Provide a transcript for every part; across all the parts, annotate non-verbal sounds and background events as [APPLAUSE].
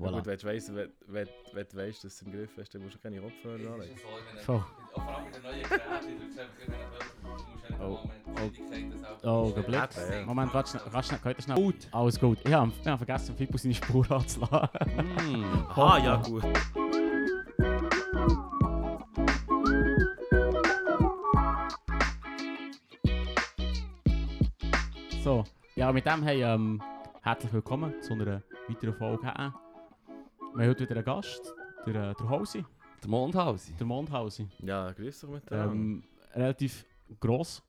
Ja, voilà. gut, wenn du weißt, wenn, wenn, wenn du weißt, dass du im Griff hast, dann musst du keine Kopfhörer anlegen. Voll. Vor allem mit den neuen Geräten, du musst einfach immer noch- ja Oh, Oh, der Blick. Ja. Moment, warte schnell, warte schnell, könnt ihr schnell... Gut. Alles gut. Ich habe hab vergessen, Fippo seine Spur anzulassen. Mm. Aha, ja gut. So, ja, mit dem hey, ähm, herzlich willkommen zu einer weiteren Folge. Wir haben heute wieder einen Gast, der, äh, der Hausi, Der Mondhausi. der Mondhausi. Ja, grüß dich mit dem. Ähm, relativ gross,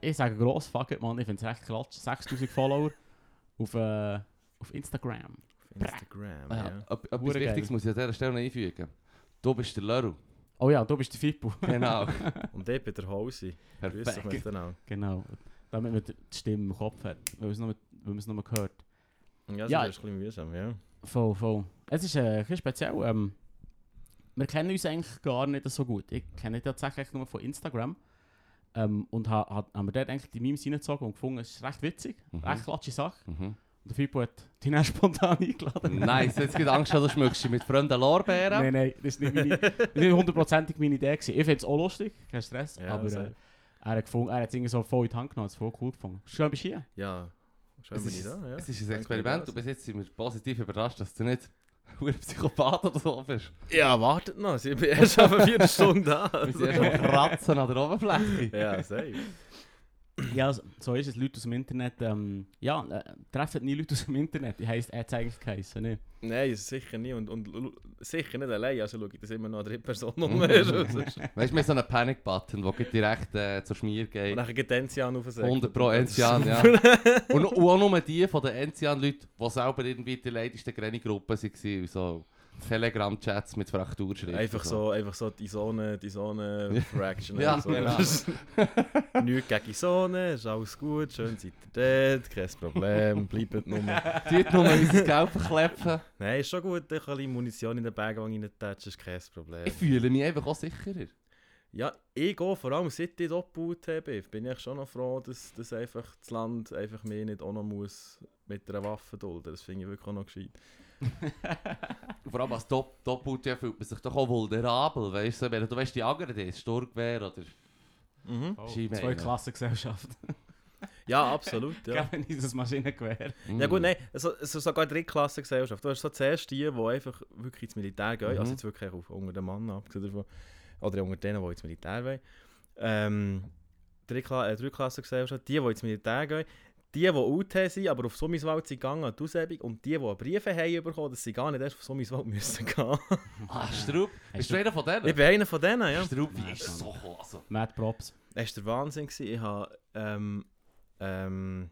ich sage gross, fuck it, man, ich finde es recht klatsch, 6000 Follower [LAUGHS] auf, äh, auf Instagram. Auf Instagram, Ah, ja. ja. Etwas Hure Wichtiges geil. muss ich an dieser Stelle noch einfügen. Du bist der Leru. Oh ja, du bist der Fippo. [LAUGHS] Genau. Und ich bin der Hausi. Grüß dich miteinander. genau, damit man die Stimme im Kopf hat, weil man es nur, weil man es nur hört. Ja, das Ja. ist ein bisschen mühsam, ja. Voll, voll. Es ist äh, ein bisschen speziell. Ähm, wir kennen uns eigentlich gar nicht so gut. Ich kenne dich tatsächlich nur von Instagram. Ähm, und ha, ha, haben wir dort eigentlich die Memes reingezogen und gefunden, es ist recht witzig. Mhm. Recht klatsche Sache. Mhm. Und der Fippo hat dich dann [LAUGHS] spontan eingeladen. Nice, jetzt gibt Angst, du schmückst dich mit fremden Lorbeeren. Nein, nein, das war nicht, meine- hundertprozentig meine Idee. Gewesen. Ich finde es auch lustig, kein Stress. Ja, aber äh, er hat gefunden, er hat es irgendwie so voll in die Hand genommen, hat es voll cool gefunden. Schön bist du hier. Ja, schön bin ich da, ja. es ist ein Experiment und bis jetzt sind wir positiv überrascht, dass du nicht ein Psychopath oder so bist. Ja, wartet noch, ich bin erst auf eine Viertelstunde da. [LAUGHS] Wir sind erst mal kratzen an der Oberfläche. ja, safe. Ja, so- ist es. Leute aus dem Internet, ähm, ja, äh, treffen nie Leute aus dem Internet. Die heisst, er hat es eigentlich geheißen, ne? Nein, sicher nicht. Und, und sicher nicht allein. Also schaue ich das immer noch eine dritte Person [LAUGHS] Mhm. um. weißt du, wir so einen Panic-Button, der direkt äh, zur Schmier Und geht. dann geht Enzian auf den Sack. 100 pro Enzian, ja. [LAUGHS] Und, und auch nur die von den Enzian-Leuten, die selber irgendwie die leidigste Greni-Gruppe waren, und so Telegram-Chats mit Frakturschrift. Einfach so, einfach so die Sonne, die Sonne [LAUGHS] Fraction. Ja, so. genau. [LAUGHS] Nichts gegen die Sonne, ist alles gut, schön seid ihr dort, kein Problem, [LAUGHS] bleibt nur. Die nur unser Geld verkleppen. Nein, ist schon gut, ein bisschen Munition in den Bergwang reintatschen, ist kein Problem. Ich fühle mich einfach auch sicherer. Ja, ich gehe vor allem seit ich dort gebaut habe, bin ich schon noch froh, dass, dass einfach das Land einfach mehr nicht auch noch muss mit einer Waffe dulden. Das finde ich wirklich auch noch gescheit. [LAUGHS] Vor allem als Dopp Doppeltier fühlt man sich doch auch vulnerabel, weißt du? Wenn du weißt, die anderen, die ist Sturmgewehr oder... Mhm. Ski Zwei meinen. Klassengesellschaft. [LAUGHS] Ja, absolut. Ja. [LAUGHS] Geben das Maschinengewehr. Ja gut, nein, also, also sogar Drittklassengesellschaft. Du hast so zuerst die, die einfach wirklich ins Militär gehen, Mhm. also jetzt wirklich auf, unter den Mann abgesehen davon, oder unter denen, die ins Militär wollen. Ähm, Drittkla äh, Drittklassengesellschaft, die, die ins Militär gehen, die, die UT sind, aber auf Summiswald sind gegangen, an die Aushebung, und die, die Briefe haben bekommen, dass sie gar nicht erst auf Summiswald [LAUGHS] müssen gehen. Ah, Strupp. Bist du einer von denen? ich bin einer von denen, ja. Strupp, wie ist so gekommen? Also, Mad Props. Es war der Wahnsinn. Gewesen. Ich habe, ähm, ähm,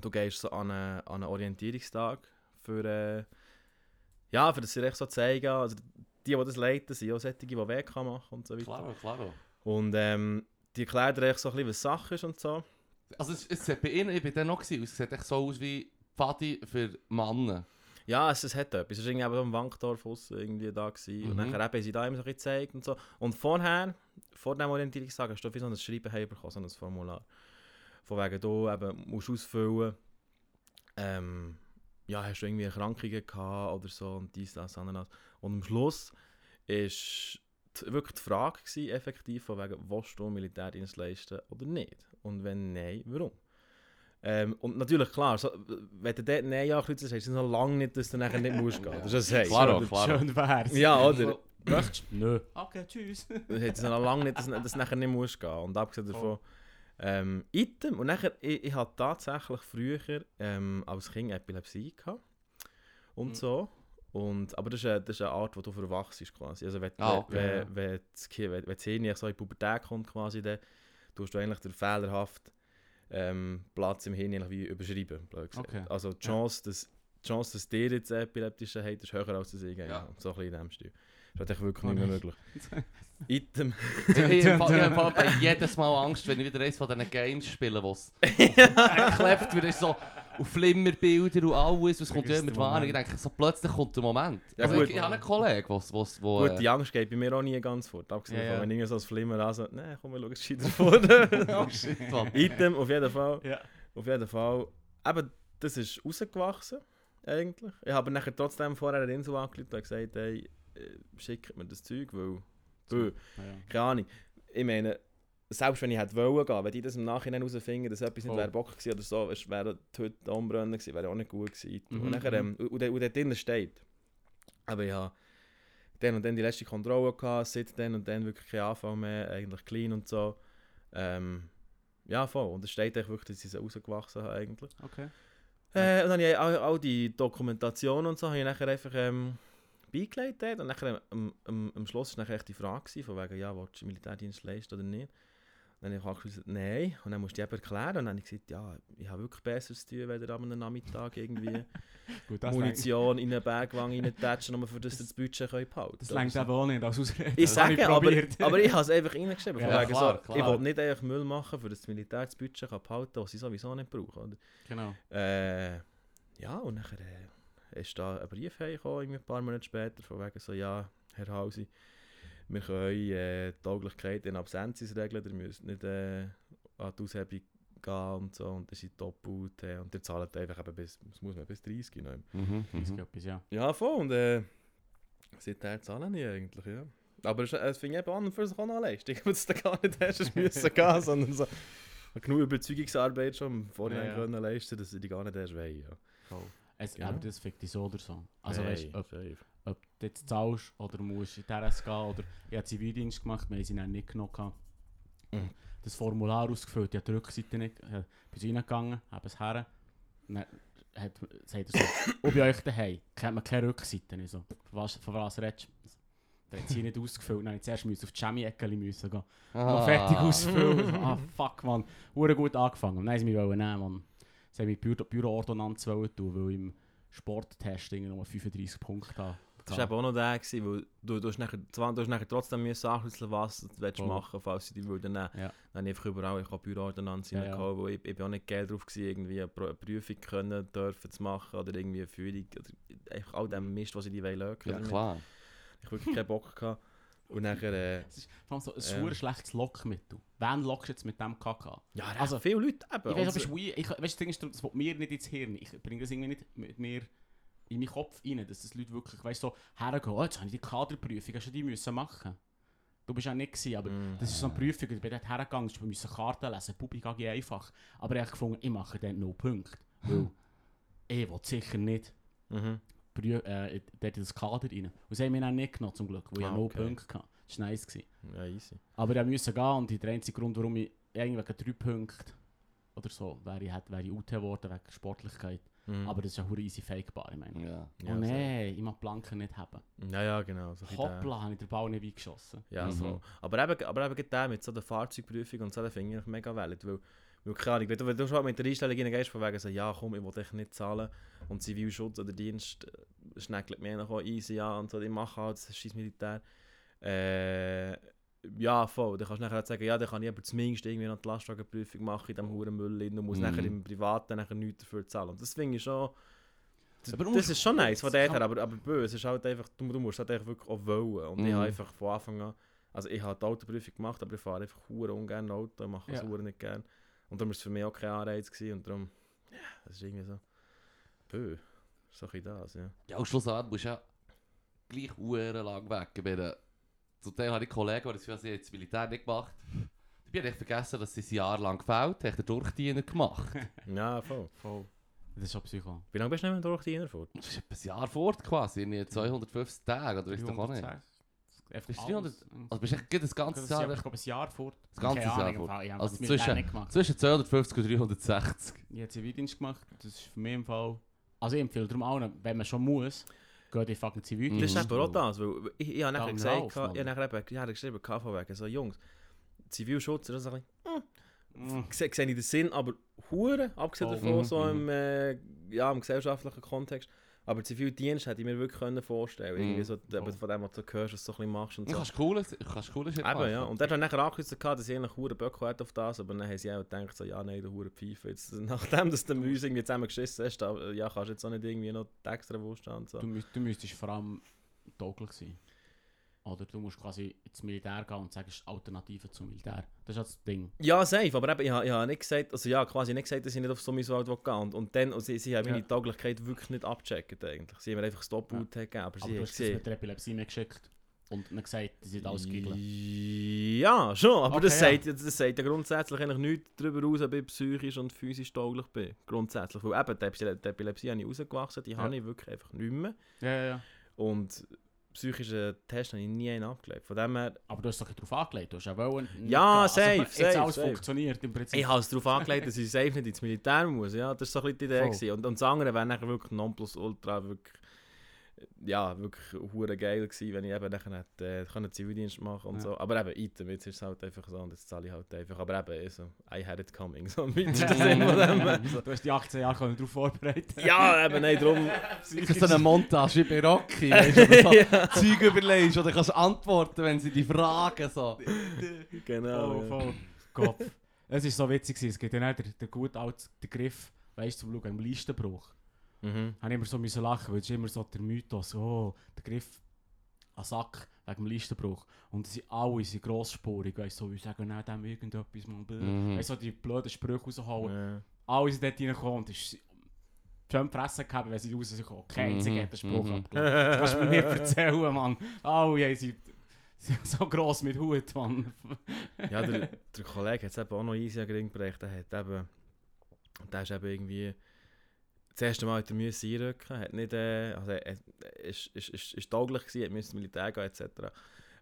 du gehst so an einen, an einen Orientierungstag für, äh, ja, für das sie echt so zeigen. Also die, die das leiten, sind auch solche, die WK machen und so weiter. klaro, klaro. Und ähm, die erklären dir echt so ein bisschen, was Sache ist und so. Also es, es sieht bei ihnen, ich bin dann noch gewesen, es sieht echt so aus wie Pfadi für Männer. Ja, es, es hat etwas. Es war irgendwie am Wankdorf irgendwie da. Gewesen. Und Mhm. dann eben haben sie da immer so gezeigt und so. Und vorher, vor dem Orientierungstag, hast du wie so ein Schreiben haben bekommen, so ein Formular. Von wegen, du eben musst ausfüllen, ähm, ja, hast du irgendwie Erkrankungen gehabt oder so und dies, das, anderes. Und am Schluss ist die, wirklich die Frage gewesen, effektiv, von wegen, willst du Militärdienst leisten oder nicht? Und wenn nein, warum? Ähm, und natürlich, klar, so, wenn du dort Nein ankreuzt, heisst das noch lange nicht, dass du nachher nicht musst gehen. Das ist Hey. Klaro, Schön- klaro. Schön wär's. Ja, oder? Möchtest du? Nö. Okay, tschüss. Das heisst noch lange nicht, dass du dass du nachher nicht musst gehen. Und abgesehen davon, ähm, Item. Und nachher, ich, ich hatte tatsächlich früher ähm, als Kind Epilepsie gehabt. Und Mhm. so. Und, aber das ist, eine, das ist eine Art, wo du verwachst quasi. Also wenn, Ah, okay, wenn, ja. wenn, wenn, wenn das Hirn so in die Pubertät kommt quasi, dann tust du eigentlich den fehlerhaft ähm, Platz im Hirn wie überschreiben. Okay. Also die Chance, dass, die Chance, dass dir jetzt epileptische hat, ist höher als das ich. Ja. Ja. So ein bisschen in dem Stil. Das ist eigentlich wirklich nicht mehr möglich. [LAUGHS] Item. Ich habe ich ich [LAUGHS] jedes Mal Angst, wenn ich wieder eines von diesen Games spiele, wo es [LAUGHS] geklebt wird, ist so auf Flimmerbilder und alles, was kommt ja den Warnung. Ich denke, so plötzlich kommt der Moment. Ja, also ich, ich habe einen Kollegen, was, was, wo, Gut, äh, die Angst geht bei mir auch nie ganz fort. Abgesehen Ja, davon, ja. wenn irgendwie so ein Flimmer ansagt, nein, komm, wir schauen es gescheiter vor. [LAUGHS] oh shit, Mann. Item, auf jeden Fall. Ja. Auf jeden Fall. Eben, das ist rausgewachsen. eigentlich. Ich habe nachher trotzdem vorher eine Insel angerufen und gesagt, hey, äh, schickt mir das Zeug, weil, bö, Ja, ja. keine Ahnung. Ich meine, selbst wenn ich hätte wollen gehen, wenn die das im Nachhinein herausfinden, dass etwas nicht Voll. wäre Bock gewesen oder so, es wäre heute Umbrennen gewesen, wäre auch nicht gut gewesen. Mhm, und, nachher, ähm, und, und, und dort drinnen steht. Aber habe dann und dann die letzte Kontrolle gehabt, seit dann und dann wirklich kein Anfall mehr, eigentlich clean und so. Ähm, ja, voll. Und es steht eigentlich wirklich, dass ich sie rausgewachsen habe eigentlich. Okay. Äh, und dann habe ich all, all die Dokumentation und so habe ich nachher einfach ähm, beigelegt. Und nachher am, am, am Schluss war nachher echt die Frage gewesen, von wegen, ja, willst du Militärdienst leisten oder nicht? Dann habe ich gesagt, nein. Und dann musste ich eben erklären. Und dann habe ich gesagt, ja, ich habe wirklich Besseres zu tun, wenn am Nachmittag irgendwie [LAUGHS] Gut, Munition in eine Bergwange reintatschen, nur für das ihr das Budget könnt behalten Das längt eben auch nicht als Ausrede. Ich sage, aber, probiert. aber ich habe es einfach reingeschrieben. Ja, klar, so. Ich will nicht einfach Müll machen, für das Militär das Budget kann behalten kann, was sie sowieso nicht brauchen. Oder? Genau. Äh, ja, und dann äh, ist da ein Brief irgendwie ein paar Monate später, von wegen so, ja, Herr Hausi, wir können äh, die Tauglichkeit in Absentis regeln, ihr müsst nicht äh, an die Aushebung gehen und so, und das sind doppelt, äh, und ihr zahlt einfach eben bis, das muss man bis 30 nehmen. Mhm, Das ist mhm. etwas, ja. Ja, voll, und äh, seither zahlen die eigentlich, ja. Aber es, es finde ich eben an und für sich auch noch Leistung, weil es da gar nicht erst müssen [LAUGHS] gehen, sondern so genug Überzeugungsarbeit schon Vorhinein Ja, ja. können leisten, dass sie die gar nicht erst wollen, ja. Es, Genau. Aber das fickt dich so oder so. Also Hey, weißt du, ob, safe. ob du jetzt zahlst oder musst in die RS gehen oder ich habe Zivildienst gemacht, wir haben sie dann nicht genommen. Mhm. Das Formular ausgefüllt, ich habe die Rückseite nicht, ich bin reingegangen, habe es her. Dann hat, sagt er so, [COUGHS] ob bei euch daheim kennt man keine Rückseite. Ich so, von was, von was redest du? Dann hat sie nicht ausgefüllt, dann musste ich zuerst müssen auf die müssen gehen. Noch fertig ausfüllen. ah, fuck, man. Hure gut angefangen. Haben sie mich wollen nehmen, man. Sie mich Büro, Büroordonnanz wollen tun, weil ich im Sporttest irgendwie nur 35 Punkte habe. Das war eben auch noch der, gewesen, weil du, du, hast nachher, du hast nachher trotzdem müssen anschliessen, was du willst Voll. machen falls sie dich würden nehmen. Ja. Dann habe ich überall ich habe Büroordonnanz Ja, reingehauen, weil ich, ich bin auch nicht Geld drauf gewesen, irgendwie eine, Prüfung können, dürfen zu machen oder irgendwie eine Führung oder einfach all dem Mist, was sie die wollen. Ja, klar. Ich wirklich keinen Bock gehabt. Und nachher, äh, ist vor allem so ein Ähm. schlechtes Lockmittel. Wen lockst du jetzt mit dem Kaka? ja, Also, viele Leute eben. Ich weiß, aber weird. Ich, weißt, das Ding ist, das will mir nicht ins Hirn. Ich bringe das irgendwie nicht mit mir in meinen Kopf rein, dass das Leute wirklich, weißt so, hergehen, oh, jetzt habe ich die Kaderprüfung, hast du die müssen machen? Du bist ja nicht gewesen, aber Mm. das ist so eine Prüfung, ich bin dort hergegangen, wir müssen Karten lesen, Publik AG einfach. Aber ich habe gefunden, ich mache dann no Punkte. Weil [LAUGHS] ich will sicher nicht Mhm. Prü äh, dort in das Kader rein. Und sie haben mich dann nicht genommen, zum Glück, weil ich Ah, no okay. Punkte hatte. Das war nice. Gewesen. Ja, easy. Aber ich musste gehen und der einzige Grund, warum ich irgendwie wegen drei Punkte oder so wäre ich, hätte- wäre ich UT geworden wegen Sportlichkeit. Mhm. Aber das ist ja hure easy fakebar, ich meine. Ja. ja, oh nein, ich mag die Blanken nicht haben. so. ja, ja, genau. So Hoppla, habe ich den Ball nicht eingeschossen. Ja, Mhm. so. Aber eben, aber eben der mit so der Fahrzeugprüfung und so, den finde ich mega valid, weil, weil keine Ahnung, wenn du, wenn du schon mit der Einstellung reingehst, von wegen so, ja komm, ich will dich nicht zahlen und Zivilschutz oder Dienst äh, schneckelt mir noch easy an und so, ich mache halt das scheiß Militär. Äh, ja, voll. Dann kannst du nachher sagen, ja, dann kann ich aber zumindest irgendwie noch die Lastwagenprüfung machen in diesem huren Müll drin und muss Mhm. nachher im Privaten nachher nichts dafür zahlen. Und das finde ich schon... Das, du das musst- ist schon nice von dort her, aber, aber böse. Es ist halt einfach, du, du musst halt einfach wirklich auch wollen. Und ich Mhm. habe einfach von Anfang an... Also ich habe die Autoprüfung gemacht, aber ich fahre einfach hure ungern Auto, ich mache es Ja. nicht gern. Und darum war es für mich auch kein Anreiz gewesen, und darum... Ja, das ist irgendwie so... Bö. So ein bisschen das, ja. Ja, und schlussendlich musst du ja gleich uhren lang weg. Ich meine, zum Teil habe ich Kollegen, die das für sie das Militär nicht gemacht Die haben echt vergessen, dass sie ein Jahr lang gefällt haben, den Durchdiener gemacht. [LAUGHS] Ja, voll. Voll. Das ist schon Psycho. Wie lange bist du nicht mehr durch die Innerfurt? Das ist etwa ein Jahr fort quasi, in 250 Tagen, oder ist doch auch nicht. 306. Einfach Bist du alles. 300 Also bist du echt das ganze Jahr... ich glaube, ein Jahr fort. Das ganze Keine Jahr Ahnung, fort. Also zwischen- nicht gemacht. Zwischen 250 und 360. Ich habe Zivildienst gemacht. Das ist für mich im Fall... Also ich empfehle darum allen, wenn man schon muss, geht in fucking Zivildienst. Das ist eben auch das, weil ich, ich habe nachher gesagt, ich habe nachher eben, ich habe geschrieben, von wegen so, Jungs, Zivilschutz, das ist ein bisschen, Mm. sehe ich den Sinn, aber hure, abgesehen Voll. davon, so mhm. im, äh, ja, im gesellschaftlichen Kontext. Aber Zivildienst hätte ich mir wirklich können vorstellen Mhm. Irgendwie so, von dem, was du hörst, was du so ein bisschen machst und Du so. kannst coole, kannst coole Shit Eben, ja. machen. Und dort habe ich nachher gehabt, dass ich eigentlich hure Böcke hätte auf das, aber dann haben sie auch gedacht, so, ja, nein, du hure Pfeife. Jetzt, [LAUGHS] nachdem dass du uns irgendwie zusammen geschissen hast, ja, kannst du jetzt auch nicht irgendwie noch die extra Wurst haben so. Du, du müsstest vor allem Togel sein. Oder du musst quasi ins Militär gehen und sagst Alternative zum Militär. Das ist ja das Ding. Ja, safe, aber eben, ich habe ich ha nicht gesagt, also ja, quasi nicht gesagt, dass ich nicht auf Summiswald gehen und, und dann, und sie, sie haben Ja. meine Tauglichkeit wirklich nicht abgecheckt eigentlich. Sie haben mir einfach das Stop-Out gegeben, aber Aber sie du haben hast das mit der Epilepsie mir geschickt und dann gesagt, die sind alles Giggeln. Ja, schon, aber das, Okay, sagt, das sagt ja grundsätzlich eigentlich nichts darüber aus, ob ich psychisch und physisch tauglich bin. Grundsätzlich, weil eben die Epilepsie, die Epilepsie habe ich rausgewachsen, die Ja. habe ich wirklich einfach nicht mehr. Ja, ja, ja. Und psychischen Test habe ich nie einen abgelegt. Von dem her, Aber du hast doch darauf angelegt. Du hast ja wollen. Ja, safe, jetzt safe, alles safe. funktioniert im Prinzip. ich habe es darauf angelegt, dass ich safe nicht ins Militär muss. Ja, das war so ein bisschen die Idee. Gewesen. Und, und das andere wäre nachher wirklich Nonplusultra, wirklich, ja, wirklich hure geil gewesen, wenn ich eben nachher hätte, äh, können Zivildienst machen und Ja. so. Aber eben, item, jetzt ist es halt einfach so und jetzt zahle ich halt einfach. Aber eben, also, I had it coming, so im weitesten von dem. Du hast die 18 Jahre können darauf vorbereiten. Ja, eben, nein, darum... Sicher so eine Montage wie bei Rocky, [LAUGHS] weißt du, wo du so Zeug überlegst oder kannst antworten, wenn sie dich fragen. So. Genau. Oh, voll. Kopf. Es [LAUGHS] war so witzig, gewesen. es gibt ja nicht den, den gut alten den Griff, weißt du, zum Schauen, im Listenbruch. Mhm. habe ich immer so müssen lachen, weil es ist immer so der Mythos, oh, der Griff an Sack wegen dem Listenbruch. Und sie sind alle sind grossspurig, weißt du, so, wir sagen nach dem irgendetwas mal, Mhm. weißt du, so die blöden Sprüche rausholen. Ja. Alle sind dort reingekommen und ist schön die Fresse gehabt, wenn sie raus sind. Kein einziger hat den Spruch mhm. abgelassen. Das kannst du mir nicht erzählen, Mann. Alle haben sie sind [LAUGHS] so gross mit Hut, Mann. Ja, der, der Kollege hat es eben auch noch easy an den Ring gebracht. Der hat eben, der ist eben irgendwie das erste Mal hat er müssen einrücken, hat nicht, äh, also er ist, ist, ist, ist tauglich gewesen, hat müssen Militär gehen etc. Und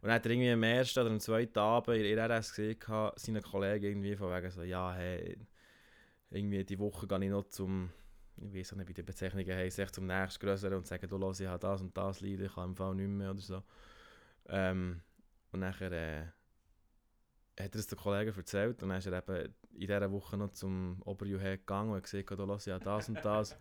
dann hat er irgendwie am ersten oder am zweiten Abend in der RS gesehen, seinen Kollegen irgendwie von wegen so, ja, hey, irgendwie die Woche gehe ich noch zum, ich weiß nicht, wie die Bezeichnungen heißen, zum nächsten Größeren und sagen, du los, ich habe das und das Lied, ich kann im Fall nicht mehr oder so. Ähm, und nachher äh, hat er es den Kollegen erzählt und dann ist er eben in dieser Woche noch zum Oberjuhe gegangen und hat gesagt, du ich habe das und das.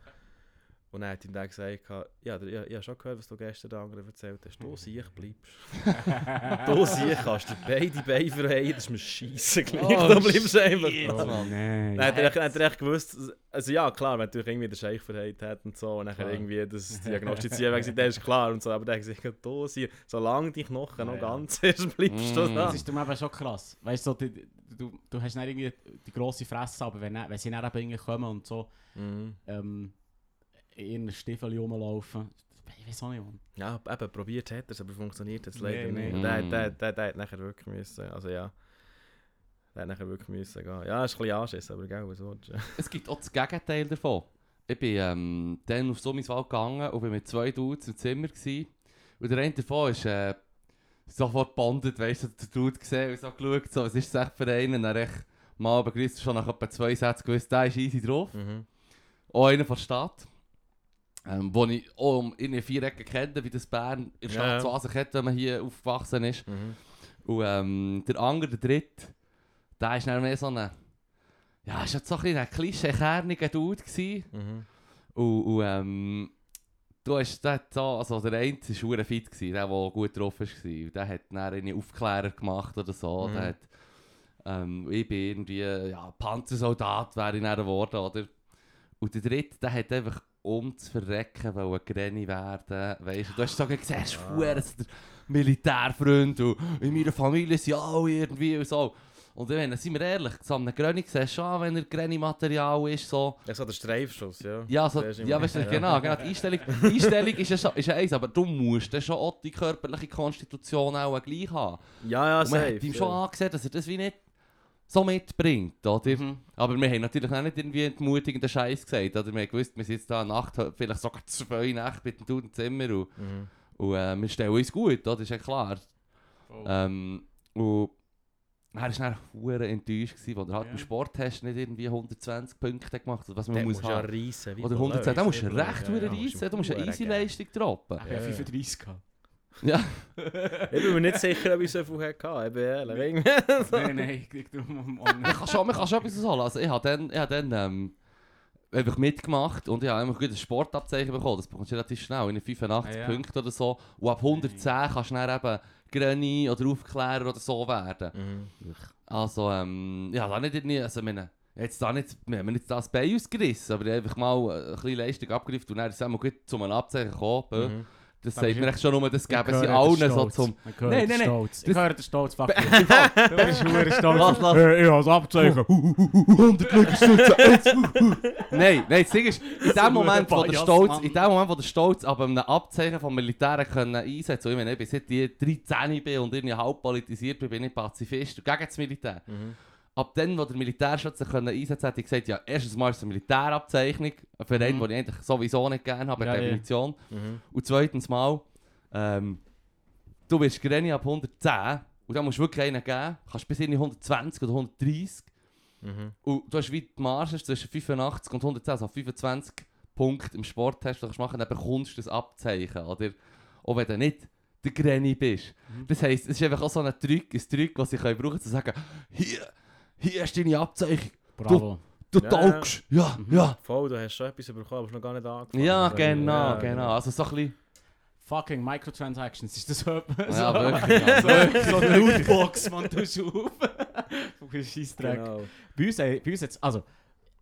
Und dann hat ihm der gesagt, ja, ich, ich habe schon gehört, was du gestern den anderen erzählt hast. Du sicher bleibst. [LAUGHS] Du sicher kannst dir beide Beine verheilen, das ist mir scheisse gleich. Oh, du bleibst einfach. shit, da. Mann. nein. Dann hat er, hat er echt gewusst, also ja klar, wenn natürlich irgendwie der Scheich verheilt hat und so und nachher Klar. irgendwie das Diagnostizieren wegen der ist klar und so, aber der hat gesagt, du sicher, solange die Knochen Ja, noch ja. ganz [LAUGHS] ist, bleibst du Mm. da. Das ist darum eben schon krass. Weißt du, so, die- du, du hast nicht irgendwie die grosse Fresse, aber wenn, wenn sie dann eben irgendwie kommen und so Mhm. ähm, in Stiefeln rumlaufen, ich weiß auch nicht, Mann. Ja, eben, probiert hat er es, aber funktioniert Nee, leider nee. nicht. Und Der, Mm. der, der, der hat nachher wirklich müssen, also ja, der hat nachher wirklich müssen gehen. Ja, ist ein bisschen Anschiss, aber gell, was willst du? [LAUGHS] Es gibt auch das Gegenteil davon. Ich bin ähm, dann auf Summiswald gegangen und bin mit zwei Dudes im Zimmer. Gewesen. Und der eine davon ist äh, sofort bondet, weißt du, der Dude gesehen und so geschaut, so, was ist das echt für einen? Und dann echt mal begrüßt, schon nach etwa zwei Sätzen gewusst, der ist easy drauf. Mhm. Auch einer von der Stadt. Ähm, wo ich auch um in vier Ecken kenne, wie das Bern in der Stadt Ja. so an sich hat, wenn man hier aufgewachsen ist. Mhm. Und ähm, der andere, der dritte, der ist dann mehr so ein... Ja, ist jetzt so ein bisschen ein klischee-kerniger Dude gewesen. Mhm. Und, und ähm, du hast hat so, also der eine war schwer fit, gewesen, der, der gut drauf war. Und der hat dann einen Aufklärer gemacht oder so. Mhm. Der hat, ähm, ich bin irgendwie ja, Panzersoldat wäre ich dann geworden, oder? Und der dritte, der hat einfach um zu verrecken, weil er Granny werden. Weißt du, du hast ist Ah. verdammt der Militärfreund und in meiner Familie sind alle irgendwie und so. Und ich meine, sind wir ehrlich, einem Granny siehst du schon, wenn er Granny-Material ist, so... Ja, so der Streifschuss, ja. Ja, so, ja, weißt du, ja. [LAUGHS] genau, genau. Die Einstellung, die Einstellung ist ja, schon, ist ja eins, aber du musst dann schon auch die körperliche Konstitution auch gleich haben. Ja, ja, Und man safe. hat ihm schon ja. angesehen, dass er das wie nicht so mitbringt, oder? Mhm. Aber wir haben natürlich auch nicht irgendwie entmutigenden Scheiß gesagt, oder? Wir haben gewusst, wir sind jetzt da eine Nacht, vielleicht sogar zwei Nächte mit dem Dude im Zimmer und, Mhm. und äh, wir stellen uns gut, oder? Das ist ja klar. Voll. Ähm, und er war dann enttäuscht, gewesen, weil er halt Ja. im Sporttest nicht irgendwie 120 Punkte gemacht hat, was man Der muss haben. reissen. wie Oder von 110, da musst du recht ja, reissen, du musst eine easy. Leistung droppen. Ich Ja, habe ja. 35 gehabt. Ja. [LAUGHS] Ich bin mir nicht sicher, ob ich so viel hatte, ich bin ehrlich. Nein, [LAUGHS] nein, ich krieg darum Man kann schon, man kann schon etwas holen. Also ich habe dann, ich habe dann ähm, einfach mitgemacht und ich habe einfach ein Sportabzeichen bekommen. Das bekommst du relativ schnell, in 85 Ah, ja. Punkten oder so. Und ab 110 kannst du dann eben Granny oder Aufklärer oder so werden. Mhm. Also, ähm, ja, da nicht irgendwie, also ich meine, jetzt da nicht, wir haben nicht das Bein ausgerissen, aber ich habe einfach mal äh, ein bisschen Leistung abgegriffen und dann ist es gut zu einem Abzeichen gekommen. Mhm. Das Da sagt mir echt schon nur, das geben sie allen so zum... Nein, nein, nein. Ich höre den Stolz. Fuck you. Du bist verdammt stolz. Lass, lass. Ich habe das Abzeichen. 100 Liegestützen. nein, nein, das Ding ist, in dem Moment, wo der Stolz, in dem Moment, wo der Stolz aber einem Abzeichen vom Militär können einsetzen, ich meine, ich bin seit ich 13 bin und irgendwie halb politisiert bin, bin ich Pazifist gegen das Militär. Mhm. Ab dann, wo der Militärschutz sich einsetzen konnte, gesagt, ja, erstens mal ist es eine Militärabzeichnung, ein Verein, Mhm. den ich eigentlich sowieso nicht gerne habe, Ja, ja. Definition. Mhm. Und zweitens mal, ähm, du bist Granny ab 110 und da musst du wirklich einen geben, kannst bis in 120 oder 130 Mhm. und du hast wie die Marge zwischen 85 und 110, also 25 Punkte im Sporttest, du kannst machen, dann bekommst du das Abzeichen, oder? Auch wenn du nicht der Granny bist. Mhm. Das heisst, es ist einfach auch so ein Trick, ein Trick, was ich brauchen kann, zu sagen, hier, hier hast du deine Abzeichen, Bravo. du Ja. taugst, ja, Mhm. ja. Voll, du hast schon etwas bekommen, aber hast noch gar nicht angefangen. Ja, genau, ja, genau. Also so ein bisschen... Fucking Microtransactions, ist das so? Ja, so, wirklich, ja, [LAUGHS] so, eine Lootbox, man, du auf. Du Scheissdreck. Genau. Bei uns, äh, bei uns jetzt, also,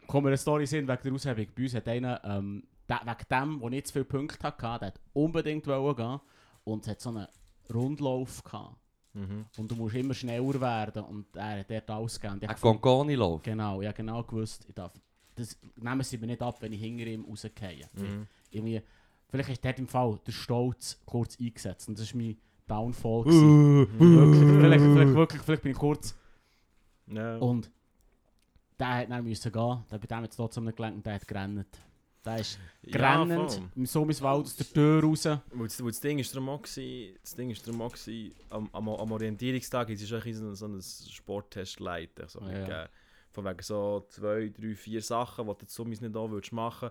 kommen wir eine Story sehen wegen der Aushebung. Bei uns hat einer, ähm, der, wegen dem, der nicht zu viele Punkte hatte, der hat unbedingt wollen gehen und hat so einen Rundlauf gehabt. Mhm. Und du musst immer schneller werden und er hat dort ich Ein hab gefunden- Gongoni-Lauf. Genau, ja genau gewusst, ich darf, das nehmen sie mir nicht ab, wenn ich hinter ihm rausgehe. Mhm. Irgendwie, vielleicht ist dort im Fall der Stolz kurz eingesetzt und das war mein Downfall. gewesen. wirklich, vielleicht, vielleicht, wirklich, vielleicht bin ich kurz Ja. und der hat dann müssen gehen, der bei dem jetzt trotzdem nicht gelangt und der hat gerannt. Der ist Ja, grennend, voll. im Sommerswald aus der Tür raus. Weil das, weil das Ding ist darum auch gewesen, das Ding ist darum auch gewesen, am, am, am Orientierungstag ist es ein bisschen so ein Sporttest leiten, so Ja. Von wegen so zwei, drei, vier Sachen, die du summis nicht auch würdest machen.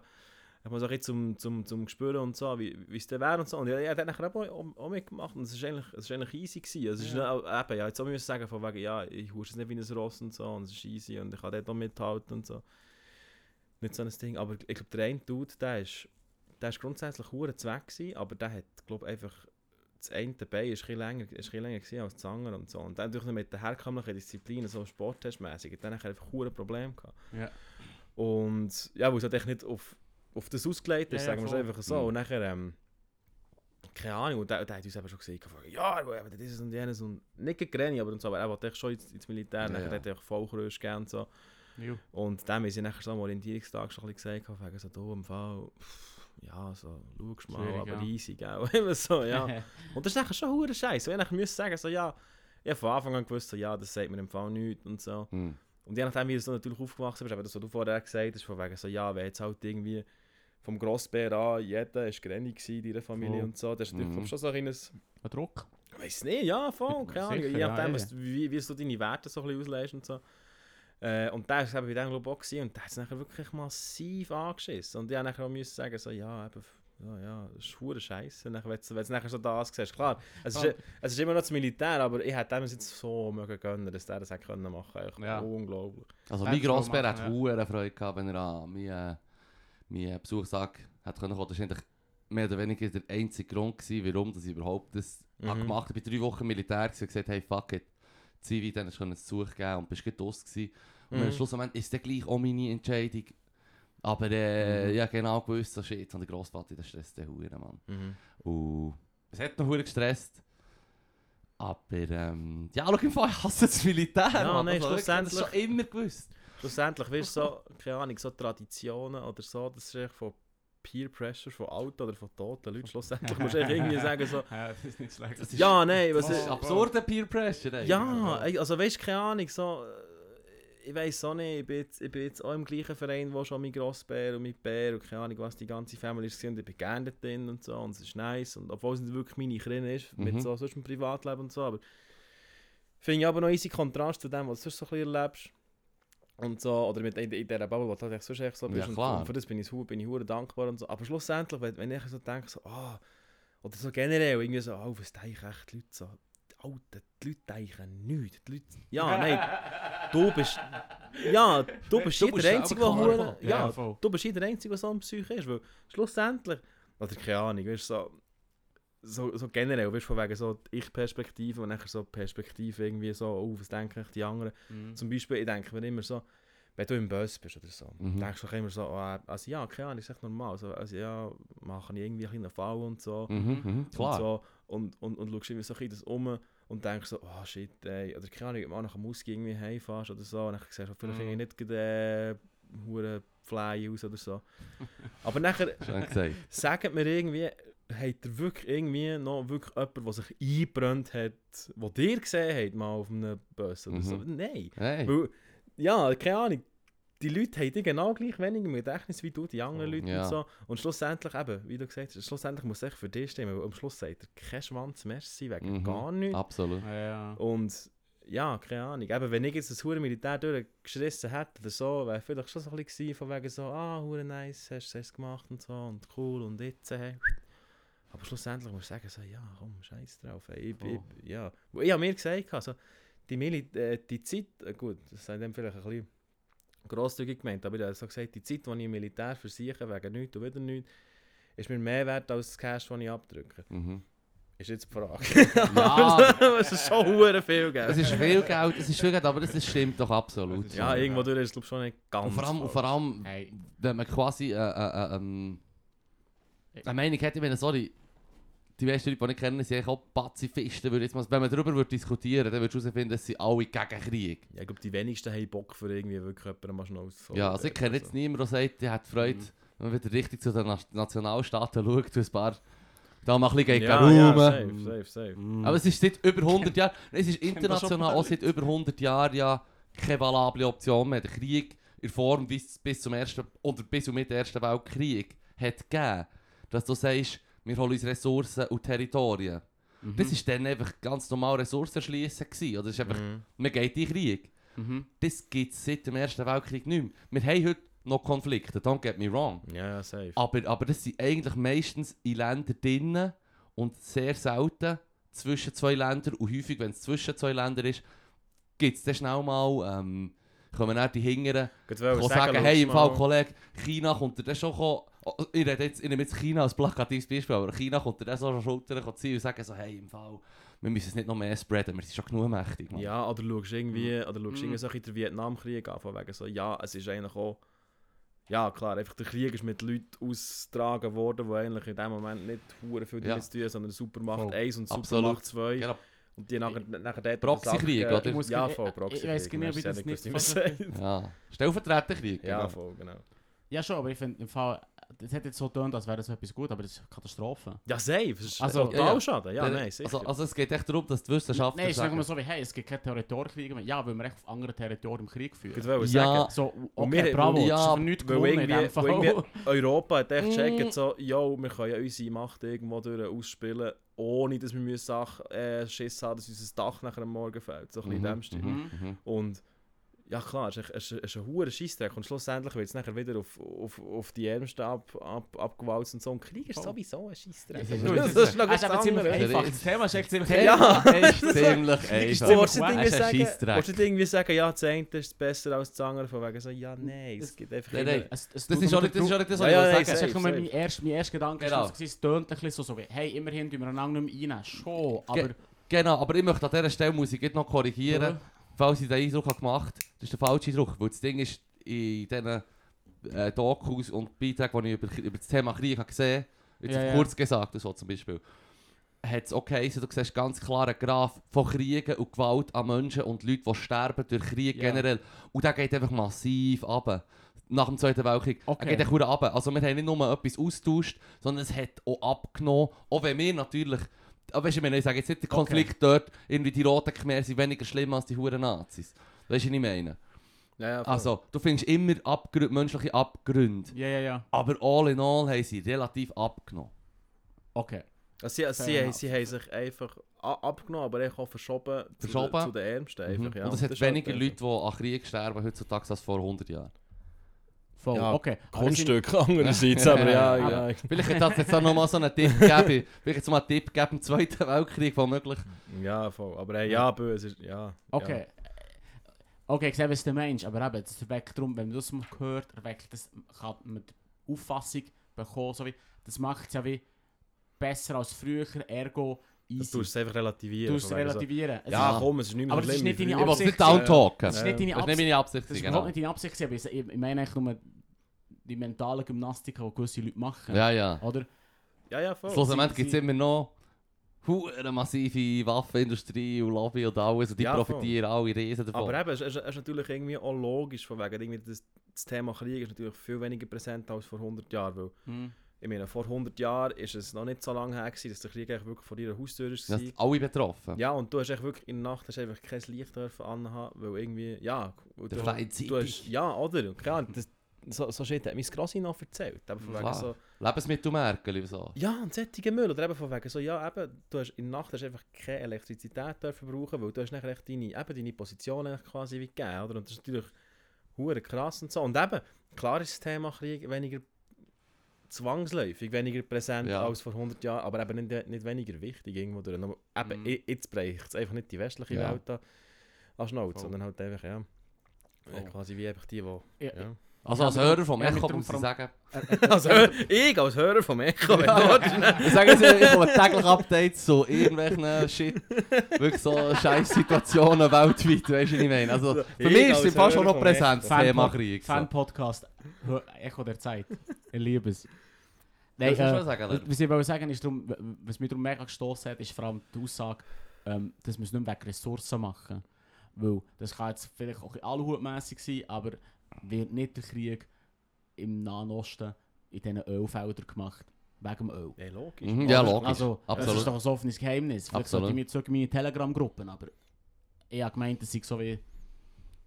Ich muss auch jetzt zum, zum, zum spüren und so, wie wie es dann wäre und so. Und ja, ja, dann auch, auch, auch mitgemacht und es ist eigentlich, es ist eigentlich easy gewesen. Also, es ist Ja. nicht, eben, ja, jetzt auch müssen sagen von wegen, ja, ich huste es nicht wie ein Ross und so und es ist easy und ich kann dort auch mithalten und so. Nicht so ein Ding, aber ich glaube, der eine Dude, der ist, der ist grundsätzlich hure Zweck gewesen, aber der hat, glaube einfach das eine Bein ist ein bisschen länger, ist ein bisschen länger gewesen als das andere und so. Und dann durch mit den herkömmlichen Disziplinen, so sporttestmäßig, hat er einfach hure Problem gehabt. Ja. Und ja, weil es halt echt nicht auf, auf das ausgelegt ist, Ja, sagen wir es einfach so. Mhm. Und nachher, ähm, keine Ahnung, und der, der hat uns eben schon gesagt, ja, aber dieses und jenes und nicht Granny, aber und so, aber er wollte echt schon ins, ins Militär, Ja, nachher ja. hat er auch Vollkrösch gegeben und so. Jo. Und dem haben sie nachher so am Orientierungstag schon ein bisschen gesagt, wegen so, du im Fall, pff, ja, so, schau mal, Schwierig, aber ja. easy, gell, [LAUGHS] immer so, ja. [LAUGHS] Und das ist nachher schon hure Scheiße. Ich nachher müssen sagen, so, ja, ich habe von Anfang an gewusst, so, ja, das sagt mir im Fall nichts und so. Hm. Und je nachdem, wie du so natürlich aufgewachsen bist, aber das, was du vorher gesagt hast, von wegen so, ja, wenn jetzt halt irgendwie vom Grossbär an, jeder ist Granny in deiner Familie Voll. und so, das ist natürlich Mhm. schon so ein Ein Druck. ich weiß nicht, ja, voll, keine [LAUGHS] Ahnung, je nachdem, ja, wie, wie du deine Werte so ein bisschen auslegst und so. Äh, und der war bei dem glaube auch gewesen, und der hat es nachher wirklich massiv angeschissen. Und ich habe nachher auch müssen sagen, so, ja, eben, ja, ja, das ist hure Scheiße, wenn du nachher so das siehst. Klar, es ist, Ja. es ist immer noch das Militär, aber ich hätte dem jetzt so mögen gönnen, dass der das hätte können machen. Echt Ja. Unglaublich. Also mein Grossbär machen, hat ja. hohe Freude gehabt, wenn er an meinen, äh, meinen Besuchstag hat können kommen. Das war eigentlich mehr oder weniger der einzige Grund, gewesen, warum dass ich überhaupt das Mhm. habe gemacht habe. Ich war drei Wochen Militär und gesagt, hey fuck it, Zivi, dann hast du einen Besuch geben und bist gerade gewesen. Und Mhm. am Schlussendlich ist es gleich auch meine Entscheidung. Aber äh, Mhm. ja genau gewusst, so shit, und der Grossvater, der stresst den Huren, Mann. Mhm. Und es hat noch hure gestresst. Aber ähm, ja, schau im Fall, ich hasse das Militär. Ja, Mann. nein, Also, wirklich, das schlussendlich- schon immer gewusst. Schlussendlich wirst du so, keine Ahnung, so Traditionen oder so, das ist echt von Peer Pressure, von alten oder von toten Leuten. Schlussendlich musst du echt irgendwie [LAUGHS] sagen so, Ja, das ist nicht schlecht. Das ist- ja, nein, was Das ist... absurde Peer Pressure. ey. Ja, also weißt du, keine Ahnung, so... Ich weiß auch nicht, ich bin, jetzt, ich bin jetzt auch im gleichen Verein, wo schon mein Grossbär und mein Bär und keine Ahnung, was die ganze Family ist und ich bin gerne drin und so und es ist nice und obwohl es nicht wirklich meine Krinne ist, Mhm. mit so sonst im Privatleben und so, aber finde ich aber noch easy Kontrast zu dem, was du sonst so ein bisschen erlebst und so, oder mit in, in dieser Bubble, wo du halt sonst echt so bist Ja, und, klar. und für das bin ich, bin ich dankbar und so, aber schlussendlich, wenn, wenn ich so denke, so, ah, oder so generell, irgendwie so, oh, was denken echt die Leute so, Alter, die Leute denken nichts, die Leute, ja, nein, du bist, ja, du bist Du hier bist der Einzige, der hure, ja, du bist hier der Einzige, der so ein Psyche ist, weil schlussendlich, oder keine Ahnung, weißt du, so, so, so generell, weißt du, von wegen so die Ich-Perspektive und nachher so Perspektive irgendwie so, oh, was denken die anderen. Mhm. Zum Beispiel, ich denke mir immer so, wenn du im Bus bist oder so, Mhm. denkst du immer so, ah, also ja, keine Ahnung, ist echt normal. Also, also ja, mache ich irgendwie einen Fall und so. Mhm, mhm, Und, klar. so und, und, und schaust irgendwie so ein bisschen das um und denkst so, oh shit, ey. Oder keine Ahnung, wenn du mal nach dem Ausgang irgendwie heimfährst oder so, und dann siehst du vielleicht Mhm. nicht gerade äh, Fly aus oder so. Aber nachher [LAUGHS] sagt mir irgendwie, hat er wirklich irgendwie noch wirklich jemand, der sich eingebrannt hat, der dir gesehen hat, mal auf einem Bus oder so? Mhm. Nein. Hey. Weil, ja, keine Ahnung. Die Leute haben die genau gleich wenig im Gedächtnis wie du, die anderen Leute Ja. und so. Und schlussendlich eben, wie du gesagt hast, schlussendlich muss es echt für dich stimmen, weil am Schluss sagt er kein Schwanz merci wegen Mhm. gar nichts. Absolut. Ja, ja. Und ja, keine Ahnung. Eben, wenn ich jetzt das hure Militär durchgeschissen hätte oder so, wäre vielleicht schon so ein bisschen gewesen, von wegen so, ah, hure nice, hast du es gemacht und so und cool und jetzt, hey. Aber schlussendlich muss ich sagen, so, ja, komm, scheiß drauf. Ey. Ich, Oh. ich, ja. Ich habe mir gesagt, also, die, Mili äh, die Zeit, äh, gut, das sei dann vielleicht ein bisschen grosszügig gemeint, aber ich habe so gesagt, die Zeit, die ich im Militär versichere, wegen nichts und wieder nichts, ist mir mehr wert als das Cash, das ich abdrücke. Mhm. Ist jetzt die Frage. [LAUGHS] Ja, [LAUGHS] es ist schon hure viel Geld. es ist viel Geld, es ist viel Geld, aber das stimmt doch absolut. Ja, irgendwo durch ist es schon nicht ganz. Und vor allem, und vor allem Hey, wenn man quasi äh, äh, äh, ähm, eine Meinung hätte, wenn sorry, die meisten Leute, die ich kenne, sind eigentlich auch Pazifisten. Würde jetzt mal, wenn man darüber würde diskutieren dann würdest du herausfinden, dass sie alle gegen Krieg. Ja, ich glaube, die wenigsten haben Bock für irgendwie wirklich jemanden mal schnell auszuholen. Ja, also ich kenne jetzt niemanden, der sagt, der hat Freude, Mhm. wenn man wieder richtig zu den Na- Nationalstaaten schaut, ein paar da mal ein bisschen Ja, gegen ja, Ruhmen. safe, safe, safe. mm. Aber es ist seit über 100 Jahren, es ist international auch seit über 100 Jahren ja keine valable Option mehr. Der Krieg in der Form bis, bis zum ersten oder bis und mit dem Ersten Weltkrieg hat gegeben, dass du sagst, wir holen uns Ressourcen und Territorien. Mhm. Das war dann einfach ganz normal Ressourcenschliessen gewesen. Oder es ist einfach, Mhm. man geht in den Krieg. Mhm. Das gibt es seit dem Ersten Weltkrieg nicht mehr. Wir haben heute noch Konflikte, don't get me wrong. Ja, safe. Aber, aber das sind eigentlich meistens in Ländern drinnen und sehr selten zwischen zwei Ländern. Und häufig, wenn es zwischen zwei Ländern ist, gibt es dann schnell mal, ähm, kommen dann die Hingeren, kann wollte sagen, hey, im Fall. Kollege, China kommt dir dann schon kommen, ich, rede jetzt, ich nehme jetzt China als plakatives Beispiel, aber China kommt dann so an die Schulter ziehen und sagen so, hey, im Fall, wir müssen es nicht noch mehr spreaden, wir sind schon genug mächtig. Mann. Ja, oder schaust irgendwie, oder schaust Mhm. irgendwie so ein bisschen den Vietnamkrieg an, von wegen so, ja, es ist eigentlich auch, ja klar, einfach der Krieg ist mit Leuten ausgetragen worden, die eigentlich in dem Moment nicht hure viel Ja. damit zu tun sondern Supermacht Voll. 1 und. Supermacht 2. Genau. Und die nachher, nachher dort... Proxykrieg, Sache- oder? Ich muss Ja, voll, ich- Proxykrieg. ich ob ich Merci, das nicht wie sagt. [LAUGHS] Ja. Stellvertreterkrieg. Ja, genau. voll, genau. Ja, schon, aber ich finde im Fall, das hat jetzt so getönt, als wäre das etwas gut, aber das ist eine Katastrophe. Ja, safe. Es ist Also- total Ja, ja. schade. Ja, nein, sicher. also, also es geht echt darum, dass die Wissenschaftler Nein, ich sage mal so wie, hey, es gibt keine Territorkriege mehr. Ja, weil wir echt auf anderen Territorien Krieg führen. Ich wollte Ja. sagen, So, Und okay, wir- bravo, ja, das ist nichts gewonnen irgendwie- Europa hat echt gecheckt, so, yo, wir können ja unsere Macht irgendwo durch ausspielen, ohne dass wir müssen Sach äh, Schiss haben, dass unser Dach nachher am Morgen fällt. So ein bisschen in dem Stil. mhm, mhm. Und ja klar, es ist, es ist, es ist ein hoher Scheissdreck und schlussendlich wird es nachher wieder auf, auf, auf die Ärmsten ab, ab, abgewalzt und so. Und Krieg ist Oh. sowieso ein Scheissdreck. Das ist- Gut, Das das ist noch ist ganz aber ziemlich einfach. Das Thema ist echt ziemlich Ja. einfach. [LAUGHS] Ziemlich Du einfach. ziemlich willst nicht cool. irgendwie Es ist ein sagen, nicht irgendwie sagen, ja, das eine ist besser als das andere, von wegen so, ja, nein, es gibt einfach Nein, nein. Es, es Das ist auch nicht das, ist das Ja, was ja, ich sagen Das ist nur mein erster, Gedanke. Genau. Es tönt ein bisschen so, so wie, hey, immerhin tun wir einander nicht mehr rein. Schon, aber... Genau, aber ich möchte an dieser Stelle muss ich noch korrigieren, falls ich den Eindruck habe gemacht habe. Das ist der falsche Eindruck, weil das Ding ist, in diesen äh, Dokus und Beiträgen, die ich über, über das Thema Krieg habe gesehen habe, jetzt Ja, ja. kurz gesagt, so zum Beispiel, hat es okay, so, du siehst ganz klar einen Graph von Kriegen und Gewalt an Menschen und Leuten, die sterben durch Krieg Ja. generell. Und der geht einfach massiv runter. Nach dem Zweiten Weltkrieg. Okay. Er geht echt runter. Also wir haben nicht nur etwas austauscht, sondern es hat auch abgenommen. Auch wenn wir natürlich... Aber weißt du, ich meine, ich sage jetzt nicht, der Okay. Konflikt dort, irgendwie die Roten Khmer sind weniger schlimm als die Huren Nazis. Weißt du, was ich meine? Ja, ja. Also, du findest immer Abgrü menschliche Abgründe. Ja, ja, ja. Aber all in all haben sie relativ abgenommen. Okay. Also sie, sie, haben- enough. sie haben sich einfach abgenommen, aber auch verschoben, Zu, Verschoben. den, zu den Ärmsten. Einfach, Mhm. ja. Und es hat Das ist halt weniger Leute, die an Krieg sterben heutzutage als vor 100 Jahren. Voll, Ja, okay. Kunststück [LAUGHS] andererseits, [LAUGHS] aber ja, Aber- ja. Vielleicht hat das jetzt auch nochmal so einen Tipp gegeben. Vielleicht jetzt mal einen Tipp gegeben im Zweiten [LAUGHS] Weltkrieg, womöglich. Ja, voll. Aber hey, ja, böse ist, ja. Okay. Okay, ich sehe, was du meinst, aber eben, das erweckt darum, wenn man das mal hört, erweckt das, kann man die Auffassung bekommen, so wie, das macht es ja wie besser als früher, ergo Du easy. tust es einfach relativieren. Du es relativieren. Es Ja, komm, es ist nicht mehr Aber das ist nicht deine früher. Ich will nicht Absicht, downtalken. Das ist nicht deine Das ist nicht Absicht. meine Absicht, Das ist genau. nicht deine Absicht, aber ich, ich meine eigentlich nur die mentale Gymnastik, die gewisse Leute machen. Ja, ja. Oder? Ja, ja, voll. Schlussendlich gibt es immer noch eine massive Waffenindustrie und Lobby und alles und die Ja, profitieren alle riesen davon. Aber eben, es ist, es ist natürlich irgendwie auch logisch, von wegen, irgendwie das, das Thema Krieg ist natürlich viel weniger präsent als vor 100 Jahren. Weil, Hm. ich meine, vor 100 Jahren ist es noch nicht so lange her, gewesen, dass der Krieg eigentlich wirklich vor ihrer Haustür das war. sind alle betroffen. Ja, und du hast echt wirklich in der Nacht hast einfach kein Licht dürfen anhaben, weil irgendwie, ja, Der du, freie du hast, ja, oder? Das, so, so shit hat mein Grossi noch erzählt. Eben von wegen Klar. so, Lebensmittelmärkte und so. ja, und sättige Müll. Oder eben von wegen so, ja, eben, du hast in der Nacht hast du einfach keine Elektrizität dürfen brauchen, weil du hast nachher echt deine, eben deine Position eigentlich quasi wie gegeben, oder? Und das ist natürlich hure krass und so. Und eben, klar ist das Thema Krieg weniger zwangsläufig, weniger präsent Ja. als vor 100 Jahren, aber eben nicht, nicht weniger wichtig irgendwo durch. Aber eben, Mhm. i- jetzt bricht es einfach nicht die westliche Ja. Welt da an Schnauze, Voll. sondern halt einfach, ja, Voll. äh, quasi wie einfach die, die... Ja, Ja. Also als Ja, Hörer vom [LAUGHS] ja, Echo muss ich sagen, Also, ich als Hörer vom Echo, wenn du willst. ich sage jetzt, ich komme täglich Updates zu irgendwelchen Shit, wirklich so scheiß Situationen weltweit, weißt du, was ich meine? Also für Ich mich ist als es fast schon noch präsent, das. Thema Fan- Krieg. So. Fan-Podcast. Echo der Zeit. Ich liebe es. Nein, du äh, sagen, Lerner? was ich wollte sagen ist, darum, was mich darum mega gestossen hat, ist vor allem die Aussage, ähm, dass wir es nicht mehr wegen Ressourcen machen. Weil das kann jetzt vielleicht auch allhutmässig sein, aber wird nicht der Krieg im Nahen Osten in diesen Ölfeldern gemacht. Wegen dem Öl. Ja, logisch. Mhm, ja, logisch. Also, das Absolut. ist doch ein offenes Geheimnis. Vielleicht sollte ich mir zurück in meine Telegram-Gruppen, aber ich habe gemeint, das sei so wie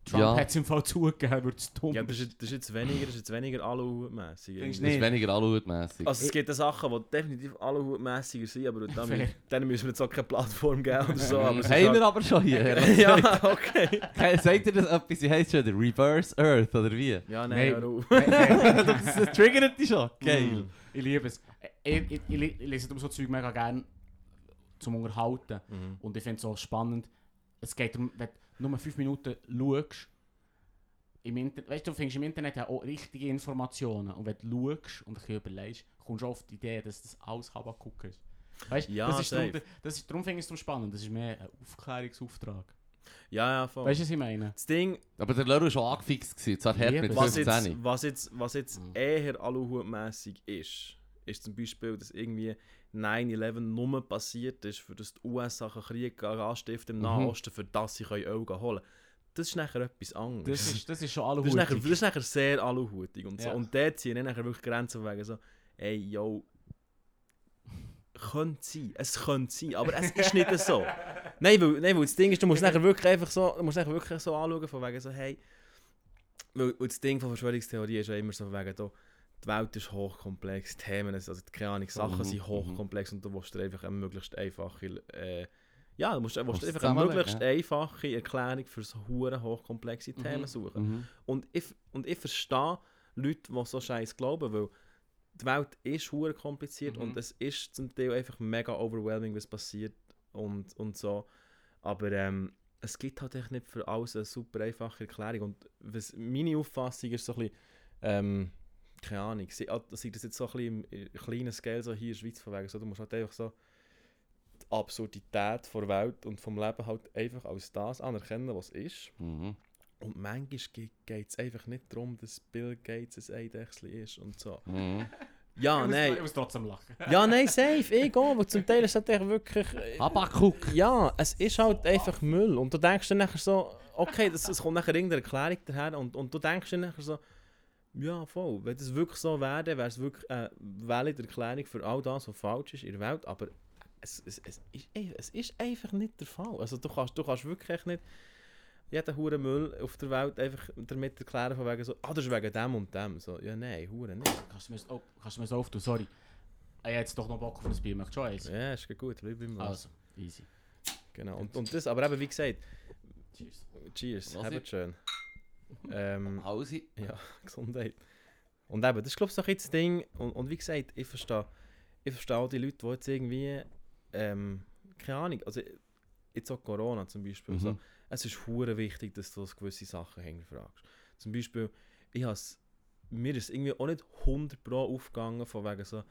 Trump Ja. hat es im Fall zugegeben, wird es dumm. Ja, das ist, das ist jetzt weniger, das ist jetzt weniger aluhutmässig. Das du ist weniger allhutmässig. Also es gibt Sachen, die definitiv aluhutmässiger sind, aber dann, Fair. dann müssen wir jetzt auch keine Plattform geben oder so. aber ist Haben wir halt- aber schon hier. [LAUGHS] Ja, okay. [LAUGHS] Hey, Sagt ihr das etwas? Wie heisst schon? Der Reverse Earth oder wie? Ja, Nein. nein, hör auf. [LAUGHS] das triggert dich schon. Geil. Mm. Ich liebe es. Ich, ich, ich, ich lese darum so Zeug mega gerne zum Unterhalten. Mhm. Und ich finde es so spannend. Es geht darum, wenn du nur 5 Minuten schaust, im Internet, weißt du, du findest im Internet ja auch richtige Informationen. Und wenn du schaust und dich überlegst, kommst du auf die Idee, dass das alles Habakuk ist. Weißt du, Ja, das ist darum, safe. das ist, darum finde ich es so spannend. Das ist mehr ein Aufklärungsauftrag. Ja, ja, voll. Weißt du, was ich meine? das Ding, Aber der Lörr war schon angefixt. gewesen. Zwar hart Liebe. mit was 15. jetzt, was jetzt, was jetzt Mhm. eher aluhutmässig ist, ist zum Beispiel, dass irgendwie 9-11 nur passiert ist, für das die USA einen Krieg anstiften im Mhm. Nahen Osten, für das sie Öl holen können. Das ist nachher etwas anderes. Das ist, das ist schon alle [LAUGHS] Das ist, nachher, das ist nachher sehr aluhutig und so. Ja. Und dort ziehen nachher wirklich Grenzen wegen so, ey, yo, könnte sein, es könnte sein, aber es ist nicht so. [LAUGHS] Nein, weil, nein, weil das Ding ist, du musst nachher wirklich einfach so, du musst nachher wirklich so anschauen, von wegen so, hey, weil, das Ding von Verschwörungstheorie ist ja immer so wegen, da, die Welt ist hochkomplex, die Themen, also keine Ahnung, Sachen Mhm, sind mhm. hochkomplex und du musst dir einfach eine möglichst einfache, äh, ja, du musst, du einfach eine möglichst ja. einfache Erklärung für so hure hochkomplexe Themen Mhm. suchen. Mhm. Und ich, und ich verstehe Leute, die so scheiß glauben, weil die Welt ist hure kompliziert Mhm. und es ist zum Teil einfach mega overwhelming, was passiert und, und so. Aber ähm, es gibt halt echt nicht für alles eine super einfache Erklärung. Und was meine Auffassung ist so ein bisschen, ähm, keine Ahnung, sei, ah, sei das jetzt so ein bisschen im kleinen Scale so hier in der Schweiz von wegen, so, du musst halt einfach so die Absurdität der Welt und vom Leben halt einfach als das anerkennen, was ist. Mhm. Und manchmal geht es einfach nicht darum, dass Bill Gates ein Eidechsel ist und so. Mhm. [LAUGHS] Ja, ich muss, nein. Ich muss trotzdem lachen. [LAUGHS] Ja, nein, safe, ich gehe, weil zum Teil ist es halt echt wirklich... äh, Habakuk. Ja, es ist halt einfach Müll. Und du denkst dann nachher so, okay, das, es kommt nachher irgendeine Erklärung daher und, und du denkst dann nachher so, ja, voll, wenn das wirklich so wäre, wäre es wirklich eine valide Erklärung für all das, was falsch ist in der Welt, aber es, es, es, ist, es ist einfach nicht der Fall. Also du kannst, du kannst wirklich nicht jeden Huren Müll auf der Welt einfach damit erklären, von wegen so, ah, das ist wegen dem und dem. So, ja, nein, Huren nicht. Kannst du mir das, oh, kannst du mir das auftun? Sorry. Ich habe jetzt doch noch Bock auf ein Bier. Möchtest du schon eins? Ja, ist gut, bleib immer. Also, easy. Genau. Und, und das, aber eben, wie gesagt, Cheers. cheers, Was habt ich- schön. Ähm, Hausi. Ja, [LAUGHS] Gesundheit. Und eben, das ist glaube ich so ein das Ding. Und, und wie gesagt, ich verstehe, ich verstehe auch die Leute, die jetzt irgendwie, ähm, keine Ahnung, also jetzt auch Corona zum Beispiel. Mhm. So, es ist hure wichtig, dass du gewisse Sachen hinterfragst. Zum Beispiel, ich has, mir ist irgendwie auch nicht 100 Pro aufgegangen von wegen so,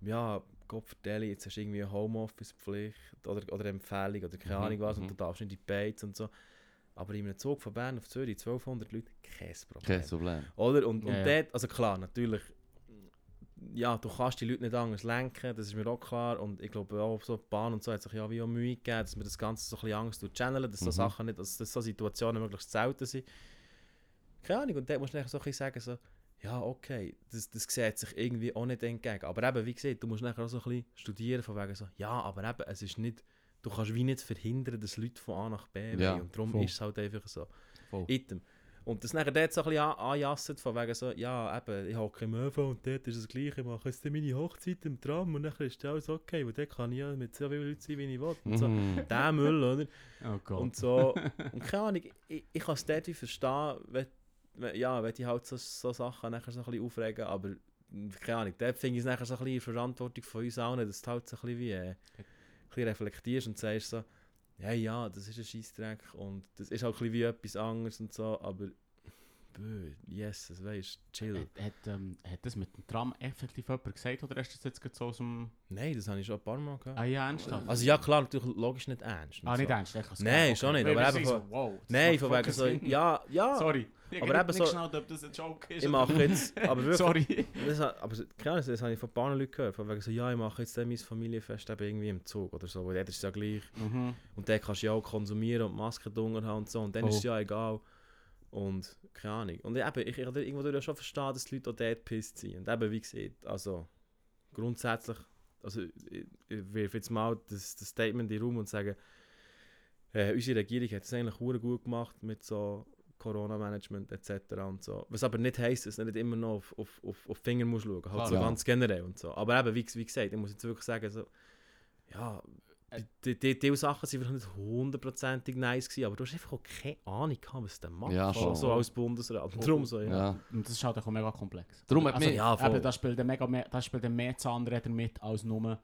ja, Gott vertelle, jetzt hast du irgendwie eine Homeoffice-Pflicht oder, oder Empfehlung oder keine Mhm, Ahnung was mhm. und du darfst nicht in die Bates und so. Aber in einem Zug von Bern auf Zürich, 1200 Leute, kein Problem. Kein Problem. Oder? Und, und ja. dort, also klar, natürlich, ja, du kannst die Leute nicht anders lenken, das ist mir auch klar. Und ich glaube auch so die Bahn und so hat sich ja wie auch Mühe gegeben, dass wir das Ganze so ein bisschen Angst channeln, dass so Mhm. Sachen nicht, dass, dass so Situationen möglichst selten sind. Keine Ahnung, und dort musst du nachher so ein bisschen sagen, so, ja, okay, das, das sieht sich irgendwie auch nicht entgegen. Aber eben, wie gesagt, du musst nachher auch so ein bisschen studieren, von wegen so, ja, aber eben, es ist nicht, du kannst wie nicht verhindern, dass Leute von A nach B Ja, wollen. Und darum voll. ist es halt einfach so. Voll. Item. Und das nachher dort so ein bisschen an- anjasset, von wegen so, ja, eben, ich hocke im ÖV und dort ist es gleich, ich mache jetzt meine Hochzeit im Tram und dann ist alles okay, weil dort kann ich ja mit so vielen Leuten sein, wie ich will. Und so. Mhm. [LAUGHS] Der Müll, oder? Oh Gott. Und so, und keine Ahnung, ich, ich kann es dort wie verstehen, wenn, wenn, ja, wenn die halt so, so Sachen nachher so ein bisschen aufregen, aber mm, keine Ahnung, dort finde ich es nachher so ein bisschen in Verantwortung von uns allen, dass du halt so ein bisschen wie, äh, bisschen reflektierst und sagst so, ja, ja, das ist ein Scheissdreck und das ist halt ein bisschen wie etwas anderes und so, aber, bö, yes, das weißt chill. Hat, hat, ähm, hat das mit dem Tram effektiv jemand gesagt oder hast du das jetzt gerade so aus dem... Nein, das habe ich schon ein paar Mal gehabt. Ah ja, ernsthaft? Also ja, klar, natürlich logisch nicht ernst. ah, nicht so. ernst? Ich Nein, gedacht, schon nicht, aber eben so, wow, Nein, von wegen so, ja, ja, Sorry. Ich Aber eben nicht so- ob das ein Joke ist. ich mache jetzt, aber wirklich, Sorry. Das, aber keine Ahnung, das habe ich von ein paar Leuten gehört. Von wegen so, ja, ich mache jetzt dann mein Familienfest eben irgendwie im Zug oder so. Weil dort ist ja gleich. Mhm. Und dort kannst du ja auch konsumieren und Masken drunter haben und so. Und dann ist es ja egal. Und keine Ahnung. Und eben, ich, ich kann irgendwo schon verstehen, dass die Leute auch dort pisst sind. Und eben, wie gesagt, also grundsätzlich, also ich, ich wirf jetzt mal das, das Statement in den Raum und sage, äh, unsere Regierung hat es eigentlich gut gemacht mit so Corona-Management etc. und so. Was aber nicht heisst, dass du nicht immer noch auf, auf, auf, auf Finger musst schauen, halt Klar, so ja. ganz generell und so. Aber eben, wie, wie gesagt, ich muss jetzt wirklich sagen, so, ja, die, die, die Sachen sind vielleicht nicht hundertprozentig nice gewesen, aber du hast einfach auch keine Ahnung gehabt, was der macht, Ja, so, schon. so als Bundesrat. Und darum so, ja. Ja. Und das ist halt auch mega komplex. Darum hat also, mich- Ja, voll. eben, da spielt dann mega mehr, da spielt dann mehr Zahnräder mit als nur,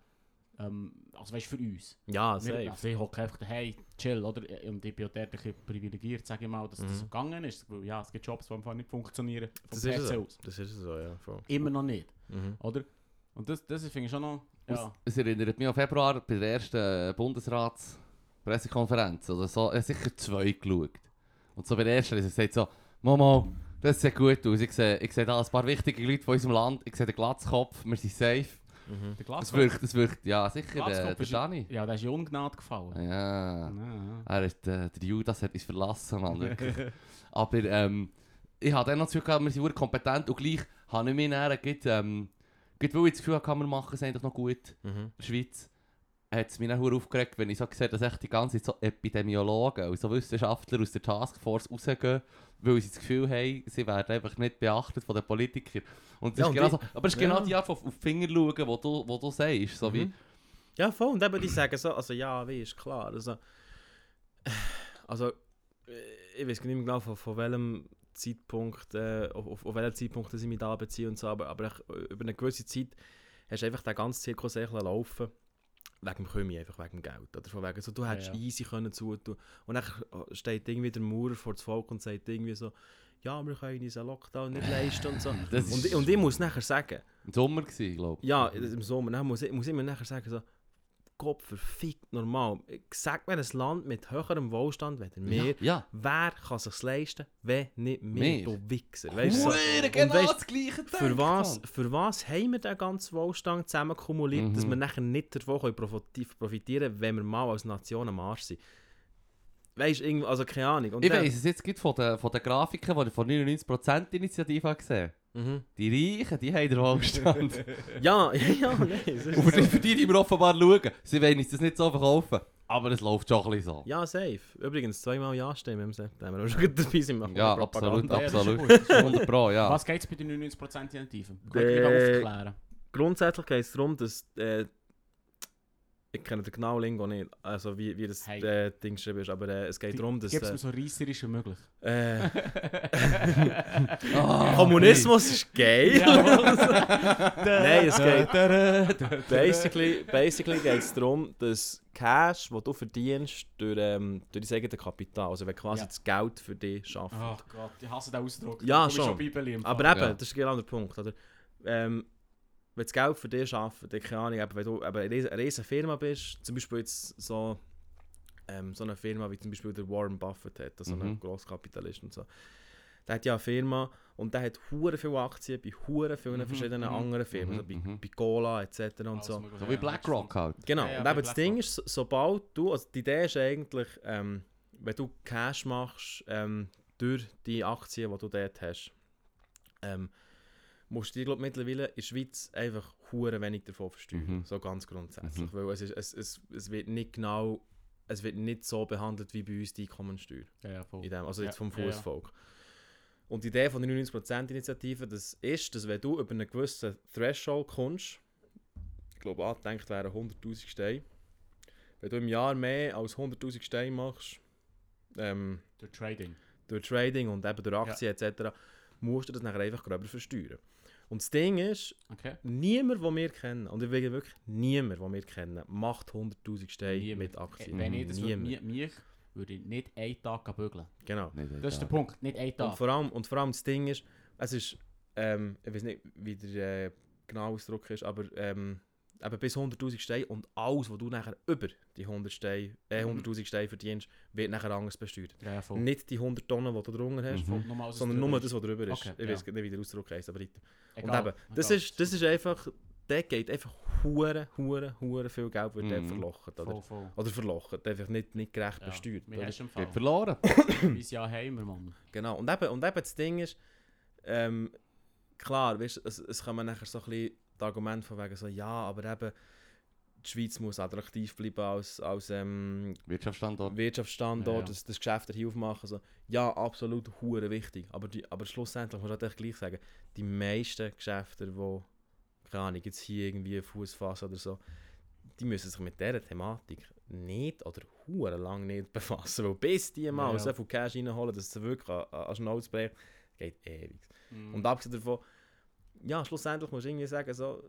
ähm, also weißt du, für uns. Ja, Wir, safe. also ich hocke einfach daheim, chill, oder? Und ich bin auch dort ein bisschen privilegiert, sage ich mal, dass Mhm. das so gegangen ist. Weil ja, es gibt Jobs, die einfach nicht funktionieren vom Das ist PC so. aus. Das ist so, ja. Voll. Immer noch nicht, Mhm. oder? Und das, das finde ich schon noch, ja. Es erinnert mich an Februar bei der ersten Bundesratspressekonferenz oder so. Ich habe sicher zwei geschaut. Und so bei der ersten habe ich gesagt so, Momo, das sieht gut aus. Ich sehe, ich sehe da ein paar wichtige Leute von unserem Land. Ich sehe den Glatzkopf, wir sind safe. Mhm. Der Das Glatzkopf, wirkt, das wirkt, ja sicher, äh, der ist- Dani. ja, der ist in Ungnade gefallen. Ja. Ja. Er ist, äh, der Judas hat uns verlassen, Mann, wirklich. [LAUGHS] Aber ähm, ich habe dann noch das Gefühl wir sind kompetent und gleich habe ich mich dann, ähm, gerade weil ich das Gefühl hatte, wir machen es eigentlich noch gut Mhm. in der Schweiz, hat es mich dann verdammt aufgeregt, wenn ich so sehe, dass echt die ganze Zeit so Epidemiologen und so Wissenschaftler aus der Taskforce rausgehen, weil sie das Gefühl haben, sie werden einfach nicht beachtet von den Politikern. Und das Ja, ist genau so, aber es ist ja. genau die Art von auf die Finger schauen, wo du, wo du sagst. So wie, Mhm. Ja, voll. Und eben die sagen so, also ja, wie ist klar. Also, [SIGHS] also ich weiß nicht mehr genau von, von welchem Zeitpunkt, äh, auf, auf, auf welchen Zeitpunkt ich mich da beziehe und so, aber, aber ich, über eine gewisse Zeit hast du einfach den ganzen Zirkus laufen wegen dem Krimi, einfach wegen dem Geld. Oder von wegen so, du hättest ja. easy können zutun. Und dann steht irgendwie der Maurer vor das Volk und sagt irgendwie so, ja, wir können einen Lockdown nicht leisten und so. [LAUGHS] Und, und ich muss nachher sagen, im Sommer gewesen, glaube ich. ja, im Sommer dann muss ich, muss ich mir nachher sagen, so, Gott verfickt normal. Sag mir ein Land mit höherem Wohlstand, wenn wir, Ja, wer kann sich leisten, wenn nicht Wir. du Wichser. Weißt du, so, genau weisst, das gleiche für, was, für was haben wir den ganzen Wohlstand zusammen kumuliert, dass Mhm. wir nachher nicht davon können profiti- profitieren wenn wir mal als Nation am Arsch sind? Weißt du, also keine Ahnung. Und Ich weiss es jetzt gibt von den, von den Grafiken, die ich von 99% Initiative habe gesehen Mhm. Die Reichen, die haben den Wohlstand. [LAUGHS] Ja, ja, ja, nein. Und für für die, die wir offenbar schauen, sie wollen uns das nicht so verkaufen. Aber es läuft schon ein bisschen so. Ja, safe. Übrigens, zweimal Ja stimmen im September. Wir schon dabei sind, wir Ja, absolut, absolut. gut, das ist gut. 100 Pro, ja. Was geht es bei den 99% Initiativen? Könnt Der- ihr aufklären? Grundsätzlich geht es darum, dass. Äh, ich kenne den genauen Lingo nicht, also wie, wie das Hey. äh, Ding geschrieben ist, aber äh, es geht darum, dass. Gib es Äh, mir so reisserisch wie möglich. äh, [LAUGHS] Ah, Kommunismus ist geil! [LAUGHS] Nein, es geht. Basically, basically geht es darum, dass Cash, das du verdienst, durch, ähm, durch dein eigenes Kapital, also wenn quasi Ja. das Geld für dich schafft. Ach Gott, ich hasse den Ausdruck. Ja, schon. Im Aber eben, Ja. das ist genau der Punkt. Oder? Ähm, wenn das Geld für dich arbeitet, dann keine Ahnung, eben, wenn du eben eine riesen Firma bist, zum Beispiel jetzt so, ähm, so eine Firma wie zum Beispiel der Warren Buffett hat, so Mhm. ein Grosskapitalist und so. Der hat ja eine Firma und der hat hure viele Aktien bei hure vielen Mhm, verschiedenen mhm, anderen Firmen, mhm, also bei, mhm. bei Cola etc. und so. So wie BlackRock halt. Genau, Ja, ja, und eben das Ding ist, so- sobald du, also die Idee ist eigentlich, ähm, wenn du Cash machst ähm, durch die Aktien, die du dort hast, ähm, musst du dir glaub, mittlerweile in der Schweiz einfach hure wenig davon versteuern. Mhm. So ganz grundsätzlich. Mhm. Weil es, ist, es, es, es wird nicht genau, es wird nicht so behandelt wie bei uns die Einkommensteuer. Ja, ja, voll. In dem, also jetzt Ja, vom ja, ja. Fußvolk. Und die Idee von der 99%-Initiative, das ist, dass wenn du über einen gewissen Threshold kommst, ich glaube angedenkt wären 100'000 Steine, wenn du im Jahr mehr als 100'000 Steine machst, ähm, Durch Trading. durch Trading und eben durch Aktien etc., musst du das nachher einfach gröber versteuern. Und das Ding ist, Okay. niemand, den wir kennen, und ich will wirklich niemand, den wir kennen, macht 100'000 Steine Niemand. mit Aktien. Wenn ich das würde, Niemand. mich würde ich nicht einen Tag bügeln. Genau. Das ist der. Punkt, nicht einen Und Tag. vor, allem, und vor allem das Ding ist, es ist, ähm, ich weiß nicht, wie der äh, genaue Ausdruck ist, aber ähm, eben bis 100'000 Steine und alles, was du nachher über die 100 Steine, äh, Mhm. 100'000 Steine verdienst, wird nachher anders besteuert. Ja, ja. Nicht die 100 Tonnen, die du drunter hast, Mhm. Sondern nur ist. das, was drüber ist. Okay, ich ja. weiß nicht, wie der Ausdruck heisst, aber weiter. Egal, und eben, das egal. ist, das ist einfach, der geht einfach hure, hure, hure viel Geld wird dort Mhm. verlochen. Oder, Voll, voll. oder verlochen, einfach nicht, nicht gerecht Ja, besteuert. Hast. Geht verloren. Mein Jahr haben wir, Mann. Genau, und eben, und eben das Ding ist, ähm, klar, weißt, es, es kommen nachher so ein bisschen die Argumente von wegen so, ja, aber eben, die Schweiz muss attraktiv bleiben als, als ähm, Wirtschaftsstandort. Wirtschaftsstandort, Ja, ja. Das, das Geschäft hier aufmachen. So. Ja, absolut, hure wichtig. Aber, die, aber schlussendlich muss ich halt gleich sagen, die meisten Geschäfte, die, keine Ahnung, jetzt hier irgendwie Fuß fassen oder so, die müssen sich mit dieser Thematik nicht oder hure lang nicht [LAUGHS] befassen. Weil bis die mal Ja, ja. so viel Cash reinholen, dass es wirklich an, an Schnauze bricht, geht ewig. Mhm. Und abgesehen davon, ja, schlussendlich musst du irgendwie sagen, so,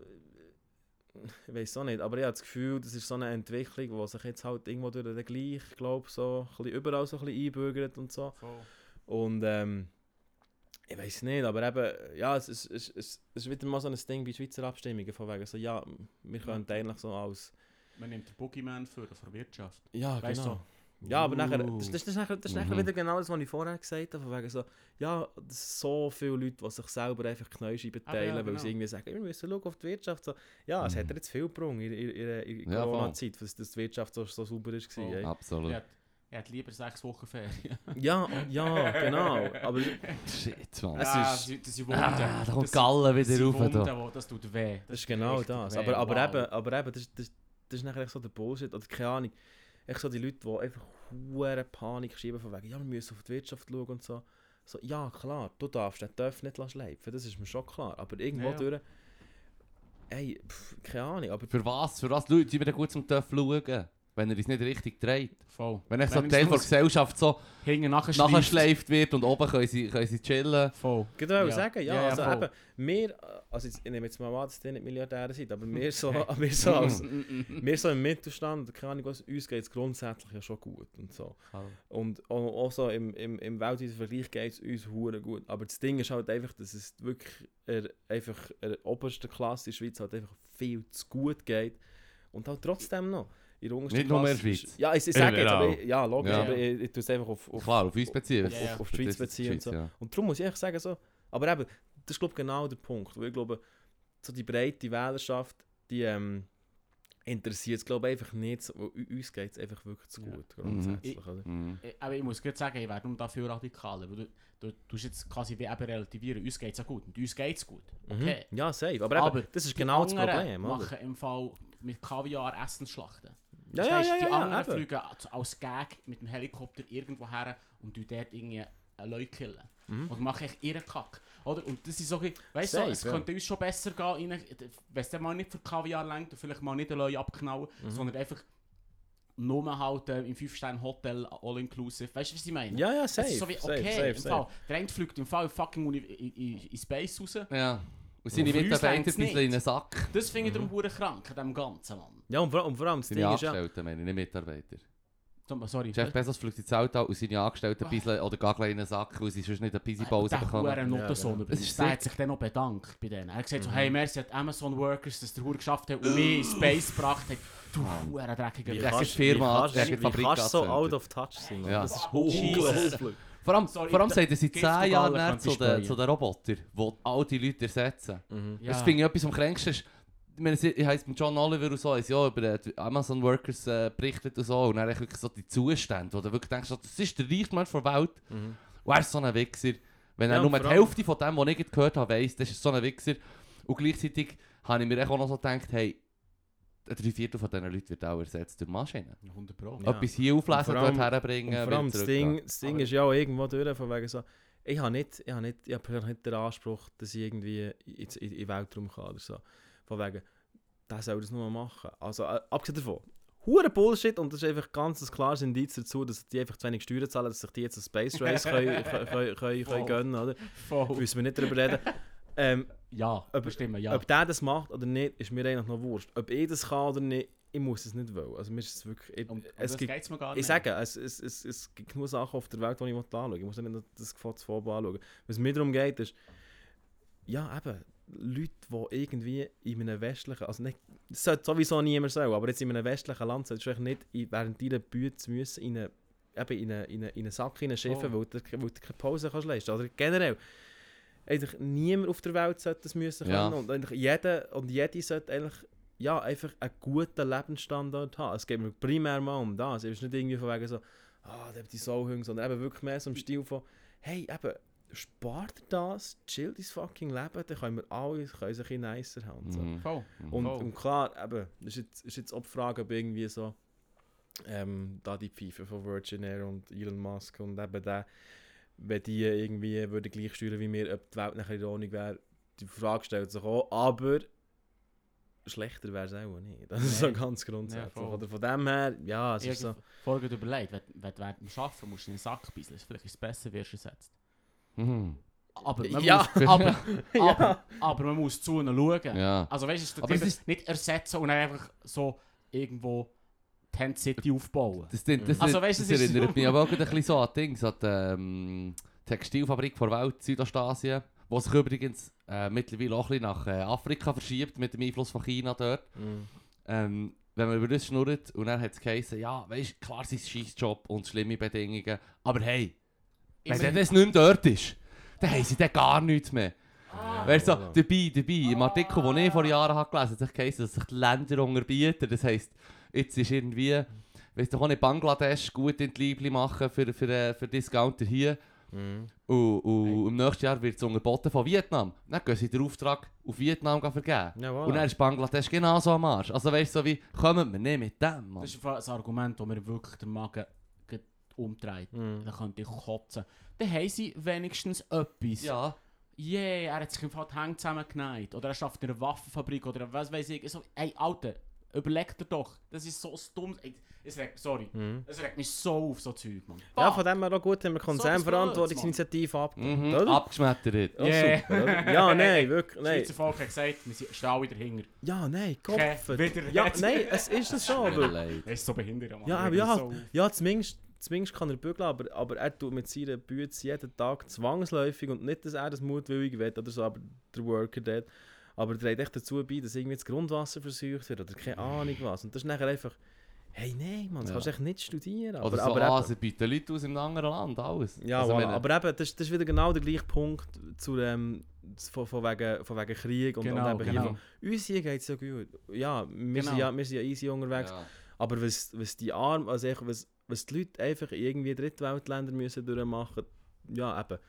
[LAUGHS] ich weiß auch nicht, aber ich habe das Gefühl, das ist so eine Entwicklung, die sich jetzt halt irgendwo durch den gleich, glaube so, ein bisschen überall so ein bisschen einbürgert und so. Voll. Und ähm, ich weiß nicht, aber eben, ja, es, ist- es, es, es ist wieder mal so ein Ding bei Schweizer Abstimmungen, von wegen so, ja, wir können eigentlich so als, Man nimmt den Boogeyman für, der Wirtschaft. ja, Weißt genau. du? Ja, aber nachher, das, das, das ist nachher, das ist nachher Mhm. wieder genau das, was ich vorher gesagt habe, von wegen so, ja, das so viele Leute, die sich selber einfach Knäuscheiben Ah, ja, teilen, weil genau. sie irgendwie sagen, wir müssen schauen auf die Wirtschaft. So, ja, es Mhm. hat ja jetzt viel gebrungen in, in, in, Ja. Corona-Zeit, dass, dass die Wirtschaft so, so sauber ist. War, ey. Absolut. Er hat, er hat lieber sechs Wochen Ferien. ja, ja, genau. Aber Shit, Mann. Es ja, ist- das, das sind Wunden. Ah, da kommt das, Galle das wieder rauf. Wunden, Da. wo- das tut weh. das ist tut genau das. weh. Aber, aber Wow. eben, aber eben das, das, das ist nachher echt so der Bullshit. Oder keine Ahnung. Echt so die Leute, die einfach hohe Panik schieben, von wegen, ja, wir müssen auf die Wirtschaft schauen und so. So, ja, klar, du darfst den Töff nicht schleifen, das ist mir schon klar. Aber irgendwo Ja, ja. durch. Ey, pff, keine Ahnung, aber Für was? Für was Leute wieder gut zum Töff schauen? Wenn er uns nicht richtig dreht. Voll. Wenn echt so Wenn Teil es der Gesellschaft so nachgeschleift wird und oben können sie, können sie chillen. Voll. Ich wollte Ja. sagen, ja, Ja, ja, also voll. eben, wir, also jetzt, ich nehme jetzt mal an, dass ihr nicht Milliardäre seid, aber wir so, [LAUGHS] wir so, als, [LAUGHS] wir so im Mittelstand, keine Ahnung was, uns geht es grundsätzlich ja schon gut und so. Und auch, auch so im, im, im weltweiten Vergleich geht es uns hure gut. Aber das Ding ist halt einfach, dass es wirklich er, einfach der obersten Klasse in der Schweiz halt einfach viel zu gut geht. Und halt trotzdem noch. In der untersten Nicht nur in der Schweiz. Ja, ich, ich sage jetzt, Überall. aber ich, ja, logisch, Ja. aber ich, ich tue es einfach auf, auf, Klar, auf uns beziehen. Ja, ja. auf, auf die Schweiz beziehen und so. ja. Und darum muss ich echt sagen, so, aber eben, das ist glaube ich genau der Punkt, weil ich glaube, so die breite Wählerschaft, die ähm, interessiert es glaube ich einfach nicht, so, weil u- uns geht es einfach wirklich zu Ja. gut, grundsätzlich. Ich- oder? Mhm. Aber ich muss gerade sagen, ich werde um dafür radikaler. Weil du, du, du tust jetzt quasi wie eben relativieren. Uns geht es ja gut. Und uns geht es gut. Okay. Mhm. Ja, safe. Aber, eben, Aber das ist Die genau das anderen Problem, oder? machen im Fall mit Kaviar Essensschlachten. Ja, ja, Verstehst ja, du? ja, die anderen eben. fliegen als- Gag mit dem Helikopter irgendwo her und du dort irgendwie einen Leute killen. Mhm. Und machen echt ihren Kack. Oder? Und das ist so, weißt du, Safe, es könnte uns schon besser gehen, wenn es mal nicht für Kaviar lenkt und vielleicht mal nicht einen Leute abknallen, Mhm. sondern einfach nur halt äh, im 5-Sterne-Hotel all-inclusive. Weißt du, was ich meine? Ja, ja, safe. ist so wie, safe, okay, safe, im safe. Fall, der eine fliegt im Fall fucking in, in, in Space raus. Ja. Und seine Mitarbeiter ein bisschen in den Sack. Das finde ich darum hure krank an dem Ganzen, Mann. Ja, und vor, und vor allem das Seine Ding ist ja... Angestellten, meine ich, nicht Mitarbeiter. Sorry. Jeff Bezos fliegt ins Weltall und seine Angestellten bisschen oder gar in einen Sack, weil sie sonst nicht eine Pisi-Pause der bekommen. Huren Notensohn Ja, übrigens, der hat sich dann noch bedankt bei denen. Er hat gesagt so, Mhm. hey, merci an Amazon Workers, dass der Hure geschafft hat und mich in Space gebracht hat. Du Huren dreckiger Dreck. Firma- wie kannst, du so out of touch sein? Ja. Das ist Jesus. unglaublich. Vor allem, Sorry, vor allem er seit Gift 10 und Jahren nicht zu den, zu den Robotern, die all die Leute ersetzen. Mhm. Ja. Das finde ich etwas am kränksten. Ich meine, sie- ich heisst mit John Oliver und so, sie ja über Amazon Workers äh, berichtet und so. Und dann wirklich so die Zustände, wo du wirklich denkst, das ist der reichste Mensch der Welt. Mhm. Und er ist so ein Wichser. Wenn Ja, er nur die Hälfte von dem, was ich gehört habe, weiss, das ist so ein Wichser. Und gleichzeitig habe ich mir auch noch so gedacht, hey, ein Dreiviertel von diesen Leuten wird auch ersetzt durch Maschinen. 100 Pro. Ja. Etwas hier auflesen, allem- dort herbringen, Und vor allem das. Ding, das Ding ist ja auch irgendwo durch, von wegen so, ich habe nicht, ich habe nicht, ich habe nicht den Anspruch, dass ich irgendwie in, in, in den Weltraum kann oder so. Von wegen, der soll das nur machen. Also, äh, abgesehen davon, hure Bullshit und das ist einfach ganz ein klares Indiz dazu, dass die einfach zu wenig Steuern zahlen, dass sich die jetzt ein Space Race [LAUGHS] können, können, können, können gönnen, oder? Voll. Müssen wir nicht darüber reden. Ähm, Ja, Ob- bestimmt, ja. Ob der das macht oder nicht, ist mir eigentlich noch wurscht. Ob ich das kann oder nicht, ich muss es nicht wollen. Also mir ist es wirklich... Ich, um, es gibt, geht's mir gar nicht. ich sage, es, es, es, es gibt genug Sachen auf der Welt, die ich anschauen will. Ich muss nicht das das Vorbild anschauen. Was mir darum geht, ist... Ja, eben... Leute, die irgendwie in einem westlichen... Also nicht... Das sollte sowieso niemand so, aber jetzt in einem westlichen Land solltest du nicht in, während deiner Büte müssen in eben in einen in in einen Sack hineinschiffen, Oh. weil, du, weil du keine Pause kannst leisten. Oder generell... Eigentlich niemand auf der Welt sollte das müssen Ja. können. Und eigentlich jeder und jede sollte eigentlich ja, einfach einen guten Lebensstandard haben. Es geht mir primär mal um das. Es ist nicht irgendwie von wegen so, ah, der hat die Sauhunge, sondern eben wirklich mehr so im Stil von, hey, eben, spart dir das, chill dein fucking Leben, dann können wir alle können sich ein bisschen nicer haben. und So. Mhm. Voll. Und, Voll. und klar, eben, das ist jetzt, ist jetzt auch die Frage, ob irgendwie so, ähm, da die Pfeife von Virgin Air und Elon Musk und eben der, wenn die irgendwie würden gleich steuern wie wir, ob die Welt nachher in Ordnung wäre, die Frage stellt sich auch, aber schlechter wäre es auch nicht. Das ist so ganz grundsätzlich. voll. Oder von dem her, ja, es Ich ist so. habe vorher überlegt, wenn, wenn du während dem Arbeiten musst du in den Sack bisseln, vielleicht ist es besser, wirst du ersetzt. Mhm. Aber man, Ja. muss, aber, [LAUGHS] Ja. aber, aber man muss zu ihnen schauen. Ja. Also weißt du, nicht, ist- nicht ersetzen und einfach so irgendwo Tent City aufbauen. Das, das, das, Also, weißt das ist erinnert so- mich aber auch gerade ein bisschen so an Dings, an die ähm, Textilfabrik der Welt, Südostasien, wo sich übrigens äh, mittlerweile auch ein bisschen nach äh, Afrika verschiebt mit dem Einfluss von China dort. Mhm. Ähm, wenn man über das schnurrt und dann hat es geheißen, ja, weißt du, klar, es ist ein Job und schlimme Bedingungen, aber hey, wenn Ich das nicht mehr dort ist, dann haben sie dann gar nichts mehr. Ah. Weißt du, so, dabei, dabei, im Artikel, den ich vor Jahren habe gelesen habe, hat es geheißen, dass sich die Länder unterbieten. Das heisst, jetzt ist irgendwie, weißt du, auch nicht Bangladesch gut in die Liebli machen für, für, äh, für Discounter hier. Mhm. Und, und im nächsten Jahr wird es unterboten von Vietnam. Dann gehen sie den Auftrag auf Vietnam vergeben. Ja, voilà. Und dann ist Bangladesch genauso am Arsch. Also weißt du, so wie, kommen wir nicht mit dem, Mann. Das ist ein Argument, das mir wirklich den Magen umdreht. Mhm. Da könnte ich kotzen. Dann haben sie wenigstens etwas. Ja. Yeah, er hat sich im Fall die Hände zusammengenäht. Oder er schafft in einer Waffenfabrik oder was weiß ich. So, ey, Alter, überleg dir doch. Das ist so. Ey, Es regt, sorry. Mhm. Es regt mich so auf, so Zeug, Mann. Ja, von dem her auch gut, haben wir So Konzernverantwortungsinitiative abgegeben, Mhm. oder? Abgeschmettert. Ja, Yeah. super, oder? Ja, [LAUGHS] nein, wirklich, nein. Schweizer Volk hat gesagt, wir sind- stehen alle dahinter. Ja, nein, Kopf. wieder- Ja, nein, es ist das so, aber... Er ist so behindert, Mann. Ja, Er aber ja, so ja zumindest, zumindest kann er bügeln, aber, aber er tut mit seiner Büte jeden Tag zwangsläufig und nicht, dass er das mutwillig will oder so, aber der Worker dort. Aber er trägt echt dazu bei, dass irgendwie das Grundwasser versucht wird oder keine Ahnung was. Und das ist nachher einfach, hey, nein, man, das Ja. kannst du echt nicht studieren. Oder Aber, so, aber ah, eben- sie bieten Leute aus in einem anderen Land, alles. Ja, Also, voilà. aber eben, das, das ist wieder genau der gleiche Punkt zu, ähm, von, von, wegen, von wegen Krieg und, Genau, und eben genau. hier von, uns hier geht es ja gut. Ja, wir, sind Genau. ja, wir sind ja easy unterwegs. Ja. Aber was, was die Armen, also was, was die Leute einfach irgendwie Drittweltländer müssen durchmachen, ja eben,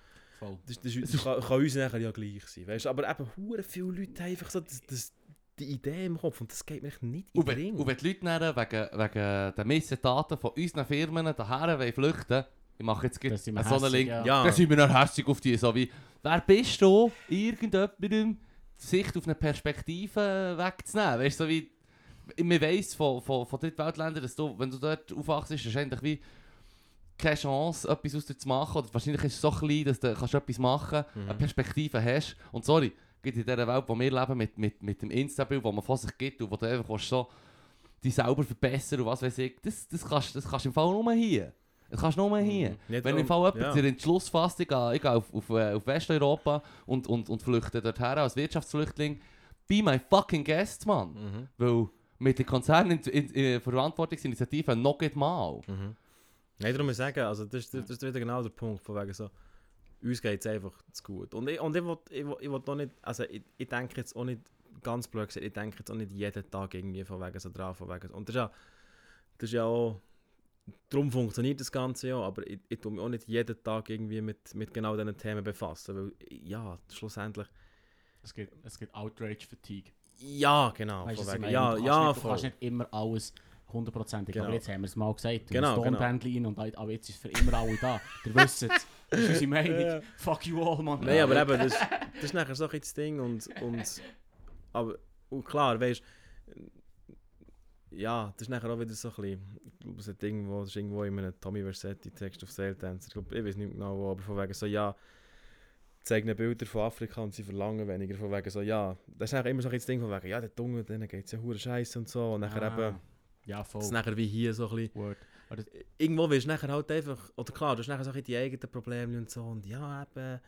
Voll. das, das, das kann, kann uns nachher ja gleich sein, weißt? Aber eben, hure viele Leute haben einfach so das, das, die Idee im Kopf und das geht mir echt nicht in den Ring. und wenn die Leute dann wegen, wegen der Missetaten von unseren Firmen daher wollen flüchten ich mache jetzt gleich so einen Link, ja. Ja. dann sind wir noch hässlich auf die, so wie, wer bist du, irgendjemandem Sicht auf eine Perspektive wegzunehmen, weißt du, so wie, man weiss von, von, von Drittweltländern, dass du, wenn du dort aufwachst, ist wahrscheinlich wie keine Chance, etwas aus dir zu machen, oder wahrscheinlich ist es so klein, dass du kannst etwas machen Mhm. eine Perspektive hast. Und sorry, in dieser Welt, wo wir leben, mit, mit, mit dem Insta-Bild, wo man von sich gibt und wo du einfach so dich selber verbessern und was weiß ich. Das, das, kannst, das kannst du im Fall nur hier. Das kannst du nur hier. Mhm. Nicht Wenn um- im Fall jemand ja. den Entschluss fasst, ich gehe, ich gehe auf, auf, äh, auf Westeuropa und, und, und flüchte dorthin als Wirtschaftsflüchtling, be my fucking guest, Mann. Mhm. Weil mit der Konzernverantwortungsinitiative noch geht mal. Mhm. Nein, darum muss ich sagen, also das, ist- das ist wieder genau der Punkt, von wegen so, uns geht es einfach zu gut. Und ich, und ich will, ich will, ich will auch nicht, also ich, ich denke jetzt auch nicht, ganz blöd gesagt, ich denke jetzt auch nicht jeden Tag irgendwie von wegen so dran, von wegen so. Und das ist ja, das ist ja auch, darum funktioniert das Ganze ja, aber ich, ich tue mich auch nicht jeden Tag irgendwie mit, mit genau diesen Themen befassen, weil, ja, schlussendlich, Es gibt, es gibt Outrage Fatigue. ja, genau, Weißt von wegen, ja, du kannst ja, nicht, du kannst nicht immer alles hundertprozentig. Genau. Aber jetzt haben wir es mal gesagt. Genau, genau, rein und aber jetzt ist für immer alle da. Ihr [LAUGHS] wisst es. Das ist unsere Meinung. Ja. Fuck you all, man. Nein, aber [LAUGHS] eben, das, das ist nachher so ein das Ding und, und aber und klar, weißt ja, das ist nachher auch wieder so ein bisschen, ich glaube, so ein Ding, wo, das ist irgendwo in einem Tommy Versetti Text auf Sale Dancer, ich, glaube, ich weiß nicht genau wo, aber von wegen so, ja, zeigen Bilder von Afrika und sie verlangen weniger, von wegen so, ja, das ist nachher immer so ein das Ding von wegen, ja, der Dunge, denen geht es ja hure scheiße und so, und nachher Ah, eben, Ja, das voll. ist nachher wie hier so ein bisschen, Word. irgendwo willst du nachher halt einfach, oder klar, du hast nachher so ein die eigenen Probleme und so, und ja, eben,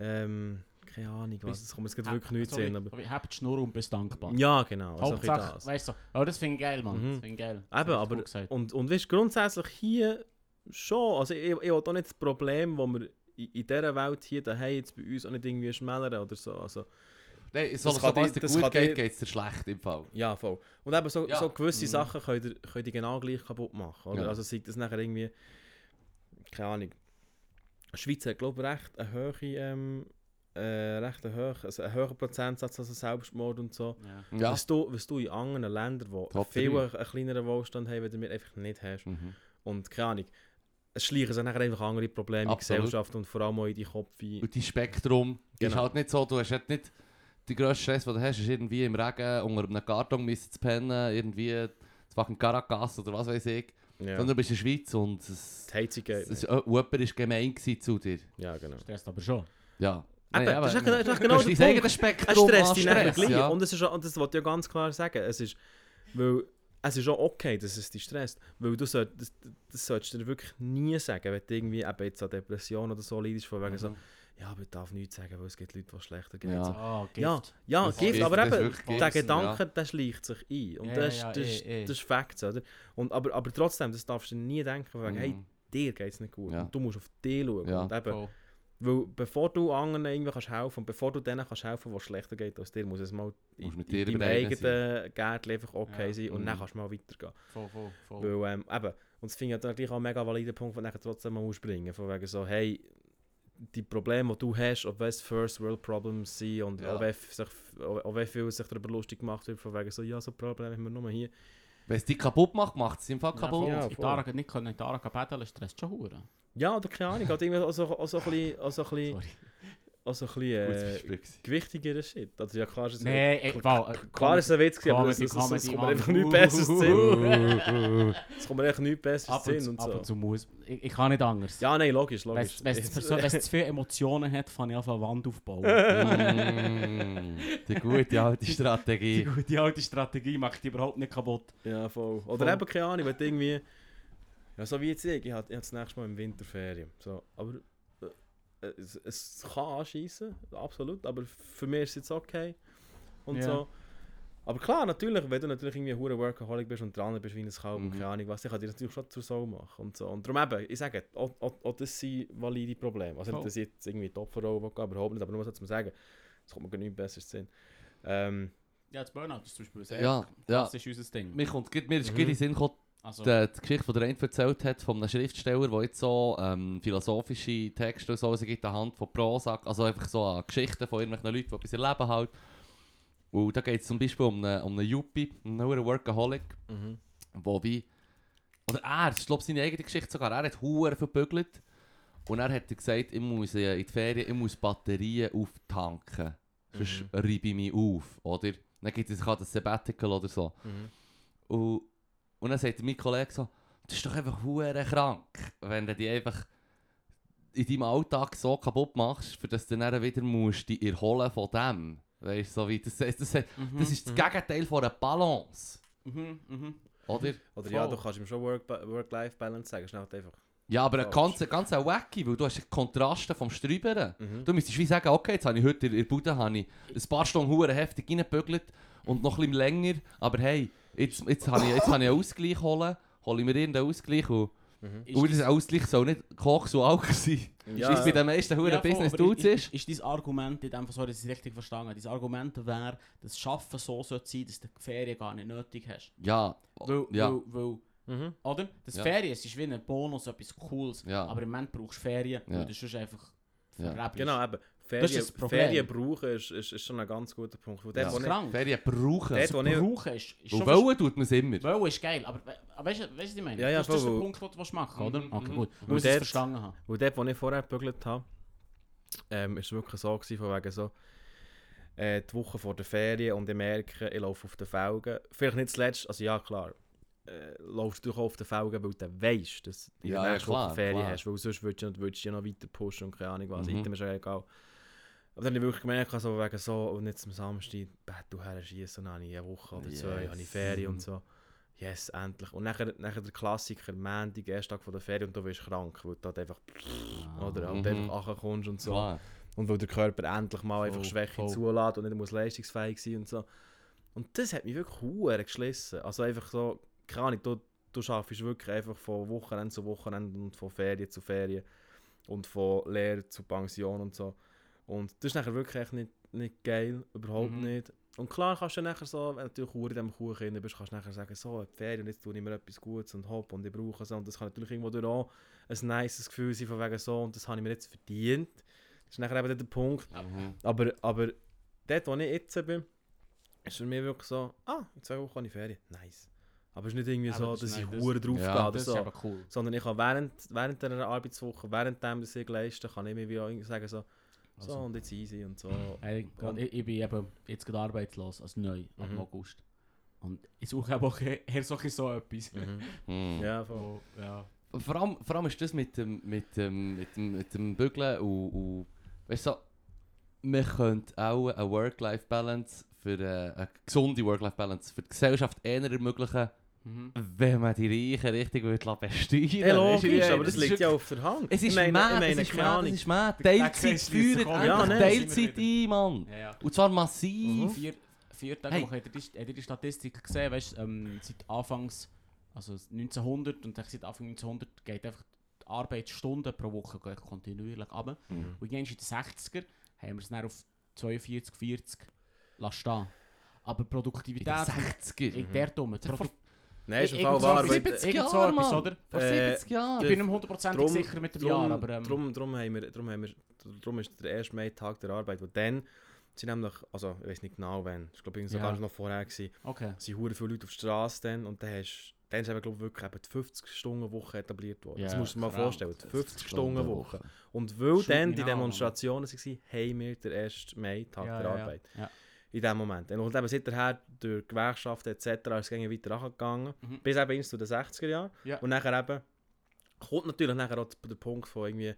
ähm, keine Ahnung, was, das kommt jetzt wirklich nicht Sorry, sehen, aber... habt die Schnur und bist dankbar. Ja, genau. Hauptsache, das. weißt du, aber das finde ich geil, Mann. Mhm. Das finde ich geil. Eben, aber-. Und, und weißt, grundsätzlich hier schon. Also ich, ich will auch nicht das Problem, das wir in, in dieser Welt hier daheim jetzt bei uns auch nicht irgendwie schmälern oder so. Also, Nein, so, Das kann sobald es die- dir das gut geht, die- geht es dir schlecht im Fall. ja, voll. Und eben so, Ja. so gewisse Mhm. Sachen können, die genau gleich kaputt machen. Oder? Ja. Also sei das nachher irgendwie, keine Ahnung. Die Schweiz hat, glaube ich, recht eine hohe, ähm, äh, recht eine hohe, also einen höheren Prozentsatz also Selbstmord und so. Ja. Ja. Was, du, was du in anderen Ländern, die Top viel einen kleineren Wohlstand haben, wie wir einfach nicht hast. Mhm. Und keine Ahnung, es schleichen sich nachher einfach andere Probleme in die Absolut. Gesellschaft und vor allem auch in die Kopf. Und dein Spektrum ist Genau. halt nicht so, du hast halt nicht... Der grösste Stress, den du hast, ist irgendwie im Regen unter einem Karton zu pennen, irgendwie zu fucking Caracas oder was weiß ich. Ja. Sondern du bist in der Schweiz und es, Die Heizung geht es, es, äh, jemand war gemein gewesen zu dir. Ja, genau. Stresst aber schon. Ja. Eben, Nein, das ist das ist genau hast der Punkt. Es Spektrum stresst an dich Stress, gleich. ja. Und, es ist und das wollte ich ja ganz klar sagen. Es ist, weil, es ist auch okay, dass es dich stresst. Weil du soll, das, das solltest du dir wirklich nie sagen, wenn du irgendwie eben jetzt an Depression oder so leidest, von wegen so, Mhm. Ja, aber ich darf nichts sagen, weil es gibt Leute, die es schlechter geht. Ja. So. Ah, Gift. Ja, ja Das Gift, Gift, aber das ist eben, der Gift, Gedanke, der schleicht sich ein. Und Ja, das, ja, das, ist- eh, eh. das ist Facts, oder? Und, aber, aber trotzdem, das darfst du nie denken, von wegen, hey, Mhm. dir geht es nicht gut. Ja. Und du musst auf dich schauen. Ja. Und eben, weil bevor du anderen irgendwie kannst helfen und bevor du denen kannst helfen, was schlechter geht als dir, muss es mal in, Musst mit in dir deinem eigenen Gärtchen einfach okay Ja. sein und Mhm. dann kannst du mal weitergehen. Voll, voll, voll. Weil, ähm, eben, und das finde ich natürlich auch ein mega valider Punkt, den du trotzdem mal ausbringen Von wegen so, hey, die Probleme, die du hast, ob es First World Problems sind und Ja. wenn sich, auch wenn viel sich darüber lustig gemacht wird, von wegen so, ja, so Probleme haben wir nur hier. Wenn es dich kaputt macht, macht es im Fall Ja, kaputt. voll. Ja, voll. Nicht können in Tara paddeln, stresst schon hure. Ja, oder keine Ahnung, halt irgendwie auch so, auch so ein bisschen, auch so ein bisschen, Sorry. auch so ein bisschen äh, Gespräch gewesen. gewichtigerer Shit. Also ja, klar ist es Nee, ey, wow, äh, Klar ist es ein Witz, gewesen, aber es, es, es, kommt einfach nichts Besseres zu Sinn. Es kommt mir echt nichts Besseres ab zu und, Sinn und ab so. und zu muss. Ich, ich kann nicht anders. Ja, nein, logisch, Wenn logisch. es zu viele Emotionen hat, fange ich an, eine Wand aufbauen. [LAUGHS] Mm, die gute alte [LAUGHS] Die Strategie. gute alte Strategie macht die überhaupt nicht kaputt. ja, voll. Oder Voll. eben, keine Ahnung, wenn irgendwie... Ja, so wie jetzt ich, ich habe das nächste Mal im Winterferien. So, aber es, es kann anschießen, absolut, aber für mich ist es jetzt okay. Und Ja. so. Aber klar, natürlich, wenn du natürlich irgendwie ein hoher Workaholic bist und dran bist wie ein Kalb und Mhm. keine Ahnung was, ich kann dir natürlich schon zur Sau machen und so. Und darum eben, ich sage, auch, auch, auch das sind valide Probleme. Also dass ich jetzt irgendwie die Opferrolle überhaupt nicht, aber nur so zu sagen, das kommt mir gar nicht besser Sinn. Ähm, Ja, das Burnout ist zum Beispiel sehr Ja, ja. Das ist unser Ding. Mir, kommt, mir ist Mhm. in Sinn gekommen, Also, die, die Geschichte, die der eine erzählt hat, von einem Schriftsteller, der jetzt so ähm, philosophische Texte und so also gibt anhand von Prosa, also einfach so an Geschichten von irgendwelchen Leuten, die etwas erleben halt. Und da geht es zum Beispiel um einen, um einen Yuppie, einen hohen Workaholic, mhm. wo wie... Oder er, ist glaube ich seine eigene Geschichte sogar, er hat Huren verbügelt. Und er hat er gesagt, ich muss äh, in die Ferien, ich muss Batterien auftanken. Sonst Mhm. reibe ich mich auf, oder? Dann gibt es sich halt ein Sabbatical oder so. Mhm. Und, und dann sagt mein Kollege so, du bist doch einfach hure krank, wenn du dich einfach in deinem Alltag so kaputt machst, für dass du dann wieder musst dich erholen von dem. Weißt du, so wie das, das, das, mhm, das ist das mhm. Gegenteil von einer Balance. Mhm, mhm. Oder? Oder ja, du kannst ihm schon Work- Work-Life-Balance sagen, ist halt einfach... Ja, aber Falsch. ganz, ganz ein wacky, weil du hast die Kontraste vom Sträuberen. Mhm. Du müsstest wie sagen, okay, jetzt habe ich heute in der Bude habe ich ein paar Stunden hure heftig reingebügelt und noch ein bisschen länger, aber hey, jetzt, jetzt habe ich, jetzt habe ich einen Ausgleich holen, hole ich mir irgendeinen Ausgleich und, Mhm. Ist und das- dieser Ausgleich soll nicht Koch so auch sein. Ja, Wie es bei den meisten hure Ja, voll, Business aber Dudes ist. Ist dein Argument in dem Fall, sorry, dass ich es richtig verstanden habe, dein Argument wäre, dass das Arbeiten so sollte sein, dass du die Ferien gar nicht nötig hast. Ja, Weil, ja, weil, weil Mhm. oder? Das Ja. Ferien es ist wie ein Bonus, etwas Cooles. ja. Aber im Moment brauchst du Ferien, Ja. weil du sonst einfach Ja. verrebelst. Genau, eben. Das ist Ferien, das. Ferien brauchen ist, ist, ist schon ein ganz guter Punkt. Dort, Das ist ich- krank. Ferien brauchen. Dort, wo ich- brauchen ist, ist schon wollen tut man es immer. Wollen ist geil, aber we- aber weißt du, du, was ich meine? Ja, ja, das, das ist der Punkt, den du willst machen oder? Mhm, Okay, gut. Dass ich es verstanden habe. Weil dort, wo ich vorher gebügelt habe, ähm, ist es wirklich so gewesen, von wegen so, äh, die Woche vor der Ferien und ich merke, ich laufe auf den Felgen. Vielleicht nicht zuletzt, also ja klar, äh, laufst du auch auf den Felgen, weil du weißt, dass du Ja, ja, klar, Ferien klar. hast, weil sonst würdest du, würdest du ja noch weiter pushen und keine Ahnung was, Mhm. Ist ja egal. Aber dann habe ich wirklich gemerkt, so wegen so, und jetzt am Samstag, du her schießen, dann habe ich eine Woche oder zwei, Yes. habe ich Ferien und so. Yes, endlich. Und nachher, nachher der Klassiker, Montag, erster Tag von der Ferien und du bist krank, weil du halt einfach, oder, halt Mhm. einfach ankommst und so. Klar. Und weil der Körper endlich mal einfach Schwäche voll. zulässt und nicht muss leistungsfähig sein und so. Und das hat mich wirklich hure geschlissen. Also einfach so, keine Ahnung, du, du schaffst wirklich einfach von Wochenende zu Wochenende und von Ferien zu Ferien und von Lehre zu Pension und so. Und das ist nachher wirklich echt nicht, nicht geil, überhaupt Mhm. nicht. Und klar kannst du nachher so, wenn du natürlich in diesem Kuchen bist, kannst du nachher sagen, so, die Ferien, jetzt tue ich mir etwas Gutes und hopp und ich brauche es. Und das kann natürlich irgendwo durch auch ein nices Gefühl sein, von wegen so, und das habe ich mir jetzt verdient. Das ist nachher eben der Punkt. Mhm. Aber, aber dort, wo ich jetzt bin, ist für mich wirklich so, ah, in zwei Wochen habe ich Ferien. Nice. Aber es ist nicht irgendwie Aber so, das- dass ich das- hure drauf Ja, gehe Das ist so. aber cool. Sondern ich kann während, während der Arbeitswoche, während dem, dass ich leiste, kann ich mir wie sagen so, so und jetzt easy und so. Hey, ich, ich bin eben jetzt gerade arbeitslos, als neu, ab Mhm. August. Und ich suche auch eher so, etwas. Mhm. [LAUGHS] Mhm. Ja, voll. Ja. Vor allem, vor allem ist das mit dem, mit dem, mit dem, mit dem Bügeln und, und weißt du, so, man könnte auch eine Work-Life-Balance für äh, eine gesunde Work-Life-Balance für die Gesellschaft eher ermöglichen, Mhm. wenn man die Reichen richtig würde lassen besteuern Ja, du, logisch, aber das liegt ja auf der Hand. Es ist mad, es ist keine mad, Ahnung. es ist mad. Teilzeit Kreis sich. Ja, endlich? Teilzeit ein, Mann. Ja, ja. Und zwar massiv. Vier, vier Tage Hey. Habt ihr die, habt ihr die Statistik gesehen? Weißt, ähm, seit Anfangs, also 1900 und seit Anfang 1900 geht einfach die Arbeitsstunden pro Woche kontinuierlich ab. Mhm. Und irgendwann in den 60er haben wir es dann auf 42, 40 lassen stehen. Aber In Produktivität... den 60er. in der Dumme. Vor- Nein, ist im Fall wahr. irgend 70 so Jahre, etwas, oder? Vor Äh, 70 Jahren. Ich bin nicht hundertprozentig Drum- sicher mit dem Jahr, aber... Ähm, drum, drum, haben wir, drum, haben wir, drum ist der erste Mai-Tag der Arbeit, wo dann sind nämlich, also ich weiß nicht genau wann, ich glaube sogar Ja. noch vorher gewesen, okay. sind hure viele Leute auf der Straße dann und dann hast dann ist eben, glaube ich, wirklich eben die 50-Stunden-Woche etabliert worden. das Ja, musst du dir mal vorstellen, die 50-Stunden-Woche. Und weil Shoot dann die Demonstrationen waren, haben wir den 1. Mai-Tag Ja, der ja, ja. Arbeit. Ja. In dem Moment. Und eben seither durch Gewerkschaften etc. ist es weiter angegangen. Mhm. Bis eben ins zu den 60er Jahren. Ja. Und nachher eben kommt natürlich nachher auch der Punkt von irgendwie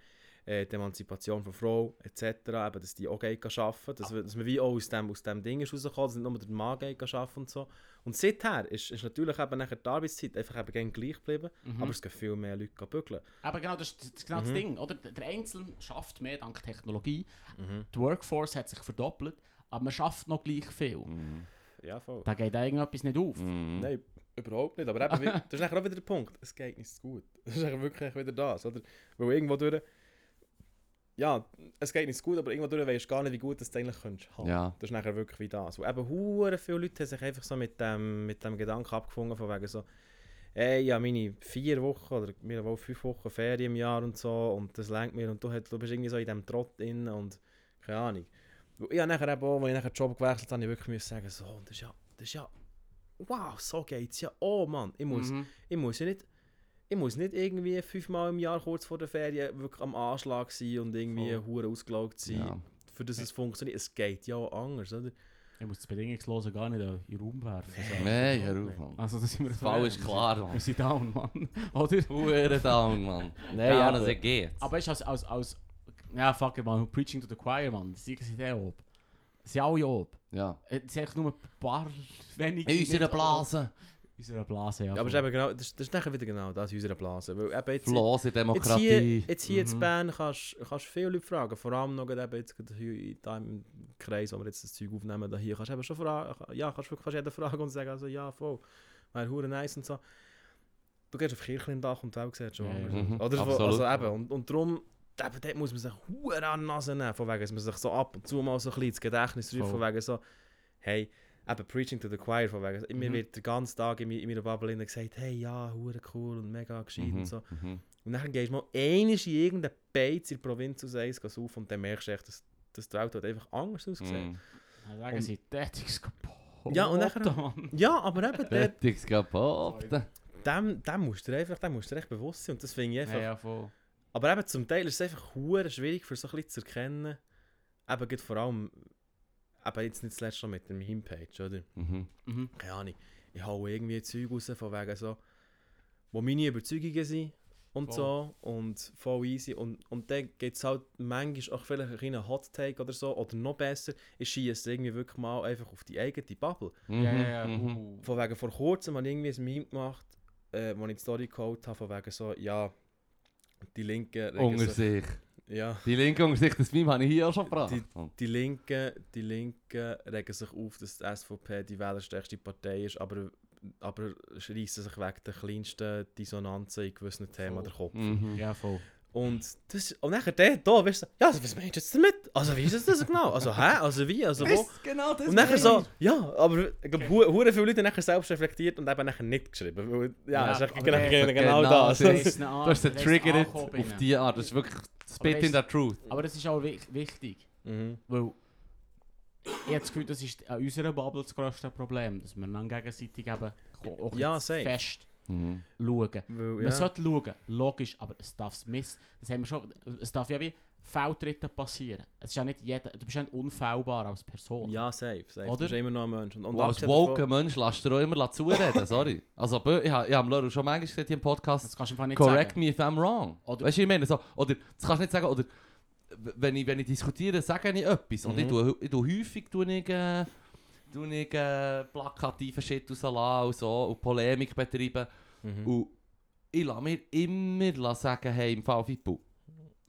äh, die Emanzipation von Frau etc. Eben, dass die auch gehen arbeiten dass, dass man wie auch aus dem, aus dem Ding ist rausgekommen, dass nicht nur der Mann arbeiten und so. Und seither ist, ist natürlich eben nachher die Arbeitszeit einfach eben gleich geblieben, Mhm. aber es gehen viel mehr Leute bügeln. Aber genau, das ist, das ist genau das Mhm. Ding, oder? Der Einzelne schafft mehr dank Technologie. Mhm. Die Workforce hat sich verdoppelt, aber man schafft noch gleich viel. Mhm. Ja, voll. Da geht irgendetwas nicht auf. Mhm. Nein, überhaupt nicht. Aber eben, das ist auch wieder der Punkt. Es geht nicht gut. [LAUGHS] Das ist wirklich wieder das, oder? Weil irgendwo durch... Ja, es geht nicht gut, aber irgendwo durch weisst du gar nicht, wie gut das du eigentlich könntest haben. Ja. Das ist nachher wirklich wie das. Weil eben hure viele Leute haben sich einfach so mit dem, mit dem Gedanken abgefunden, von wegen so, ey, ja, meine vier Wochen oder mir wohl fünf Wochen Ferien im Jahr und so und das lenkt mir und du, hast, du bist irgendwie so in diesem Trott drin und keine Ahnung. Habe nachher eben auch, als ich nachher den Job gewechselt habe, habe ich wirklich sagen, so, das ist ja, das ist ja, wow, so geht's ja, oh Mann, ich muss, Mhm. ich muss ja nicht, ich muss nicht irgendwie fünfmal im Jahr kurz vor der Ferien wirklich am Anschlag sein und irgendwie hure ausgelaugt sein, Ja. für das es funktioniert. Es geht ja auch anders, oder? Ich muss das Bedingungslose gar nicht in den Raum werfen. Nein, hör auf, Mann. Also, das sind wir Fall ist klar, Wir Mann. sind down, Mann. Oder? Hure down, Mann. Nein, Down aber- as it gets. Aber du, als, als, als. Ja, fuck it, man. Preaching to the choir, man. Sie sind eh ob. Sie sind alle ob. Ja. Es sind eigentlich nur ein paar wenige. In unserer Blase. Unserer Blase, ja. Ja, aber es ist eben genau, das, das ist nachher wieder genau das in unserer Blase. Weil eben jetzt, Flose jetzt Demokratie. hier, jetzt hier in. Bern kannst du viele Leute fragen. Vor allem noch eben jetzt hier im Kreis, wo wir jetzt das Zeug aufnehmen, da hier kannst du eben schon fragen. Ja, kannst wirklich fast jeden fragen und sagen, also ja, voll. Wäre hure nice und so. Du gehst auf Kirchlindach und Welt sieht schon anders. Mhm, Oder so, absolut. also eben, und, und darum, eben, dort muss man sich hure an die Nase nehmen, von wegen, dass man sich so ab und zu mal so ein bisschen ins Gedächtnis ruft, von wegen so, hey, eben Preaching to the Choir, von wegen, mir Mhm. wird den ganzen Tag in, in meiner Bubble gesagt, hey, ja, hure cool und mega gescheit Mhm, und so. mhm. Und dann gehst du mal einmal in irgendeine Beiz in der Provinz aus eins auf und dann merkst du echt, dass, dass die Welt dort einfach anders aussieht. Mhm. Dann sagen Und- sie, tätig kaputt. Ja, und nachher-. Ja, aber eben, Fertig kaputt. dem, dem musst du einfach dem musst du dir echt bewusst sein und das finde ich einfach... Ja, ja, voll. Aber eben zum Teil ist es einfach hure schwierig für so ein bisschen zu erkennen, eben geht vor allem, eben jetzt nicht zuletzt schon mit der Homepage, oder? Mhm. Mhm. Keine Ahnung, ich hau irgendwie Zeug raus von wegen so, wo meine Überzeugungen sind und Voll. so und voll easy und, und dann gibt es halt manchmal auch vielleicht einen kleinen Hot Take oder so oder noch besser, ich schieße irgendwie wirklich mal einfach auf die eigene Bubble. Mhm. Ja, ja, ja. Mhm. uh. Von wegen vor kurzem habe ich irgendwie ein Meme gemacht, äh, wo ich die Story geholt habe, von wegen so, ja, die Linken regen Unter sich- ja, Die linke unter sich, das Meme habe ich hier auch schon gebracht. die Linken, die Linken regen sich auf, dass die SVP die wählerstärkste Partei ist, aber, aber schreissen sich wegen der kleinsten Dissonanzen in gewissen Themen Voll. den Kopf. Mhm. Ja, voll. Und, das, und nachher der, da, weißt du, ja, also, was meinst du jetzt damit? Also wie ist das, das genau? Also hä? Also wie? Also wo? genau das Und nachher so, ja, aber ich glaube, hu- hure viele Leute haben nachher selbst reflektiert und eben nachher nicht geschrieben. Weil, ja, Ja, das ist aber genau, der- genau, genau das. das. Du hast den angehoben auf ihnen. die Art. Das ist wirklich Spit in the truth. Aber das ist auch wi- wichtig, mhm. weil ich habe das Gefühl, das ist an unserer Bubble das grösste Problem, dass wir dann gegenseitig eben auch Ja, fest Mhm. schauen. Weil, Man ja. sollte schauen, logisch, aber es darf es miss. Das haben wir schon. Es darf ja wie Fehltritte passieren. Es ist ja nicht jeder. Du bist ja nicht unfehlbar als Person. ja, safe, safe. Oder? Du bist immer noch ein Mensch. Und, und Und als abgesehen davon- woke Mensch lässt du auch immer zureden, sorry. [LAUGHS] Also, ich habe hab Leru schon manchmal gesagt hier im Podcast, Das kannst du einfach nicht correct sagen. me if I'm wrong. Oder- weißt du, ich meine, so, oder, das kannst du nicht sagen, oder, wenn ich, wenn ich diskutiere, sage ich etwas. Und Mhm. ich, tue, ich tue häufig, tue ich, äh, tue ich äh, plakativen Shit rauslassen und so, und Polemik betreiben. Mhm. Und ich lasse mir immer sagen, hey, im Fall Fippo,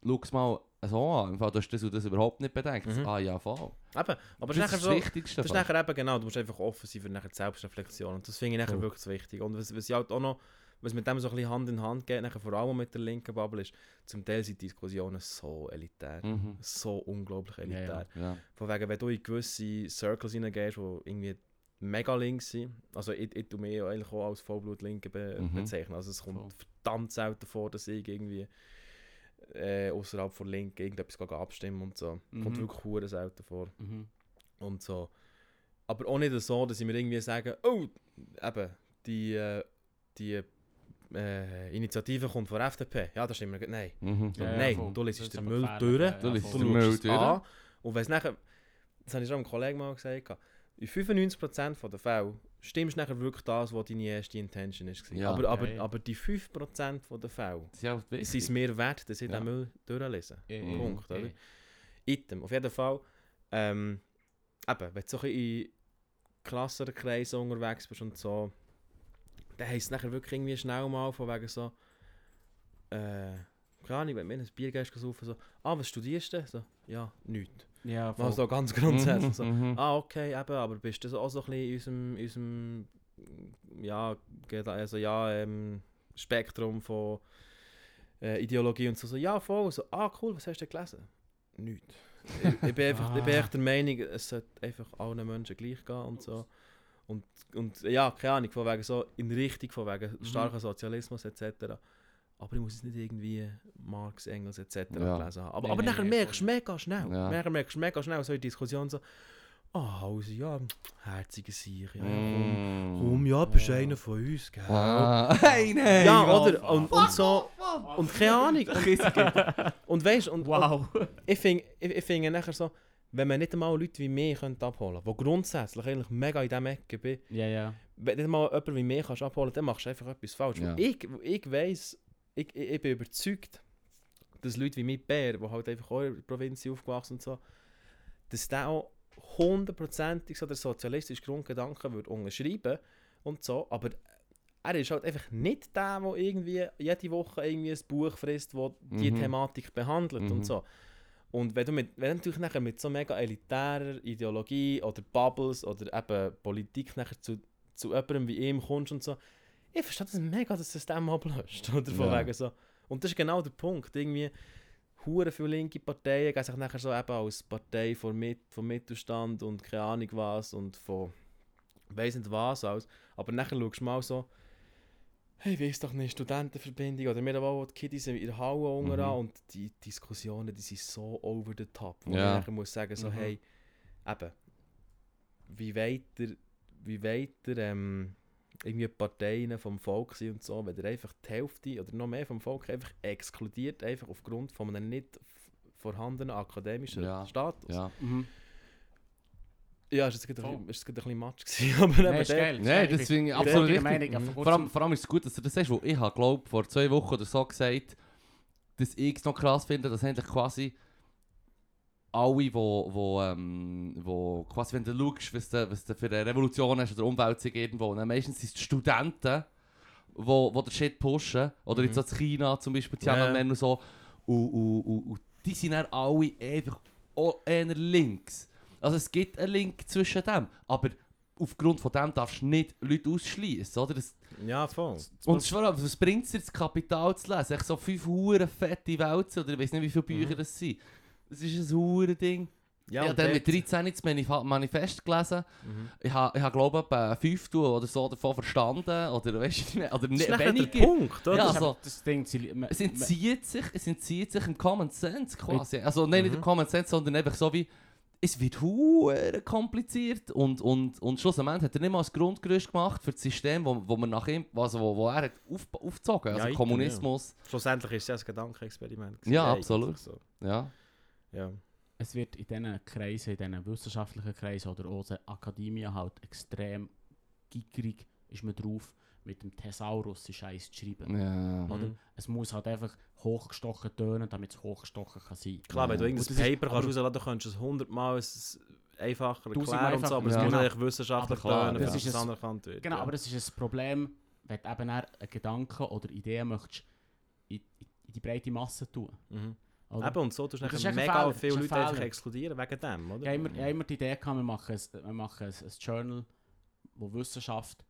schau es mal so an, im Fall, du hast das und das überhaupt nicht bedenkt. Mhm. Ah ja, voll. Eben, aber das es ist ist das so... Wichtigste. Das ist nachher eben genau, du musst einfach offen sein für nachher Selbstreflexion. Und das finde ich nachher Voll. wirklich wichtig. Und was, was ich halt auch noch, was mit dem so ein bisschen Hand in Hand geht, nachher vor allem mit der linken Bubble, ist, zum Teil sind die Diskussionen so elitär. Mhm. So unglaublich elitär. ja. Ja. Von wegen, wenn du in gewisse Circles hineingehst, die irgendwie mega links sind, also ich, ich tue mich ja eigentlich auch als Vollblut-Linke be Mhm. bezeichnen. Also es kommt Voll. verdammt selten vor, dass ich irgendwie äh, außerhalb von Linken irgendetwas abstimmen und so. Kommt Mhm. wirklich hure selten vor Mhm. und so. Aber auch nicht so, dass ich mir irgendwie sage, oh, eben, die, äh, die äh, Initiative kommt von der FDP. Ja, das stimmt mir. Nein. Mhm. So, Ja, ja, nein, voll. du ist den Müll durch, ja, Du den Müll durch. an und wenn es nachher, das habe ich schon einem Kollegen mal gesagt, in 95% der Fälle stimmst du nachher wirklich das, was deine erste Intention ist. Ja. Aber, aber, Ja, ja. aber die 5% der Fälle ja sind es mir wert, dass ich Ja. den Müll durchlese. Ja, ja. Punkt, Ja. oder? Item. Auf jeden Fall, ähm, eben, wenn du so ein in Klassenkreisen unterwegs bist und so, dann heisst es nachher wirklich irgendwie schnell mal von wegen so, äh, keine Ahnung, wenn mir ein Bier gehst, saufen, so, ah, was studierst du? So, ja, nichts. Ja, Mal voll. so ganz grundsätzlich. So, Mhm. ah, okay, eben, aber bist du so auch so ein bisschen in unserem, unserem ja, also ja, ähm, Spektrum von äh, Ideologie und so, so, ja, voll, so, ah, cool, was hast du denn gelesen? Nichts. ich, ich, bin einfach, ich bin Ah. echt der Meinung, es sollte einfach allen Menschen gleich gehen und so. Und, und ja, keine Ahnung, von wegen so, in Richtung von wegen Mhm. starker Sozialismus etc. Aber ich muss es nicht irgendwie Marx, Engels etc. Ja. gelesen haben. Aber, Nee, aber nee, nachher nee, merkst du mega schnell, Ja. nachher merkst du mega schnell so in der Diskussion so, ah, also ja, herzige Sicher, ja, Mm. komm, ja, bist Ja. einer von uns, gell? Ah. Hey, nein! ja, Mann. oder? Und, und so, und keine Ahnung. Und, [LAUGHS] und weißt und, und Wow. ich finde ich, ich find nachher so, wenn man nicht einmal Leute wie mich könnte abholen könnte, die grundsätzlich eigentlich mega in diesem Ecke bin, ja, ja. wenn du nicht mal jemanden wie mich kannst abholen dann machst du einfach etwas falsch. Weil Ich, ich weiss, ich, ich, ich bin überzeugt, dass Leute wie mit Bär, die halt einfach auch in der Provinz aufgewachsen und so, dass der auch hundertprozentig so der sozialistische Grundgedanke würde unterschreiben und so, aber er ist halt einfach nicht der, der irgendwie jede Woche irgendwie ein Buch frisst, das die Mhm. Thematik behandelt Mhm. und so. Und wenn du, mit, wenn du natürlich nachher mit so mega elitärer Ideologie oder Bubbles oder eben Politik nachher zu, zu jemandem wie ihm kommst und so, ich verstehe das mega, dass es dem ablöst. [LAUGHS] Oder von Ja. wegen so. Und das ist genau der Punkt. Irgendwie, hure viele linke Parteien gehen sich nachher so eben als Partei vom, Mit vom Mittelstand und keine Ahnung was und von weiss nicht was aus. Aber nachher schaust du mal so, hey, wie ist doch eine Studentenverbindung oder wir auch die Kiddies in der Halle Mhm. und die Diskussionen, die sind so over the top. Wo Ja. man nachher muss sagen, so, Mhm. hey, eben, wie weiter, wie weiter ähm, irgendwie die Parteien vom Volk sind und so, wenn ihr einfach die Hälfte oder noch mehr vom Volk einfach exkludiert, einfach aufgrund von einem nicht vorhandenen akademischen Ja. Status. Ja. Mhm. Ja, ist das gerade ein, bisschen- ist das gerade ein bisschen Matsch gewesen, [LAUGHS] aber Nein, eben ist der- geil. ist Nein, geil. das Ich finde ich bin absolut richtig. Meinung, Mhm. vor allem, vor allem ist es gut, dass du das sagst, weil ich habe, glaube vor zwei Wochen oder so gesagt, dass ich es noch krass finde, dass eigentlich quasi alle, wo, wo, ähm, wo quasi, wenn du schaust, was du, was du für eine Revolution hast oder Umwälzung irgendwo, dann meistens sind es die Studenten, wo, wo den Shit pushen, oder Mhm. jetzt auch in China zum Beispiel, Ja. Tiananmen und so, und, und, und, und die sind dann alle einfach auch eher links. Also es gibt einen Link zwischen dem, aber aufgrund von dem darfst du nicht Leute ausschließen, oder? Das, Ja, voll. und vor allem, was bringt es dir, das Kapital zu lesen? Echt so fünf hure fette Wälze, oder ich weiß nicht, wie viele Bücher Mhm. das sind. Das ist ein hure Ding. Ja, ich habe dann mit 13 das Manif- Manifest gelesen. Mhm. Ich habe, ich habe glaube ich, Fünftel oder so davon verstanden. Oder weißt du nicht, oder Das ist nicht nachher der weniger. Punkt, oder? Ja, also- das Ding. sie- man- Es entzieht sich, es entzieht sich im Common Sense quasi. Also nein, nicht Mhm. im Common Sense, sondern einfach so wie, es wird hure kompliziert und, und, und schlussendlich hat er nicht mal das Grundgerüst gemacht für das System, wo, wo, man nach ihm, also wo, wo er hat auf, aufgezogen also Ja, Kommunismus. Schlussendlich ist es ja ein Gedankenexperiment. Ja, absolut. So. Ja. Ja. es wird in diesen Kreisen, in diesen wissenschaftlichen Kreisen oder auch der Akademie halt extrem gickerig ist man drauf, mit dem Thesaurus Scheiß zu schreiben. ja. Oder? Mhm. Es muss halt einfach hochgestochen tönen, damit es hochgestochen kann sein. Klar, wenn du irgendein ist- Paper kannst aber- rausladen kannst, kannst du es hundertmal einfacher erklären und so, aber es muss ja. eigentlich wissenschaftlich Aber tönen, ist es ein- anerkannt wird. Genau, ja. aber das ist ein Problem, wenn du eben einen Gedanken oder Ideen möchtest in, in die breite Masse tun. Mhm. Oder? Eben, und so tust du ist mega Fehler, viele ist Leute ein einfach Fehler. exkludieren wegen dem, oder? Ich habe immer, ich habe immer die Idee gehabt, wir machen ein, wir machen ein, ein Journal, wo Wissenschaft,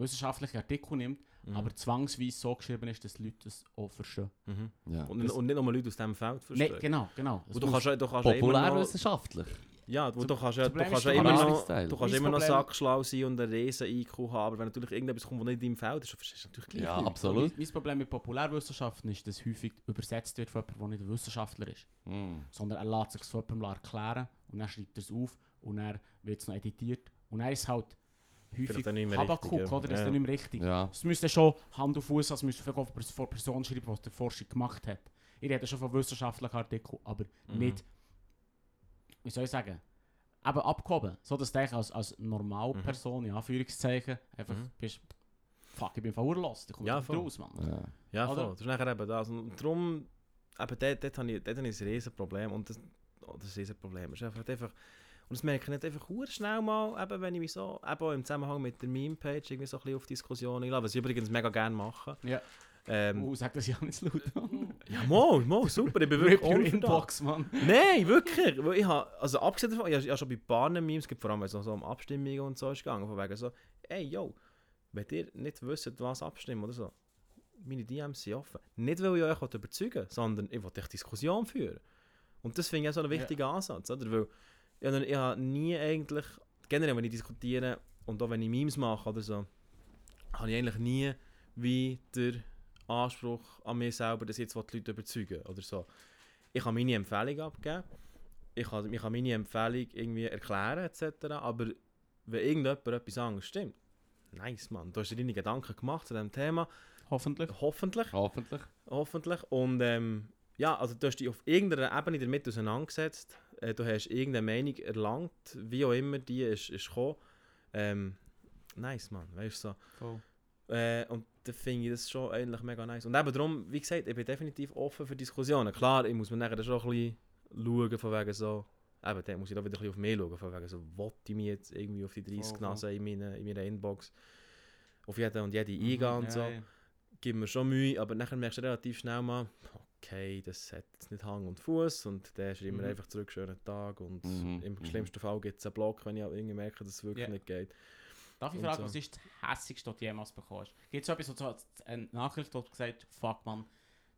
wissenschaftliche Artikel nimmt, Mhm. aber zwangsweise so geschrieben ist, dass die Leute das auch verstehen. Mhm. ja. Und, Das- und nicht nur Leute aus diesem Feld verstehen. Nee, genau, genau. Es Und du kannst, du kannst Populärwissenschaftlich. ja, du, Das- du kannst ja, du kannst ja du immer noch, du kannst immer noch sackschlau sein und einen riesen IQ haben, aber wenn natürlich irgendetwas kommt, das nicht in deinem Feld ist, verstehst du natürlich gleich Ja, absolut. Mein, mein Problem mit Populärwissenschaften ist, dass häufig übersetzt wird von jemandem, der nicht ein Wissenschaftler ist. Mhm. Sondern er lässt sich von jemandem erklären und dann schreibt er es auf und dann wird es noch editiert. Und dann ist es halt häufig Habakuk, richtig, ja. oder? Das ist Ja. dann nicht mehr richtig. Ja. Es müsste schon Hand auf Fuß, also müsste vielleicht von Person schreiben, die die Forschung gemacht hat. Ich rede schon von wissenschaftlichen Artikeln, aber Mhm. nicht, wie soll ich sagen, eben abgehoben. So dass du als, als Normalperson, in Anführungszeichen, einfach Mhm. bist, fuck, ich bin verurlost, ich komme Ja, nicht raus, Mann. Ja. Ja, voll. Das ist nachher eben das. Und darum, eben dort, dort habe ich, dort habe ich ein riesen Problem. Und das, oh, das ist ein riesen Problem. Es ist einfach, einfach, und das merke ich nicht einfach schnell mal, eben, wenn ich mich so, eben auch im Zusammenhang mit der Meme-Page irgendwie so ein bisschen auf Diskussionen einlasse, was ich übrigens mega gerne mache. Ja. Ähm, Oh, sag das ja nicht laut. Ja, mal, mal, super, ich bin [LAUGHS] Rip wirklich your für das. Inbox, Mann. Nein, wirklich. Ich habe, also abgesehen davon, ich habe, schon bei paar Memes, es gibt vor allem, wenn es noch so um Abstimmungen und so ist gegangen, von wegen so, ey, yo, wenn ihr nicht wisst, was abstimmen oder so, meine DMs sind offen. Nicht, weil ich euch überzeugen will, sondern ich will echt Diskussion führen. Und das finde ich auch so einen Ja. wichtigen Ansatz, oder? Weil ich, habe- ich habe nie eigentlich, generell, wenn ich diskutiere und auch wenn ich Memes mache oder so, habe ich eigentlich nie wie der Anspruch an mich selber, dass ich jetzt die Leute überzeugen oder so. Ich kann meine Empfehlung abgeben, ich kann, ich kann meine Empfehlung irgendwie erklären etc. Aber wenn irgendjemand etwas anderes stimmt, nice Mann, du hast dir deine Gedanken gemacht zu diesem Thema, Hoffentlich. hoffentlich, Hoffentlich. hoffentlich. Und ähm, ja, also du hast dich auf irgendeiner Ebene damit auseinandergesetzt, äh, du hast irgendeine Meinung erlangt, wie auch immer die ist, ist gekommen. Ähm, nice Mann, weißt du so. Voll. Äh, und da finde ich das schon eigentlich mega nice. Und eben darum, wie gesagt, ich bin definitiv offen für Diskussionen. Klar, ich muss mir nachher schon ein bisschen schauen, von wegen so, eben, dann muss ich da wieder ein bisschen auf mich schauen, von wegen so, wollte ich mich jetzt irgendwie auf die 30 Voll, voll. Nasen in meiner, in meiner Inbox. auf jeden und jede Mhm, eingehen und ja, so, ja. gibt mir schon Mühe, aber nachher merkst du relativ schnell mal, okay, das hat jetzt nicht Hang und Fuß und der schreibt mir Mhm. einfach zurück, schönen Tag und Mhm, im mhm. schlimmsten Fall gibt es einen Block, wenn ich auch irgendwie merke, dass es wirklich Ja. nicht geht. Darf ich fragen, so. was ist das hässigste, was du jemals bekommen hast? Gibt es so etwas, wo du eine Nachricht wo du gesagt fuck man,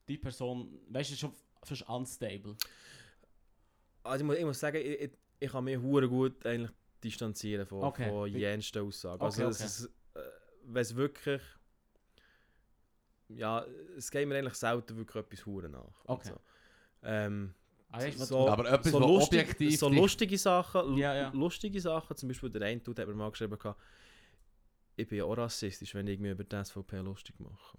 die Person, weißt du, ist schon fast unstable. Also ich muss, ich muss sagen, ich, ich, ich kann mich hure gut eigentlich distanzieren von, Okay. von jensten Aussagen. Okay, also es okay. ist, äh, wenn es wirklich, ja, es geht mir eigentlich selten wirklich etwas hure nach. Okay. So. Ähm, Ah, so, Aber etwas, so, lustig, objektiv so lustige Sachen, Ja, ja. lustige Sachen, zum Beispiel der eine Dude hat mir mal geschrieben, ich bin ja auch rassistisch, wenn ich mir über die SVP lustig mache.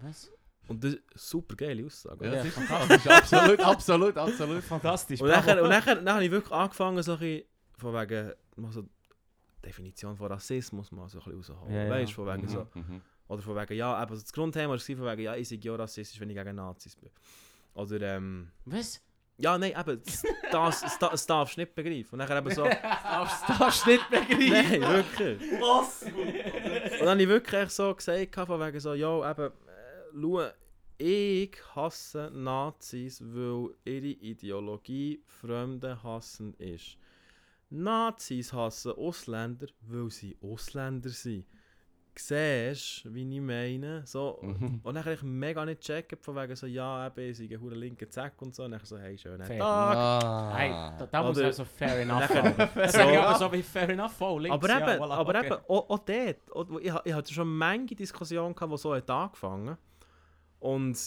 was? Und das ist eine super geile Aussage. Ja. Das ist absolut, absolut, absolut. Fantastisch. Und nachher, und nachher, nachher habe ich wirklich angefangen, so ein bisschen, von wegen, mal so Definition von Rassismus mal so ein bisschen rausholen. Ja, ja. Weißt du, von wegen Mhm, so. mhm. Oder von wegen, ja, aber das Grundthema war von wegen, ja, ich sei ja rassistisch, wenn ich gegen Nazis bin. Oder, ähm, Was? ja, nein, eben, das, das, das, das darfst du nicht begreifen. Und nachher eben so, [LAUGHS] Darfst darfst nicht begreifen. nein, wirklich. Was? Und dann habe ich wirklich so gesagt, von wegen so, ja, eben, äh, schau, ich hasse Nazis, weil ihre Ideologie Fremde hassen ist. Nazis hassen Ausländer, weil sie Ausländer sind. Siehst wie ich meine? So, Mhm. Und dann habe ich mega nicht checken, von wegen so, ja, eben, ich sei ein linker Zack und so. Und dann so, hey, schönen Fair. Tag. Ah. Hey, da, da muss also fair enough so- aber so wie fair enough voll, links, Aber ja, eben, voilà, aber okay. eben auch, auch dort, auch, ich, ich hatte schon manche Diskussionen, gehabt, die so hat angefangen Und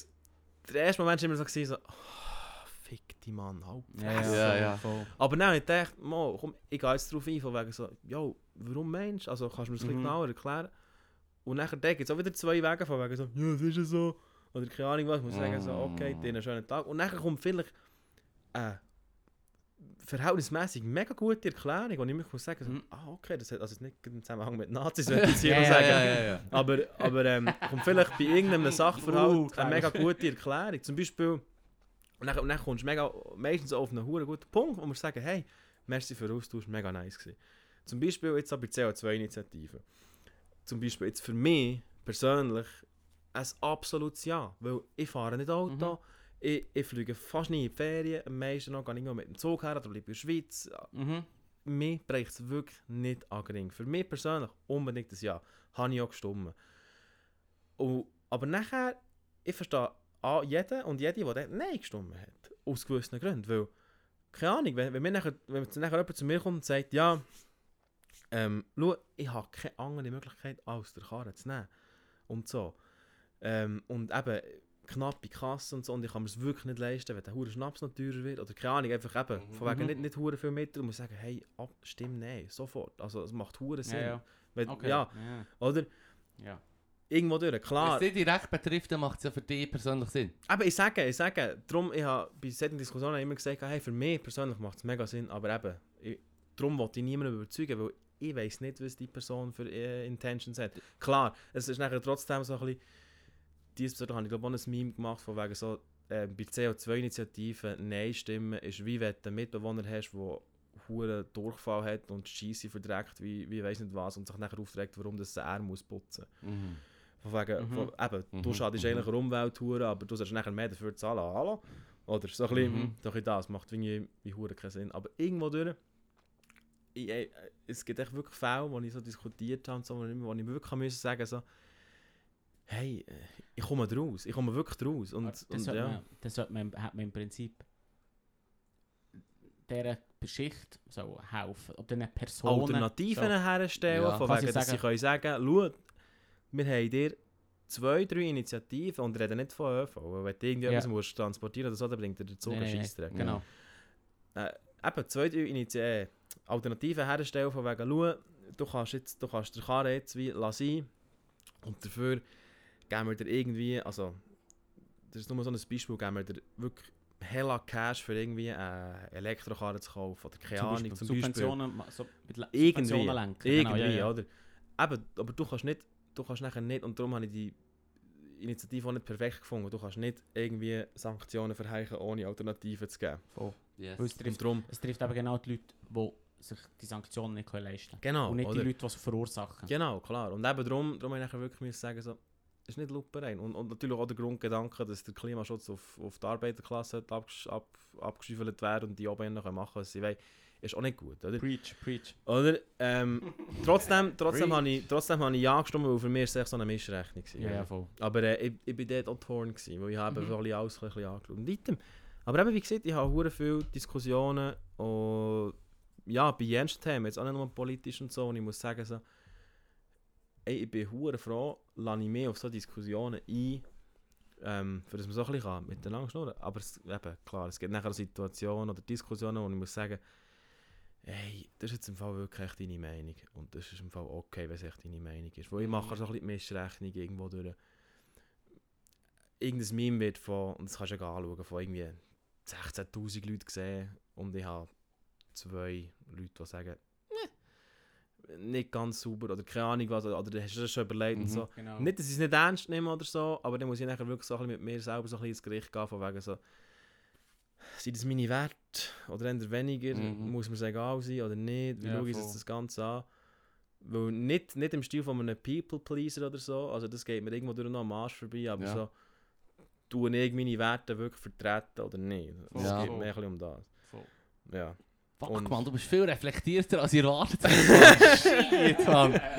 der erste Moment war immer so, gewesen, so oh, fick die Mann, halt. Ja, ja, Ja, ja. Aber dann habe ich gedacht, komm, ich gehe jetzt darauf ein, von wegen so, yo, warum meinst du? Also kannst du mir das bisschen Mhm. genauer erklären? Und nachher gibt es auch wieder zwei Wege, von wegen so, ja, das ist ja so. Oder keine Ahnung was, ich muss sagen, so, okay, Mm. dir einen schönen Tag. Und nachher kommt vielleicht eine verhältnismäßig mega gute Erklärung, und ich muss sagen, so, Mhm. ah, okay, das hat also nicht im Zusammenhang mit Nazis, würde [LAUGHS] ich hier sagen. ja, ja, ja. Aber, aber ähm, kommt vielleicht bei irgendeinem [LAUGHS] Uh, Sachverhalt geil. eine mega gute Erklärung. Zum Beispiel, und dann, und dann kommst du mega, meistens auf einen hure guten Punkt, wo wir sagen, hey, merci für den Austausch, mega nice gewesen. Zum Beispiel jetzt aber die CO2-Initiative. Zum Beispiel jetzt für mich persönlich ein absolutes Ja, weil ich fahre nicht Auto, Mhm. ich, ich fliege fast nie in die Ferien, am meisten noch gehe ich mit dem Zug her oder bleibe in der Schweiz. Mhm. Mir bricht es wirklich nicht an den Ring. Für mich persönlich unbedingt ein Ja. Habe ich auch gestimmt. Und, aber nachher, ich verstehe A, jeden und jede, die dort Nein gestimmt hat. Aus gewissen Gründen. Weil, keine Ahnung, wenn, wenn, mir nachher, wenn nachher jemand zu mir kommt und sagt, ja, ähm, schau, ich habe keine andere Möglichkeit, als der Karre zu nehmen. Und so. Ähm, und eben, knappe Kasse und so, und ich kann mir es wirklich nicht leisten, wenn der hure Schnaps noch teurer wird, oder keine Ahnung, einfach eben, von wegen Mhm. nicht, nicht hure viel Mittel, und muss sagen, hey, ab, stimm, nein, sofort. Also, es macht hure Sinn. Ja, ja. Wenn, Okay. ja, ja. oder? ja. Irgendwo durch, Wenn klar. es dich direkt betrifft, dann macht es ja für dich persönlich Sinn. Aber ich sage, ich sage, darum, ich habe bei solchen Diskussionen immer gesagt, hey, für mich persönlich macht es mega Sinn, aber eben, ich, darum wollte ich niemanden überzeugen, weil ich weiß nicht, was die Person für äh, Intentions hat. Klar, es ist nachher trotzdem so ein bisschen, diesbezüglich habe ich glaube auch ein Meme gemacht, von wegen so, äh, bei CO2-Initiativen Nein-Stimmen ist wie wenn du einen Mitbewohner hast, der hohen Durchfall hat und Scheisse verdreckt, wie, wie weiß nicht was, und sich nachher aufträgt, warum das er muss putzen Mhm. von wegen, Mhm. von, eben, du Mhm, schadest mhm. eigentlich der Umwelt, aber du sollst nachher mehr dafür zahlen. Hallo? Oder so ein bisschen, Mhm. so ein bisschen das, macht irgendwie wie hure keinen Sinn. Aber irgendwo durch, ich, äh, es gibt echt wirklich Fälle, wo ich so diskutiert habe, und so, wo ich, wirklich müssen sagen so, hey, äh, ich komme draus, ich komme wirklich draus. Und, das, und sollte ja. man, das sollte man, hat man im Prinzip dieser Schicht so helfen. Oder diesen Personen. Alternativen so. herstellen, Ja. von wegen, dass sie sagen- können sagen, schau, wir haben dir zwei, drei Initiativen und reden nicht von ÖV, weil wenn du irgendwie Ja. musst transportieren oder so, dann bringt dir der Zug Nee, einen. Scheissdreck. Genau. Eben, zwei, drei Initi äh, Alternativen herstellen, von wegen, schau, du kannst, jetzt, du kannst den Karren jetzt wie lassen und dafür geben wir dir irgendwie, also, das ist nur so ein Beispiel, geben wir dir wirklich hella Cash für irgendwie eine Elektrokarre zu kaufen oder keine Zum Ahnung, Beispiel zum Beispiel. Subventionen, so mit Le- Irgendwie, Subventionen lenken. Irgendwie, genau, ja, ja. oder? Eben, aber du kannst nicht, du kannst nachher nicht, und darum habe ich die Initiative auch nicht perfekt gefunden, du kannst nicht irgendwie Sanktionen verheichen, ohne Alternativen zu geben. Yes. Weil es trifft, darum, es trifft eben genau die Leute, die sich die Sanktionen nicht können leisten können. Genau, Und nicht oder? die Leute, die es verursachen. Genau, klar. Und eben darum, darum ich wirklich sagen, so, es ist nicht Luperein. Und, und natürlich auch der Grundgedanke, dass der Klimaschutz auf, auf die Arbeiterklasse abgesch ab, abgeschüffelt werden und die oben machen, was sie wollen, ist auch nicht gut, oder? Preach, preach. Oder? Ähm, [LAUGHS] trotzdem trotzdem habe ich, trotzdem habe ich ja gestimmt, weil für mich ist es so eine Mischrechnung. gewesen, Ja, ja, voll. Aber äh, ich, ich bin dort auch torn, gewesen, weil ich habe Mhm. alles ein bisschen angeschaut. Und weiter. Aber eben, wie gesagt, ich habe hure viele Diskussionen und ja, bei ernsten Themen, jetzt auch nicht nur politisch und so, und ich muss sagen, so, ey, ich bin hure froh, lasse ich mehr auf so Diskussionen ein, ähm, für dass man so ein bisschen kann, miteinander schnurren. Aber es, eben, klar, es gibt nachher Situationen oder Diskussionen, wo ich muss sagen, hey, das ist jetzt im Fall wirklich echt deine Meinung. Und das ist im Fall okay, wenn es echt deine Meinung ist. Weil ich mache so ein bisschen die Mischrechnung irgendwo durch. Irgendein Meme wird von, und das kannst du ja anschauen, von irgendwie 16'000 Leuten gesehen und ich habe zwei Leute, die sagen, "Nee, nicht ganz sauber oder keine Ahnung was, oder, oder hast du das schon überlegt und Mhm. so. Genau. Nicht, dass ich es nicht ernst nehme oder so, aber dann muss ich nachher wirklich so ein bisschen mit mir selber so ein bisschen ins Gericht gehen, von wegen so, sind das meine Werte oder eher weniger, Mhm. muss mir es egal sein oder nicht, wie Ja, schaue ich jetzt das Ganze an? Weil nicht, nicht im Stil von einem People-Pleaser oder so, also das geht mir irgendwo durch noch am Arsch vorbei, aber Ja. so, tue ich meine Werte wirklich vertreten oder nicht? Es Ja. geht mir ein bisschen um das. Voll. Ja. Fuck, Und- man, du bist viel reflektierter als ich erwartet habe. Shit, man. [LAUGHS]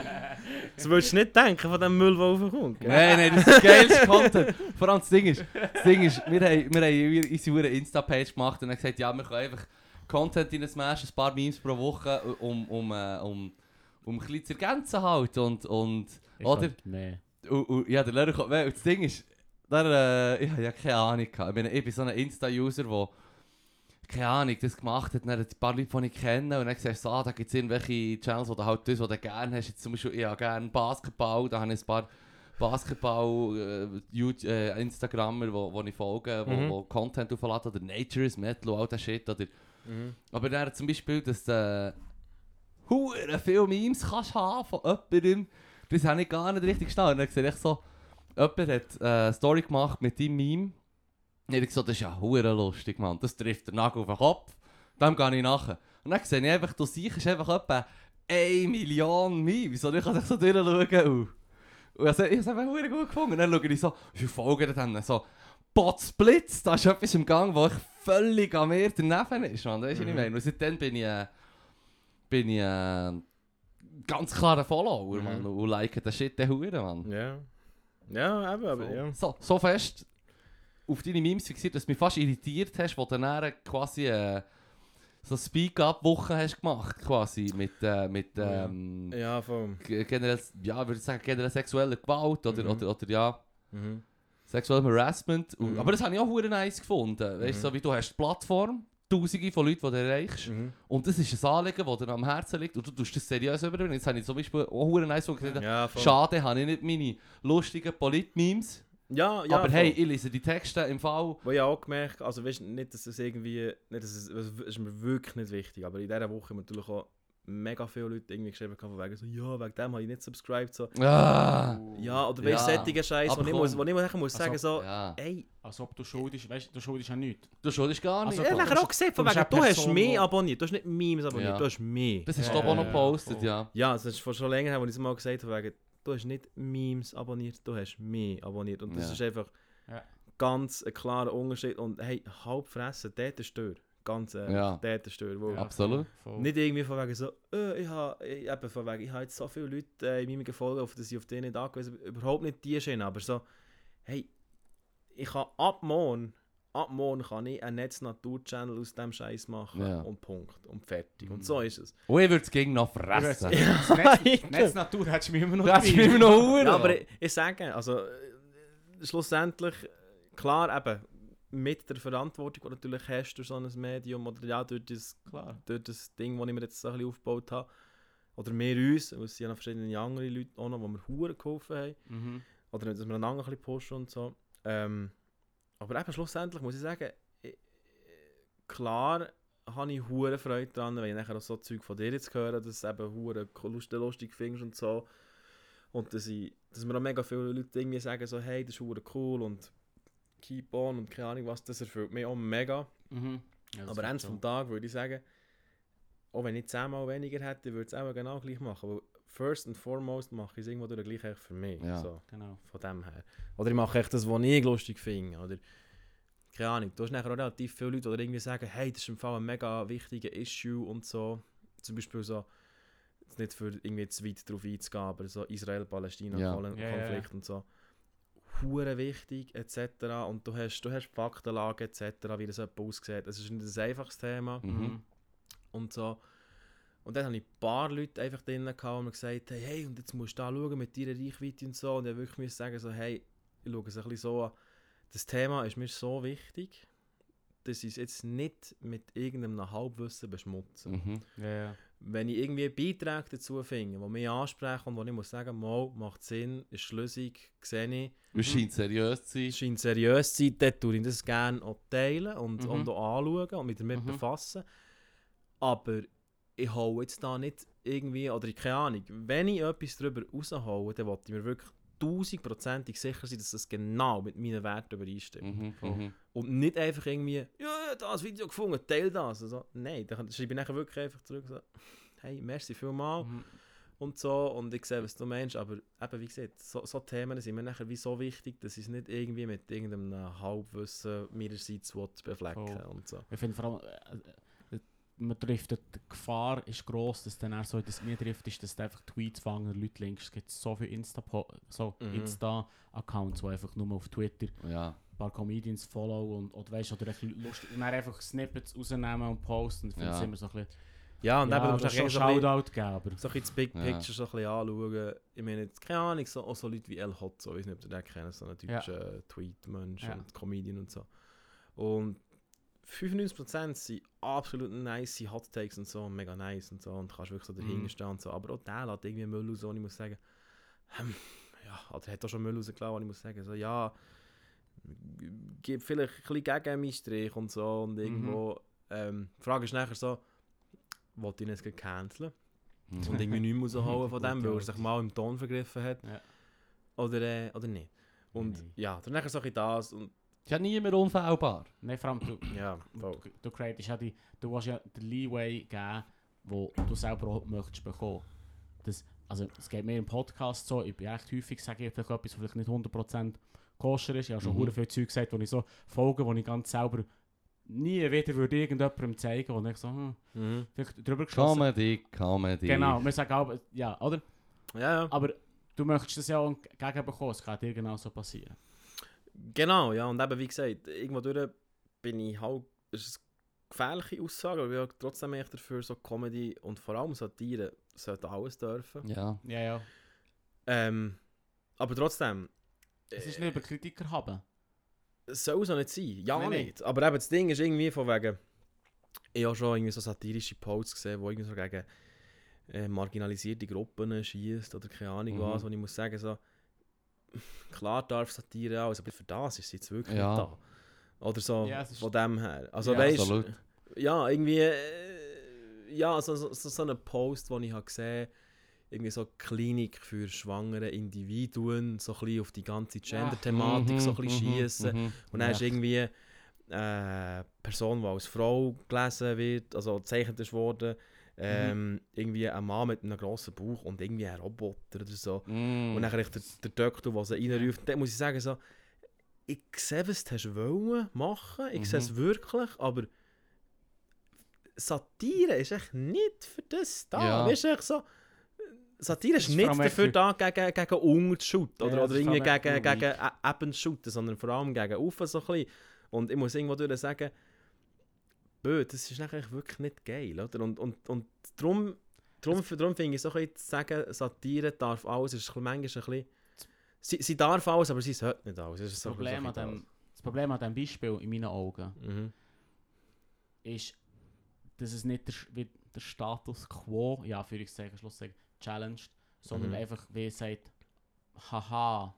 Das würdest du nicht denken von dem Müll, der raufkommt. Nein, nein, das ist geilste Content. Vor allem das Ding ist, das Ding ist wir haben, wir haben unsere Insta-Page gemacht und haben gesagt, ja, wir können einfach Content in smashen, ein paar Memes pro Woche, um, um, um, um ein bisschen zu ergänzen halt. Und, und, Ich oder? mehr. ja, der Lehrer kommt mehr. Und das Ding ist, der, äh, ich habe ja keine Ahnung. Ich bin, ich bin so ein Insta-User, der keine Ahnung, das gemacht hat, dann hat ein paar Leute, die ich kenne, und dann siehst du, so, ah, da gibt es irgendwelche Channels, wo du halt das, was du gerne hast. Jetzt zum Beispiel, ich habe gerne Basketball, da habe ich ein paar Basketball, äh, YouTube, äh, Instagrammer, wo, wo ich folge, wo, Mhm. wo Content aufladen, oder Nature is Metal, und all das Shit, oder... Mhm. Aber dann zum Beispiel, dass du äh, hure viele Memes kannst haben von jemandem, das habe ich gar nicht richtig verstanden. Und dann sehe ich so, jemand hat äh, eine Story gemacht mit deinem Meme. Und ich so, das ist ja hure lustig, Mann. Das trifft den Nagel auf den Kopf. Dem gehe ich nachher. Und dann sehe ich einfach, du siehst einfach etwa 1 Million Memes. Und ich kann sich so durchschauen. Und, ich habe es einfach hure gut gefunden. Und dann schaue ich so, wie Folgen dann so, Botsblitz, da ist etwas im Gang, wo ich völlig an mir daneben ist, man. Weißt du, was ich Mhm. meine? Und seitdem bin ich, äh, bin ich äh, ganz klarer Follower, Mhm. man. Und like den Shit den Huren, man. Ja. Ja, eben, aber so, ja. so, so fest auf deine Memes fixiert, dass du mich fast irritiert hast, wo du dann quasi äh, so Speak-Up-Wochen hast gemacht, quasi, mit, äh, mit Ja. ähm, Ja, voll. ge- generell, ja, würde ich sagen, generell sexueller Gewalt oder, Mhm. oder, oder ja, Mhm. sexuellem Harassment. Mhm. Aber das habe ich auch hure nice gefunden. Weißt du, Mhm. so wie du hast die Plattform, tausende von Leuten, die du erreichst. Mhm. Und das ist ein Anliegen, das dir am Herzen liegt. Und du tust das seriös überbringen. Jetzt habe ich zum Beispiel auch hure nice gefunden. Ja, voll. Schade, habe ich nicht meine lustigen Polit-Memes. Ja, ja, aber voll. hey, ich lese die Texte im Fall. Wo ich auch gemerkt also weißt, nicht, dass es irgendwie, nicht, dass es, es ist mir wirklich nicht wichtig, aber in dieser Woche haben natürlich auch mega viele Leute irgendwie geschrieben, von wegen so, ja, wegen dem habe ich nicht subscribed, so. Ah, Ja, oder Ja. weißt du, sättige Scheiße, Aber wo ich muss, wo ich muss Also, sagen so, ja. ey, Als ob du schuldest, weißt du, du schuldest ja nichts. Du schuldest gar nicht. Also, ich habe auch gesehen, von wegen, du hast wo- abonniert, du hast nicht Memes abonniert, Ja. du hast mehr. das hast Ja, du aber auch noch ja, gepostet, ja. Ja, das ist vor schon länger her, wo ich es mal gesagt habe, wegen, du hast nicht Memes abonniert, du hast mehr abonniert. Und das Ja. ist einfach Ja. ganz ein klarer Unterschied. Und hey, halb fressen, dort ist Stör. Ganz ehrlich, Ja. dort ist Ja, Absolut. Nicht irgendwie von wegen so, äh, ich habe ich, eben von wegen, ich habe jetzt so viele Leute äh, in meinem Gefolge, auf dass ich auf die nicht angewiesen bin. Überhaupt nicht die Schiene, aber so, hey, ich kann ab morgen, ab morgen kann ich einen Netz-Natur-Channel aus dem Scheiß machen Ja. und Punkt. Und fertig. Und so ist es. Und ich würde es gegen noch fressen. Ja. [LAUGHS] Netznatur hättest du mich immer noch Das dabei. immer noch Huren. Ja, aber ich, ich sage, also schlussendlich, klar eben, mit der Verantwortung, die du natürlich hast durch so ein Medium oder ja, durch das, Klar. durch das Ding, das ich mir jetzt so ein bisschen aufgebaut habe, oder wir uns, weil es sind ja noch verschiedene andere Leute auch noch, die mir Huren geholfen haben, Mhm. oder dass wir einander ein bisschen pushen und so. Ähm, aber eben schlussendlich muss ich sagen, ich, klar habe ich hure Freude daran, wenn ich nachher auch so Zeug von dir jetzt höre, dass du eben hure lustig, lustig findest und so. Und dass, ich, dass mir auch mega viele Leute irgendwie sagen so, hey, das ist hure cool und keep on und keine Ahnung was, das erfüllt mich auch mega. Mhm. Ja, Aber so. vom Tag würde ich sagen, auch wenn ich zehnmal weniger hätte, würde ich es auch genau gleich machen. First and foremost mache ich es irgendwo durch gleich echt für mich. Ja. So, Genau. von dem her. Oder ich mache echt das, was ich lustig finde. Oder keine Ahnung, du hast nachher auch relativ viele Leute, die irgendwie sagen, hey, das ist im Fall ein mega wichtiger Issue und so. Zum Beispiel so, nicht für irgendwie zu weit darauf einzugehen, aber so. Israel-Palästina-Konflikt Ja, und so. Hure wichtig, etc. Und du hast, du hast Faktenlage, etc., wie das etwa aussieht. Es ist nicht ein einfaches Thema Mhm. und so. Und dann habe ich ein paar Leute einfach drinnen gehabt, die mir gesagt haben, hey, und jetzt musst du da schauen mit deiner Reichweite und so. Und ich wirklich müssen sagen, so, hey, ich schaue es ein bisschen so an. Das Thema ist mir so wichtig, dass ich es jetzt nicht mit irgendeinem Halbwissen beschmutze. Mhm. Ja, ja. Wenn ich irgendwie Beiträge dazu finde, die mich ansprechen und wo ich muss sagen, mal, macht Sinn, ist schlüssig, sehe ich, Es scheint seriös zu es sein. scheint seriös zu sein, dann tue ich das gerne auch teilen und, Mhm. und auch anschauen und mich damit Mhm. befassen. Aber ich hole jetzt da nicht irgendwie, oder ich- keine Ahnung, wenn ich etwas darüber raushole, dann wollte ich mir wirklich tausendprozentig sicher sein, dass das genau mit meinen Werten übereinstimmt. Mhm. Mhm. Und nicht einfach irgendwie, ja, das Video gefunden, teil das. Also, nein, dann schreibe ich nachher wirklich einfach zurück so, hey, merci vielmals Mhm. und so und ich sehe, was du meinst, aber eben, wie gesagt, so, so Themen sind mir nachher wie so wichtig, dass ich es nicht irgendwie mit irgendeinem Halbwissen meinerseits beflecken Voll. und so. Ich finde vor allem, äh, man trifft, die Gefahr ist gross, dass dann auch so das mir trifft, ist, dass du einfach Tweets fangen, Leute links, es gibt so viele Insta so Mhm. Insta-Accounts, die einfach nur auf Twitter Ja. ein paar Comedians follow und oder weißt, oder lustig, und dann einfach Snippets rausnehmen und posten, ich finde Ja. immer so ein bisschen, Ja, und ja, eben, du musst bisschen, Shoutout geben, so ein bisschen das Big Ja. Picture so ein bisschen anschauen. Ich meine, jetzt, keine Ahnung, so, auch so Leute wie El Hotzo, ich weiß nicht, ob ihr den kennt, so ein Ja. deutscher Tweet-Mensch Ja. und Comedian und so. Und 95% sind absolut nice Hot Takes und so, mega nice und so, und kannst wirklich so dahinter Mhm. stehen und so. Aber auch der lässt irgendwie Müll raus, und ich muss sagen, hm, ja, oder hat auch schon Müll rausgelassen, und ich muss sagen, so, ja, gibt vielleicht ein bisschen gegen meinen Strich und so, und irgendwo, ähm, die Frage ist nachher so, wollte ich ihn jetzt canceln? Mhm. und irgendwie nichts rausholen [LAUGHS] von dem, weil er sich mal im Ton vergriffen hat. Ja. Oder, äh, oder nicht. Und Nein. ja, dann nachher so ein bisschen das und [CLEARS THROAT] Ja nie mehr unfehlbar. nein, vor allem, du, ja, voll. du, du createst ja die, du willst ja den Leeway geben, wo du selber möchtest bekommen. Das, also es geht mir im Podcast so, ich bin echt häufig, sage ich vielleicht etwas, was vielleicht nicht 100% koscher ist. Ich habe schon Mhm. viel Zeug gesagt, wo ich so Folgen, wo ich ganz selber nie wieder würde irgendjemandem zeigen, wo ich so, hm, Mhm. vielleicht drüber geschossen. Comedy, Comedy. Genau, wir sagen auch, ja, oder? Ja, ja. Aber du möchtest das ja auch entgegenbekommen, es kann dir genau so passieren. Genau, ja. Und eben, wie gesagt, irgendwo durch bin ich halt, das ist eine gefährliche Aussage, aber ich bin auch trotzdem echt dafür, so Comedy und vor allem Satire sollte alles dürfen. Ja. Ja, ja. Ähm, aber trotzdem, Es ist nicht über Kritiker haben. es soll so nicht sein. Ja, nein. nicht. Aber eben, das Ding ist irgendwie von wegen, ich habe schon irgendwie so satirische Posts gesehen, wo irgendwie so gegen äh, marginalisierte Gruppen schießt oder keine Ahnung Mhm. was, wo ich muss sagen, so, klar darf Satire alles, aber für das ist sie jetzt wirklich Ja. nicht da. Oder so, Ja, von dem her. Also Ja, weißt absolut. ja, irgendwie, äh, ja, so, so, so, so einen Post, den ich habe gesehen irgendwie so Klinik für schwangere Individuen, so ein bisschen auf die ganze Gender-Thematik so ein bisschen schiessen. Mhm. Und dann Ja. ist irgendwie äh, eine Person, die als Frau gelesen wird, also gezeichnet ist worden, ähm, irgendwie ein Mann mit einem grossen Bauch und irgendwie ein Roboter oder so. Mhm. Und dann der, der Doktor, der sie reinruft, dann muss ich sagen, so, ich sehe, was du wollen machen, ich sehe es Mhm. wirklich, aber Satire ist echt nicht für das da. Ja. Weißt du, echt so, Satire ist ist nicht dafür für- da, gegen, gegen zu shooten Ja, oder, oder irgendwie gegen, gegen e- eben zu shooten, sondern vor allem gegen oben so ein bisschen. Und ich muss irgendwo durch sagen, bö, das ist eigentlich wirklich nicht geil, oder? Und, und, und darum, darum, darum finde ich so ein zu sagen, Satire darf alles, ist manchmal ein bisschen... Sie, sie darf alles, aber sie sollte nicht alles. Das, Das so- Problem, so an dem, bisschen das Problem an diesem Beispiel in meinen Augen. Mhm. ist, dass es nicht der, wie der Status quo, ja, Anführungszeichen, Schlusszeichen, challenged, sondern Mhm. einfach, wie es sagt, haha.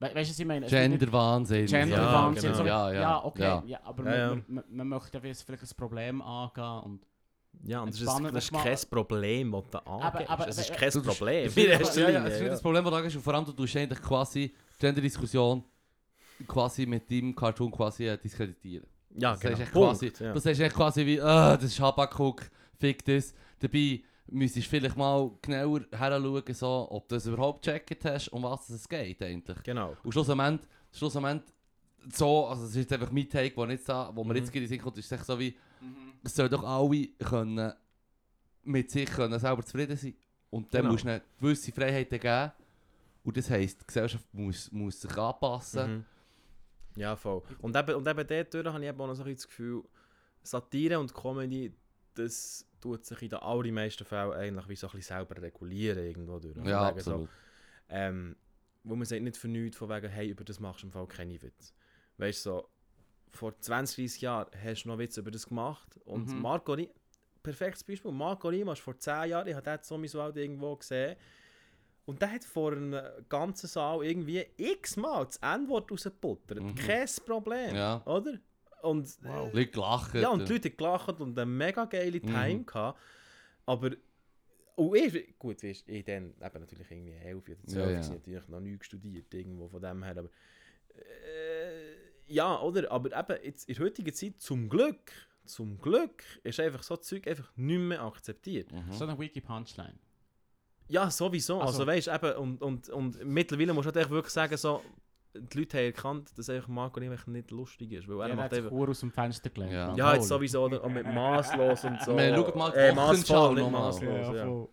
We weißt du, was ich meine? Es nicht- Gender-Wahnsinn. Gender-Wahnsinn. Ja, genau. ja, Ja, ja, okay, ja. ja. aber Ja, man, ja. Man, man, man möchte ja vielleicht ein Problem angehen und Ja, und das ist, das ist kein Problem, das du angehst. aber- Es ist kein Problem. In ist, erster ja, ja, Linie, das, ist ja. das Problem, das du hast. Und vor allem, du tust eigentlich quasi die Gender-Diskussion quasi mit deinem Cartoon quasi äh, diskreditieren. Ja, Das genau. ist quasi, ja. das ist echt quasi wie, ah, das ist Habakuk, fick das. Dabei müsstest vielleicht mal genauer heranschauen, so, ob du das überhaupt gecheckt hast, um was es geht eigentlich. Genau. Und schlussendlich, schlussendlich so, also das ist jetzt einfach mein Take, wo, jetzt da, wo mir Mhm. jetzt gerade in den Sinn kommt, ist es echt so wie, es sollen doch alle können mit sich können selber zufrieden sein. Und dann Genau. musst du ihnen gewisse Freiheiten geben. Und das heisst, die Gesellschaft muss, muss sich anpassen. Mhm. Ja, voll. Und eben, und eben dort habe ich eben auch noch so ein das Gefühl, Satire und Comedy, das tut sich in den allermeisten Fällen eigentlich wie so ein bisschen selber regulieren irgendwo durch. Von Ja, wegen so, absolut. ähm, wo man sagt nicht für nichts von wegen, hey, über das machst du im Fall keine Witz. Weißt du, so, vor 20, 30 Jahren hast du noch Witz über das gemacht und Mhm. Marco Ri perfektes Beispiel, Marco Rima ist vor 10 Jahren, ich habe den sowieso halt irgendwo gesehen und der hat vor einem ganzen Saal irgendwie x-mal das N-Wort rausgebuttert. Mhm. Kein Problem, Ja. oder? Und, Wow. äh, Leute gelacht. ja, und die Leute gelacht und eine mega geile Mhm. Time gehabt. Aber, und ich, gut, weißt, ich dann eben natürlich irgendwie 11 oder 12, Ja, ja. natürlich noch nichts studiert, irgendwo von dem her, aber äh, ja, oder? Aber eben, jetzt, in der heutigen Zeit, zum Glück, zum Glück, ist einfach so Zeug einfach nicht mehr akzeptiert. Mhm. So eine Wiki-Punchline. Ja, sowieso. Also, Also- weißt eben, und, und, und mittlerweile musst du halt wirklich sagen, so, die Leute haben erkannt, dass einfach Marco einfach nicht lustig ist, weil er Er macht einfach... Aus dem Fenster gelegt. Ja. Ja, jetzt sowieso, oder? Und mit maßlos und so. Wir schauen mal die äh, maßvoll, nicht maßlos, Ja, ja. Oh,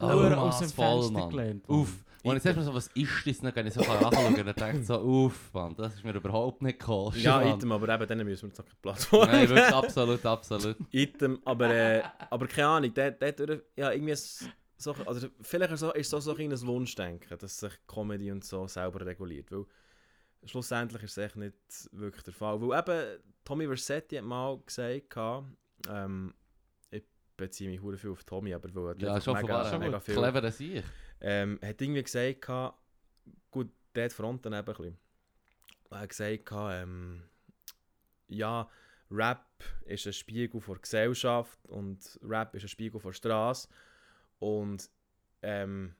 Uhr aus dem Fenster Mann. gelehnt. Uff. Und ich sage mir so, was ist das? Dann kann ich so anschauen und dann denke so, uff, Mann, das ist mir überhaupt nicht gekostet. Ja, Mann. Item, aber eben, dann müssen wir jetzt noch keine Plattform. Nein, wirklich [LAUGHS] absolut, absolut. Item, aber, äh, aber keine Ahnung, der, der, ja, irgendwie so, also vielleicht ist so, ist so, so ein Wunschdenken, dass sich Comedy und so selber reguliert, weil schlussendlich ist es echt nicht wirklich der Fall, weil eben Tommy Versetti hat mal gesagt, ähm, ich beziehe mich viel auf Tommy, aber weil er Ja, schon von mega, schon mega viel, Clever als ich. ähm, hat irgendwie gesagt, gut, der hat die Front daneben ein bisschen. Er hat gesagt, ähm, ja, Rap ist ein Spiegel der Gesellschaft und Rap ist ein Spiegel der Straße. Und ähm,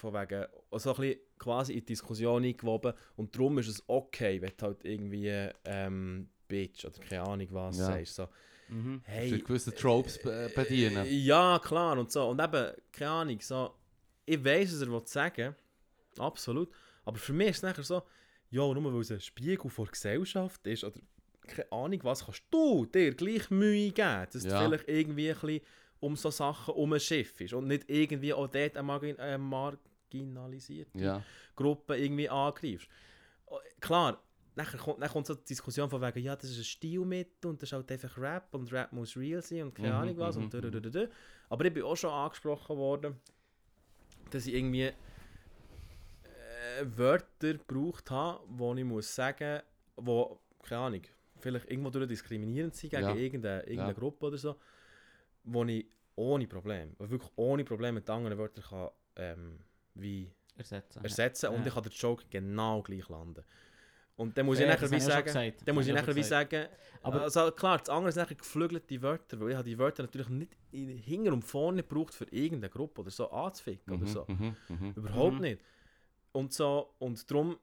von wegen, so ein bisschen quasi in die Diskussion eingewoben. Und darum ist es okay, wenn du halt irgendwie ähm, Bitch oder keine Ahnung was Ja. sagst. So, Mhm. Hey, gewisse Tropes be bedienen. äh, Ja, klar und so. Und eben, keine Ahnung, so, ich weiß, was er will sagen Absolut. Aber für mich ist es nachher so, ja, nur weil es ein Spiegel vor Gesellschaft ist, oder keine Ahnung was, kannst du dir gleich Mühe geben, dass Ja. du vielleicht irgendwie ein bisschen um so Sachen um ein Schiff ist und nicht irgendwie auch dort eine margin äh, marginalisierte Ja. Gruppe irgendwie angreifst. Oh, Klar, nachher kommt, dann kommt so die Diskussion von wegen, ja, das ist ein Stilmittel und das ist halt einfach Rap und Rap muss real sein und keine Mhm, Ahnung was mhm, und dududududud. Aber ich bin auch schon angesprochen worden, dass ich irgendwie äh, Wörter gebraucht habe, wo ich muss sagen, wo, keine Ahnung, vielleicht irgendwo durch diskriminierend sind gegen Ja. irgendeine, irgendeine Ja. Gruppe oder so, wo ich ohne Probleme, wirklich ohne Probleme mit anderen Wörtern kann, ähm, wie Ersetzen. ersetzen und Ja. ich kann den Joke genau gleich landen. Und dann muss Fair, ich nachher wie ich sagen, gesagt. dann muss Das ich habe nachher wie sagen, Aber- also klar, das andere sind nachher geflügelte Wörter, weil ich habe die Wörter natürlich nicht in, und vorne gebraucht für irgendeine Gruppe oder so anzuficken oder Mhm, so. mhm, mhm. Überhaupt Mhm. nicht. Und so, und darum,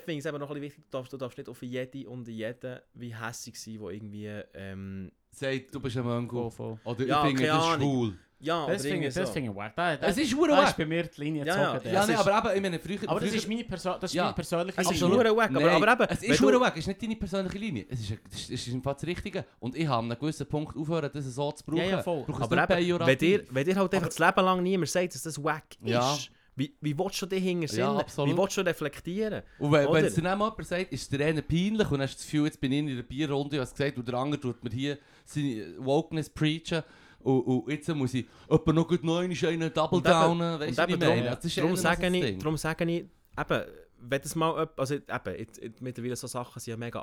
finde ich es eben noch ein bisschen wichtig, du darfst, du darfst nicht auf jede und jeden wie hässig sein, wo irgendwie, ähm, Sagt, du bist ein Möngo. Oder Ja, ich finde, das ist Ahnung. Ja, Das finde ich, das so. finde ich wack. Da, da, Es ist da hure ist wack. bei mir die Linie Ja, ja. gezogen. Ja, Das nee, ist- aber eben, ich meine, früher... aber das ist meine, Perso das ist Ja. meine persönliche Es ist Linie. wack, aber, aber eben, es ist weg, es ist nicht deine persönliche Linie. Es ist, es ist, ist im Fall das Richtige. Und ich habe an einem gewissen Punkt aufhören, das so zu brauchen. Ja, ja, voll. Aber eben, wenn dir, wenn dir halt einfach das Leben lang niemand sagt, dass das wack ist, Ja. wie, wie willst du dich hinter Ja, Sinn? absolut. Wie willst du reflektieren? Und wenn, wenn es dann auch jemand sagt, ist der eine peinlich und dann hast das Gefühl, jetzt bin ich in der Bierrunde, was gesagt und der andere tut mir hier seine Wokeness preachen und, und jetzt muss ich etwa noch gut noch einmal einen Double Downen, weißt du, wie meine? Ist darum, sage ich, darum sage ich, eben, wenn das mal, also eben, jetzt, mittlerweile so Sachen sind ja mega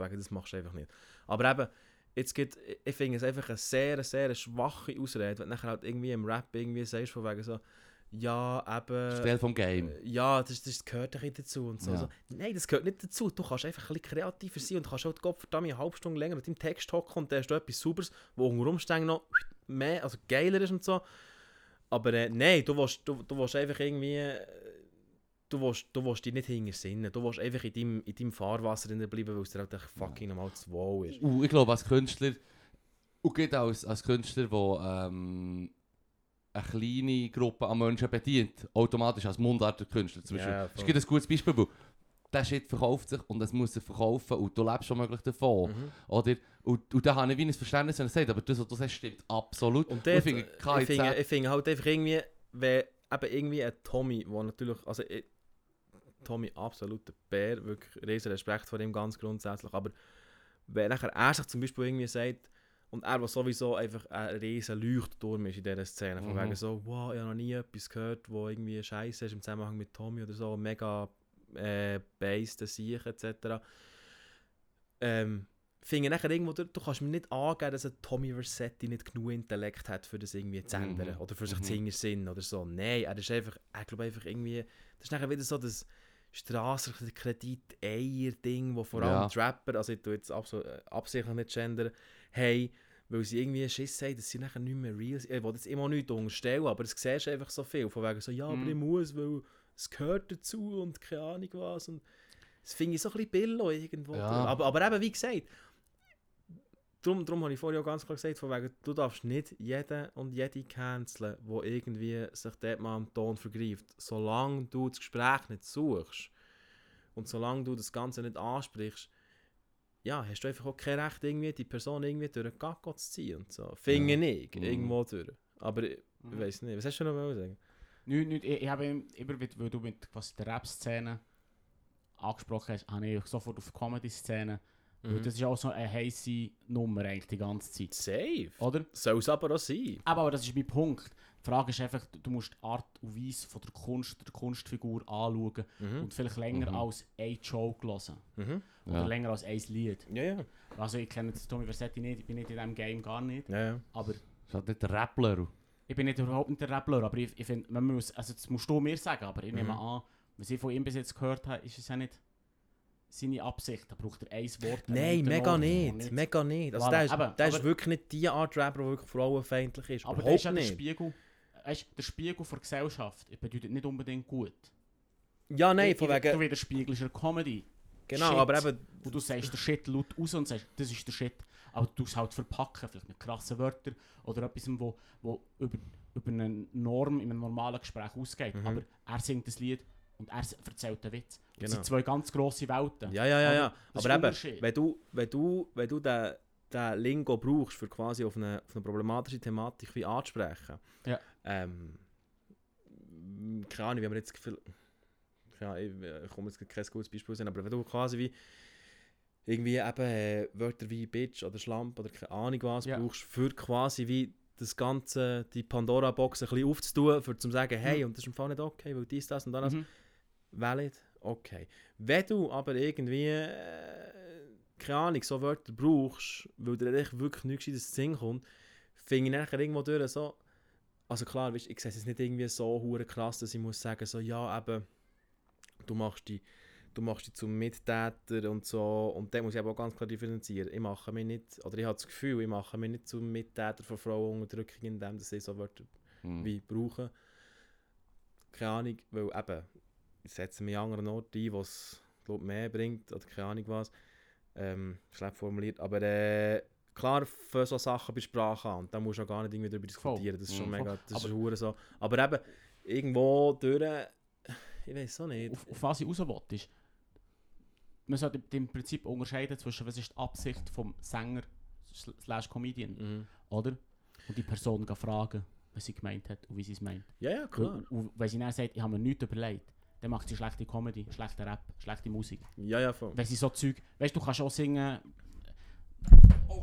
wegen, das machst du einfach nicht. Aber eben, jetzt gibt, ich finde es einfach eine sehr, sehr schwache Ausrede, wenn du nachher halt irgendwie im Rap irgendwie sagst, von wegen so, ja, eben... Stell vom Game. äh, Ja, das, das gehört nicht dazu und so. Ja. so. Nein, das gehört nicht dazu. Du kannst einfach ein bisschen kreativer sein und kannst halt Gott verdammt eine halbe Stunde länger mit deinem Text hocken und dann hast du etwas Sauberes, wo unter Umständen noch mehr, also geiler ist und so. Aber äh, nein, du willst, du, du willst einfach irgendwie... Äh, du willst, du willst dich nicht hintersinnen. Du willst einfach in deinem, in deinem Fahrwasser drin bleiben, weil es dir halt fucking normal zu wohl ist. Und ich glaube, als Künstler, und gerade als, als Künstler, der ähm, eine kleine Gruppe an Menschen bedient, automatisch als Mundartenkünstler zum Beispiel. Ja, das ist ein gutes Beispiel, weil der Shit verkauft sich und es muss sich verkaufen und du lebst womöglich davon. Mhm. Oder? Und, und da habe ich wie ein Verständnis, wenn er sagt, aber das, was du sagst, stimmt absolut. Und ich dort, finde, ich finde, ich finde halt einfach irgendwie, wenn eben irgendwie ein Tommy, der natürlich, also ich, Tommy absoluter Bär, wirklich riesen Respekt vor ihm ganz grundsätzlich, aber wenn nachher er sich zum Beispiel irgendwie sagt, und er, der sowieso einfach ein riesen Leuchtturm ist in dieser Szene, von Mhm. wegen so, wow, ich habe noch nie etwas gehört, wo irgendwie scheiße ist im Zusammenhang mit Tommy oder so, mega äh, based, Sieg etc. Ähm, finde ich nachher irgendwo, du, du kannst mir nicht angeben, dass ein Tommy Versetti nicht genug Intellekt hat, für das irgendwie zu ändern Mhm. oder für sich Mhm. zu hintersinnen oder so. Nein, er ist einfach, er glaube einfach irgendwie, das ist nachher wieder so das Strassenkredit-Eier-Ding, wo vor allem Ja. die Rapper, also ich tue jetzt absolut, äh, absichtlich nicht gendern, hey, weil sie irgendwie Schiss haben, dass sie nachher nicht mehr real sind. Ich will jetzt immer nichts unterstellen, aber es siehst du einfach so viel, von wegen so, ja, aber Mhm. ich muss, weil es gehört dazu und keine Ahnung was und das finde ich so ein bisschen billo irgendwo. Ja. Aber, aber eben, wie gesagt, darum, darum habe ich vorhin auch ganz klar gesagt, von wegen, du darfst nicht jeden und jede canceln, wo irgendwie sich dort mal am Ton vergreift. Solange du das Gespräch nicht suchst und solange du das Ganze nicht ansprichst, ja, hast du einfach auch kein Recht, irgendwie die Person irgendwie durch den Gacko zu ziehen und so. Finde Ja. ich, Mhm. irgendwo durch. Aber ich, Mhm. weiß nicht, was hast du noch sagen? Nicht, nicht, ich, ich habe immer, wieder- weil du mit quasi der Rap-Szene angesprochen hast, habe ich sofort auf die Comedy-Szene. Mhm. Das ist auch so eine heisse Nummer eigentlich die ganze Zeit. Safe. Oder? Soll es aber auch sein. Aber, aber das ist mein Punkt. Die Frage ist einfach, du musst die Art und Weise von der Kunst, der Kunstfigur anschauen Mhm. und vielleicht länger Mhm. als eine Joke hören. Mhm. Oder Ja. länger als ein Lied. Ja, ja. Also ich kenne jetzt Tommy Versetti nicht, ich bin nicht in diesem Game gar nicht. ja, ja. Aber Das ist halt nicht der Rappler. ich bin nicht, überhaupt nicht der Rappler, aber ich, ich finde, man muss, also das musst du mir sagen, aber ich nehme Mhm. an, was ich von ihm bis jetzt gehört habe, ist es ja nicht seine Absicht. Da braucht er ein Wort. ein Nein, mega Unternehmer, nicht. Mega nicht. Also Voilà, der, ist, aber- der ist aber- wirklich nicht die Art Rapper, der wirklich frauenfeindlich ist. Aber der ist ja der nicht. Spiegel, weißt, der Spiegel der Gesellschaft bedeutet nicht unbedingt gut. Ja, nein, Du- von Du wegen... widerspiegelst der Comedy. Genau, Shit. aber eben... Und du sagst den Shit laut raus und sagst, das ist der Shit. Aber du es halt verpacken, vielleicht mit krassen Wörtern oder etwas, wo, wo über, über eine Norm in einem normalen Gespräch ausgeht. Mhm. Aber er singt das Lied und er erzählt einen Witz. Und Das Genau. sind zwei ganz grosse Welten. Ja, ja, ja, ja. Aber das Aber eben, wenn du, wenn du, wenn du den, den Lingo brauchst, für quasi auf eine, auf eine problematische Thematik wie anzusprechen, Ja. ähm, keine Ahnung, wie wir jetzt Ahnung, ich komme jetzt kein gutes Beispiel sein, aber wenn du quasi wie irgendwie eben äh, Wörter wie Bitch oder Schlamp oder keine Ahnung was Ja. brauchst, für quasi wie das Ganze, die Pandora-Box ein bisschen aufzutun, für zu sagen, hey, Mhm. und das ist im Fall nicht okay, weil dies, das und das. Mhm. Valid, okay. Wenn du aber irgendwie, äh, keine Ahnung, so Wörter brauchst, weil dir wirklich nichts in den Sinn kommt, finde ich nachher irgendwo durch so, also klar, weißt, ich sehe es nicht irgendwie so hure krass, dass ich muss sagen, so, ja, eben, du machst die du machst dich zum Mittäter und so und dann muss ich aber auch ganz klar differenzieren. Ich mache mich nicht, oder ich habe das Gefühl, ich mache mich nicht zum Mittäter von Frauenunterdrückung, indem ich so Wörter Mhm. wie brauchen. Keine Ahnung, weil eben, setze mich an anderen Orten ein, wo es glaub, mehr bringt oder keine Ahnung was. Ähm, schlecht formuliert. Aber äh, klar, für so Sachen bei Sprache an. Da musst du auch gar nicht irgendwie darüber diskutieren. Das ist schon Mhm. mega, das ist Aber- hure so. Aber eben, irgendwo durch, ich weiß auch nicht. Auf, auf was ich raus will, ist, man sollte im Prinzip unterscheiden zwischen, was ist die Absicht vom Sänger sl- slash Comedian, Mhm. oder? Und die Person fragen, was sie gemeint hat und wie sie es meint. Ja, ja, klar. Und, und wenn sie dann sagt, ich habe mir nichts überlegt, dann macht sie schlechte Comedy, schlechte Rap, schlechte Musik. Ja, ja, voll. Wenn sie so Zeug, weißt du, du kannst auch singen,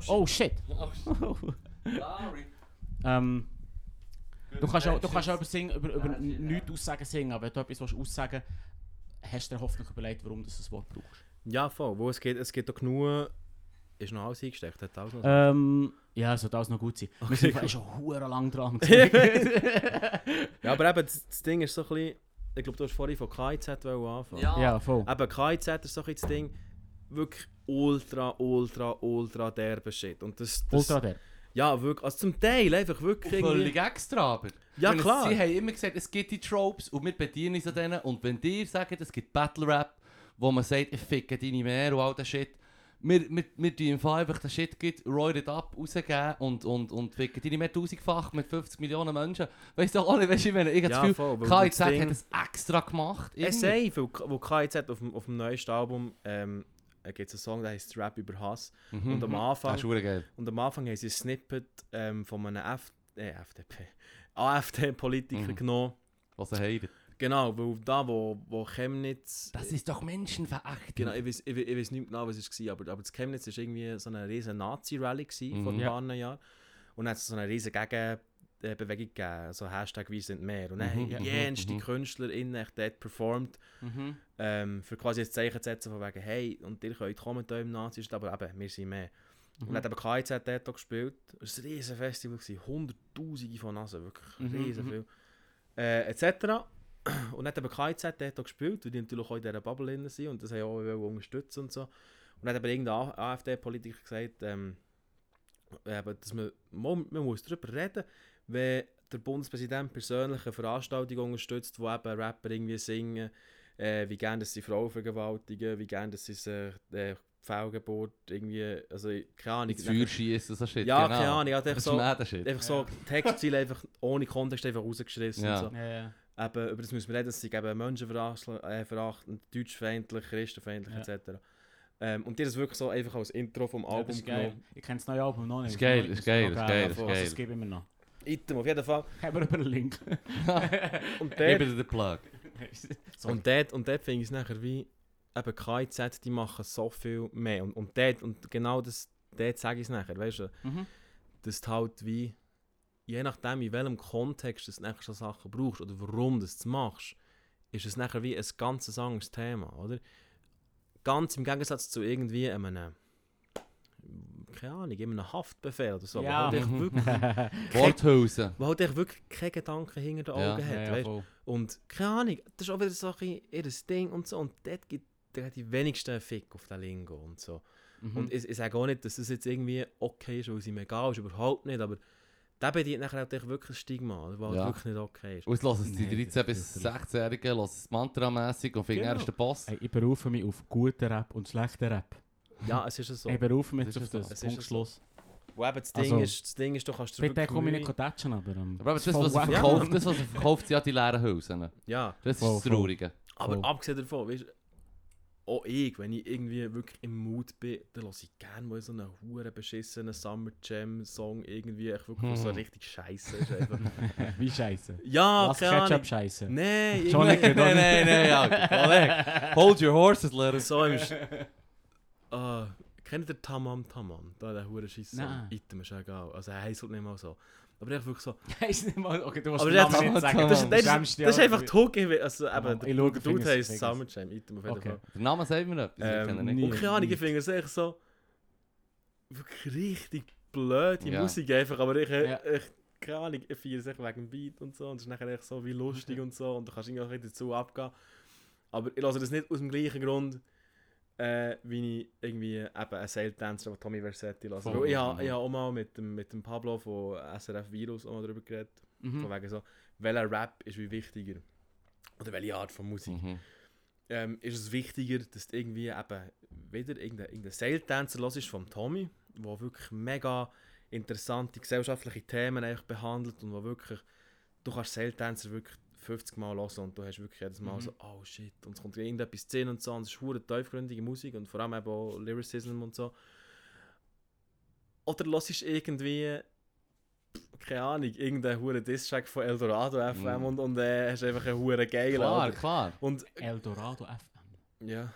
oh shit, [LAUGHS] Sorry. ähm, du kannst auch, du kannst auch über, singen, über, über nichts aussagen singen, aber wenn du etwas willst aussagen hast du dir hoffentlich überlegt, warum du das Wort brauchst. Ja, voll. Wo es geht, es geht doch genug. Ist noch alles eingesteckt? Hat alles noch Ähm, ja, sollte alles noch gut sein. Wir Okay, sind cool. schon lang dran. [LAUGHS] Ja, aber eben, das, das Ding ist so ein bisschen. Ich glaube, du hast vorhin von KIZ anfangen. Ja. ja, voll. Eben, KIZ ist so ein das Ding. Wirklich ultra, ultra, ultra derbe Shit. Und das, das, Ultra der. Ja, wirklich. Also zum Teil einfach wirklich irgendwie... Völlig extra, aber. Ja, meine, klar. Sie haben immer gesagt, es gibt die Tropes und wir bedienen uns an denen. Und wenn dir sagt, es gibt Battle Rap, wo man sagt, ich ficke deine mehr und all das Shit. Wir, wir, wir tun im Fall einfach den Shit gibt, roll it up, rausgeben und, und, und ficken deine mehr tausendfach mit 50 Millionen Menschen. Weißt du auch nicht, weißt du, ich meine, ich habe Ja, das Gefühl, KIZ das Ding- hat es extra gemacht. Es irgendwie. safe, wo, KIZ auf dem, auf dem neuesten Album ähm, gibt es einen Song, der heißt Rap über Hass. Mhm. Und am Anfang, verdammt geil. und am Anfang haben sie ein Snippet ähm, von einem F äh, FDP, AfD-Politiker Mhm. genommen. Was er heilt. Genau, weil da, wo, wo Chemnitz... Das ist doch Menschenveracht. Genau, ich weiß, ich, ich weiß nicht genau, was es war, aber, aber das Chemnitz war irgendwie so eine riesen Nazi-Rally gewesen vor Mhm. ein Ja. paar Jahren. Und dann hat es so eine riesen Gegenbewegung gegeben, so Hashtag «Wir sind mehr». Und dann Mhm, haben ja. jenste Mhm. KünstlerInnen echt dort performt, Mhm. ähm, für quasi ein Zeichen zu setzen von wegen «Hey, und ihr könnt kommen da im Nazi, aber eben, wir sind mehr». Und Mhm. dann hat eben KIZ dort auch gespielt. Es war ein riesen Festival, hunderttausende von Nasen, wirklich Mhm, riesen mhm. viel. Äh, etc. Und dann hat eben KIZ dort auch gespielt, weil die natürlich auch in dieser Bubble drin sind und das haben auch wollen unterstützen und so. Und dann hat eben irgendein AfD-Politiker gesagt, ähm, eben, dass man, man, man muss darüber reden, wenn der Bundespräsident persönlich eine Veranstaltung unterstützt, wo eben Rapper irgendwie singen, äh, wie gerne sie Frauen vergewaltigen, wie gerne sie sich äh, Fehlgeburt irgendwie, also keine Ahnung. Ins Feuer schießen, so Shit. Ja, genau. keine Ahnung, [LAUGHS] halt Das einfach so, einfach so Textziele einfach ohne Kontext einfach rausgeschissen Ja. und so. Ja, ja. Eben, über das müssen wir reden, dass sie eben menschenverachtend, äh, deutschfeindlich, christenfeindlich Ja. etc. Ähm, und die das wirklich so einfach als Intro vom Ja, Album geil. genommen. Ich kenne das neue Album noch nicht. Ist geil, Das ist geil, ist geil. geil, Also, ist geil. Das gebe ich mir noch. Item, auf jeden Fall. Haben wir über einen Link. [LAUGHS] Und Gib dort, dir den Plug. [LAUGHS] Und dort, und dort finde ich es nachher wie, eben KIZ, die machen so viel mehr. Und, und dort, und genau das, dort sage ich es nachher, weißt du, Mhm. dass du halt wie, je nachdem in welchem Kontext du nachher so Sachen brauchst oder warum du es machst, ist es nachher wie ein ganz anderes Thema, oder? Ganz im Gegensatz zu irgendwie einem, keine Ahnung, einem Haftbefehl oder so, Ja. [LAUGHS] wo, halt echt Mhm. wirklich, Worthausen. wo halt wirklich keine Gedanken hinter den Ja. Augen hat, Ja, ja. Und keine Ahnung, das ist auch wieder so ein ihr Ding und so, und dort gibt dort hat die wenigsten Fick auf den Lingo und so. Mhm. Und ich, ich sage auch nicht, dass das jetzt irgendwie okay ist, weil es ihm egal ist, überhaupt nicht, aber der bedient nachher echt wirklich ein Stigma, weil halt Ja. wirklich nicht okay ist. Und es hören die Nee, 13- das- bis das- 16-Jährigen hören es mantramässig und finden, Genau. er ist der Boss. Hey, ich berufe mich auf guten Rap und schlechten Rap. Ja, es ist ja so. Ich berufe mich Das auf das. Es ist Punkt ja. Schluss. Wo eben das Ding, Also, ist, das Ding ist, du kannst Bitte komme ich nicht tatschen, aber... Ähm, Aber das, was er verkauft, das, was er verkauft, sind ja die leeren Hülsen. Ja, Das ist Voll, das voll. Traurige. aber Voll. abgesehen davon, weißt du, auch ich, wenn ich irgendwie wirklich im Mut bin, dann lasse ich gerne mal so einen huren beschissenen Summer Jam Song irgendwie, echt wirklich so Hm. richtig scheiße ist einfach. [LAUGHS] Wie scheiße. Ja, Was keine Ahnung. Ketchup scheiße. Nein, nicht Nein, nein, nein, ja. Hold your horses, Leute. so im... Sch- [LAUGHS] Ah, kennt ihr Tamam Tamam? Da der hure. Nein. Item ist egal. Also er heisst halt nicht mal so. Aber echt wirklich so. [LAUGHS] Heißt nicht mal... Okay, du musst den Namen nicht sagen. das- Das, das, das ist einfach Hook. Also eben, der, ich Dude heisst Summer Jam. Item auf jeden. Fall. Der Name sagt mir etwas, ich Ähm, kenne ihn nie. nicht. Und keine Ahnung, ich nie. finde es echt so... Wirklich richtig blöd, die. Musik einfach. Aber ich... Ja. ich keine Ahnung, ich feiere es echt wegen dem Beat und so. Und es ist nachher echt so wie lustig und so. Und du kannst irgendwie dazu abgehen. Aber ich lasse das nicht aus dem gleichen Grund, äh, wie ich irgendwie eben einen Sail Dancer von Tommy Versetti lasse. Voll. Ich Mhm. habe ich habe auch mal mit dem, mit dem Pablo von SRF Virus auch mal darüber geredet. Mhm. Von wegen so, welcher Rap ist wie wichtiger? Oder welche Art von Musik? Mhm. Ähm, ist es wichtiger, dass du irgendwie eben wieder irgendeinen irgendein Sail-Tänzer hörst vom Tommy, der wirklich mega interessante gesellschaftliche Themen eigentlich behandelt und wo wirklich, du kannst Sail-Tänzer wirklich 50 Mal hören und du hast wirklich jedes Mal Mhm. so, oh shit, und es kommt irgendetwas zu sehen und so, und es ist hure tiefgründige Musik und vor allem eben auch Lyricism und so. Oder hörst irgendwie, keine Ahnung, irgendeinen hure Diss-Track von Eldorado FM Mhm. und, und äh, hast einfach einen hure geilen. Klar, oder? klar. Und Eldorado FM. ja.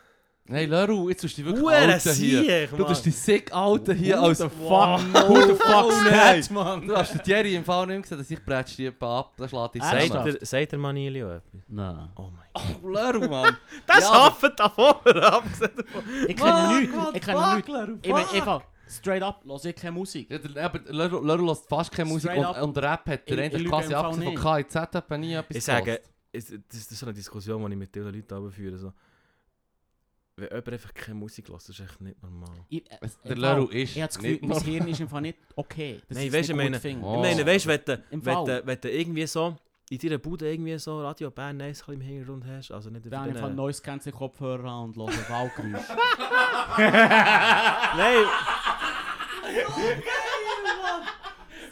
Nein, Leru, jetzt tust du dich wirklich Hure Alten hier. Sieg, Du Mann. tust die sick Alten hier als... the Wow. fuck? Who the fuck is nein. that, man? Du hast den Jerry im Fall nicht gesehen, dass ich bretsch die ab, dann schlägt Ernsthaft? zusammen. Sagt der, Manilio etwas? Nein. Oh mein Gott. Oh, Leru, Mann. [LAUGHS] Das Ja, aber- haftet davor, abgesehen davon. Ich kenne Fuck, nichts. Ich kenne fuck, nichts. Ich meine, fuck. einfach, straight up, höre ich keine Musik. Ja, aber Leru, lässt fast keine Musik Straight und, up. und Rap hat er ich eigentlich lüge quasi abgesehen von. KIZ hat er nie etwas Ich sage, das ist so eine Diskussion, die ich mit den Leuten führe. Wenn jemand einfach keine Musik hört, das ist echt nicht normal. Ich, äh, Der Leru ist Ich habe das Gefühl, mein normal. Hirn ist einfach nicht okay. [LAUGHS] Das Nein, weißt ich meine-. Oh. Ich meine, weißt du, wenn, du- wenn, wenn irgendwie so in deiner Bude irgendwie so Radio Bern nice im Hintergrund hast, also nicht Dann ich von Noise Canceling Kopfhörer an und höre Waldgeräusche. Nein,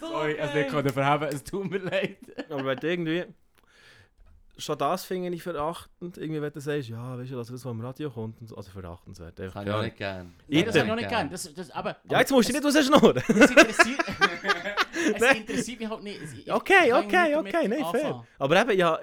Sorry, also nicht können verheben, es tut mir leid. aber wenn du irgendwie... Schon das finde ich verachtend, irgendwie wenn du sagst, ja, weißt du, also das, was im Radio kommt, und so, also verachtenswert. Das habe ich auch ja. nicht gern. Nein, das habe ich auch nicht gern. Das, das, aber, ja, jetzt musst du nicht rausschnurren. Es interessiert, [LAUGHS] es interessiert mich halt nicht. Ich- Okay, ich kann okay, nicht okay, nein, fair. Aber eben, ja,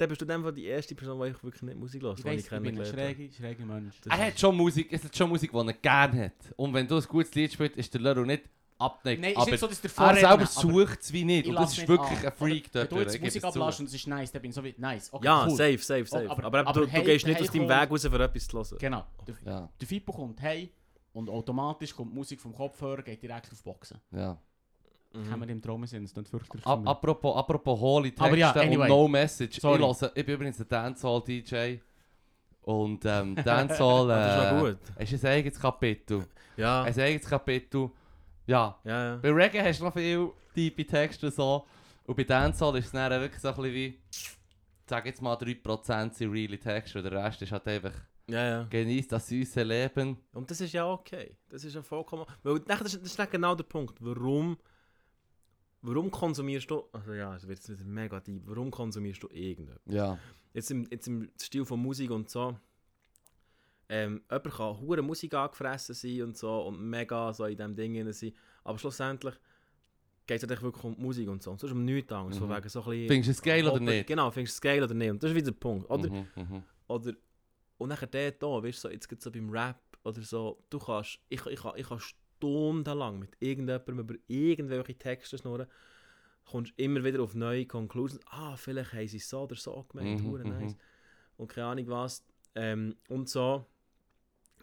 dann bist du dann die erste Person, die ich wirklich nicht Musik höre, Ich die ich ich bin ein schräger, schräger Mensch. Das Er hat schon Musik, es hat schon Musik, die er gerne hat. Und wenn du ein gutes Lied spielst, ist der Leru nicht abgedeckt. Nein, ist aber nicht so, dass der er selber sucht es wie nicht. ich Und das ist nicht wirklich an. ein Freak Wenn dort. du jetzt Musik es ablässt und es ist nice, dann bin ich so wie, nice, okay, Ja, cool. safe, safe, safe. aber- Aber, aber du, du hey- gehst nicht hey aus deinem Weg raus, für etwas zu hören. Genau. Der, Ja, der Fippo kommt hey und automatisch kommt die Musik vom Kopfhörer, geht direkt auf Boxen. ja. Kann Mhm. man im Traum sein, das ist nicht fürchterlich. Ab, apropos, apropos hohle Texte ja, anyway. und No Message. Sorry. Ich, höre, ich bin übrigens ein Dancehall-DJ. Und ähm, Dancehall [LAUGHS] Das ist äh, gut. ist ein eigenes Kapitel. Ja, Ein eigenes Kapitel. Ja, ja, ja. bei Reggae hast du noch viel tiefe Texte und so. Und bei Dancehall ist es dann wirklich so ein bisschen wie... Sag jetzt mal 3% sind reale Texte und der Rest ist halt einfach... ja, ja. Genießt das süße Leben. Und das ist ja okay. Das ist ja vollkommen... Weil das ist, das ist nicht genau der Punkt. Warum... Warum konsumierst du... Also ja, es wird mega deep. Warum konsumierst du irgendetwas? Ja. Jetzt im, jetzt im Stil von Musik und so... Ähm, jemand kann hure Musik angefressen sein und so und mega so in diesem Ding sein. Aber schlussendlich geht es eigentlich wirklich um Musik und so. Und sonst um nichts anderes. Mhm. Von wegen so ein bisschen... Findest du es geil oder nicht? Genau, findest du es geil oder nicht. Und das ist wieder der Punkt. Oder, Mhm, mhm. oder und nachher der da, weißt du, so, jetzt gibt so beim Rap oder so, du kannst, ich, ich, ich, ich kann stundenlang mit irgendjemandem über irgendwelche Texte schnurren, kommst immer wieder auf neue Conclusions, ah, vielleicht haben sie so oder so gemeint, Mhm, mhm. nice, und keine Ahnung was, ähm, und so,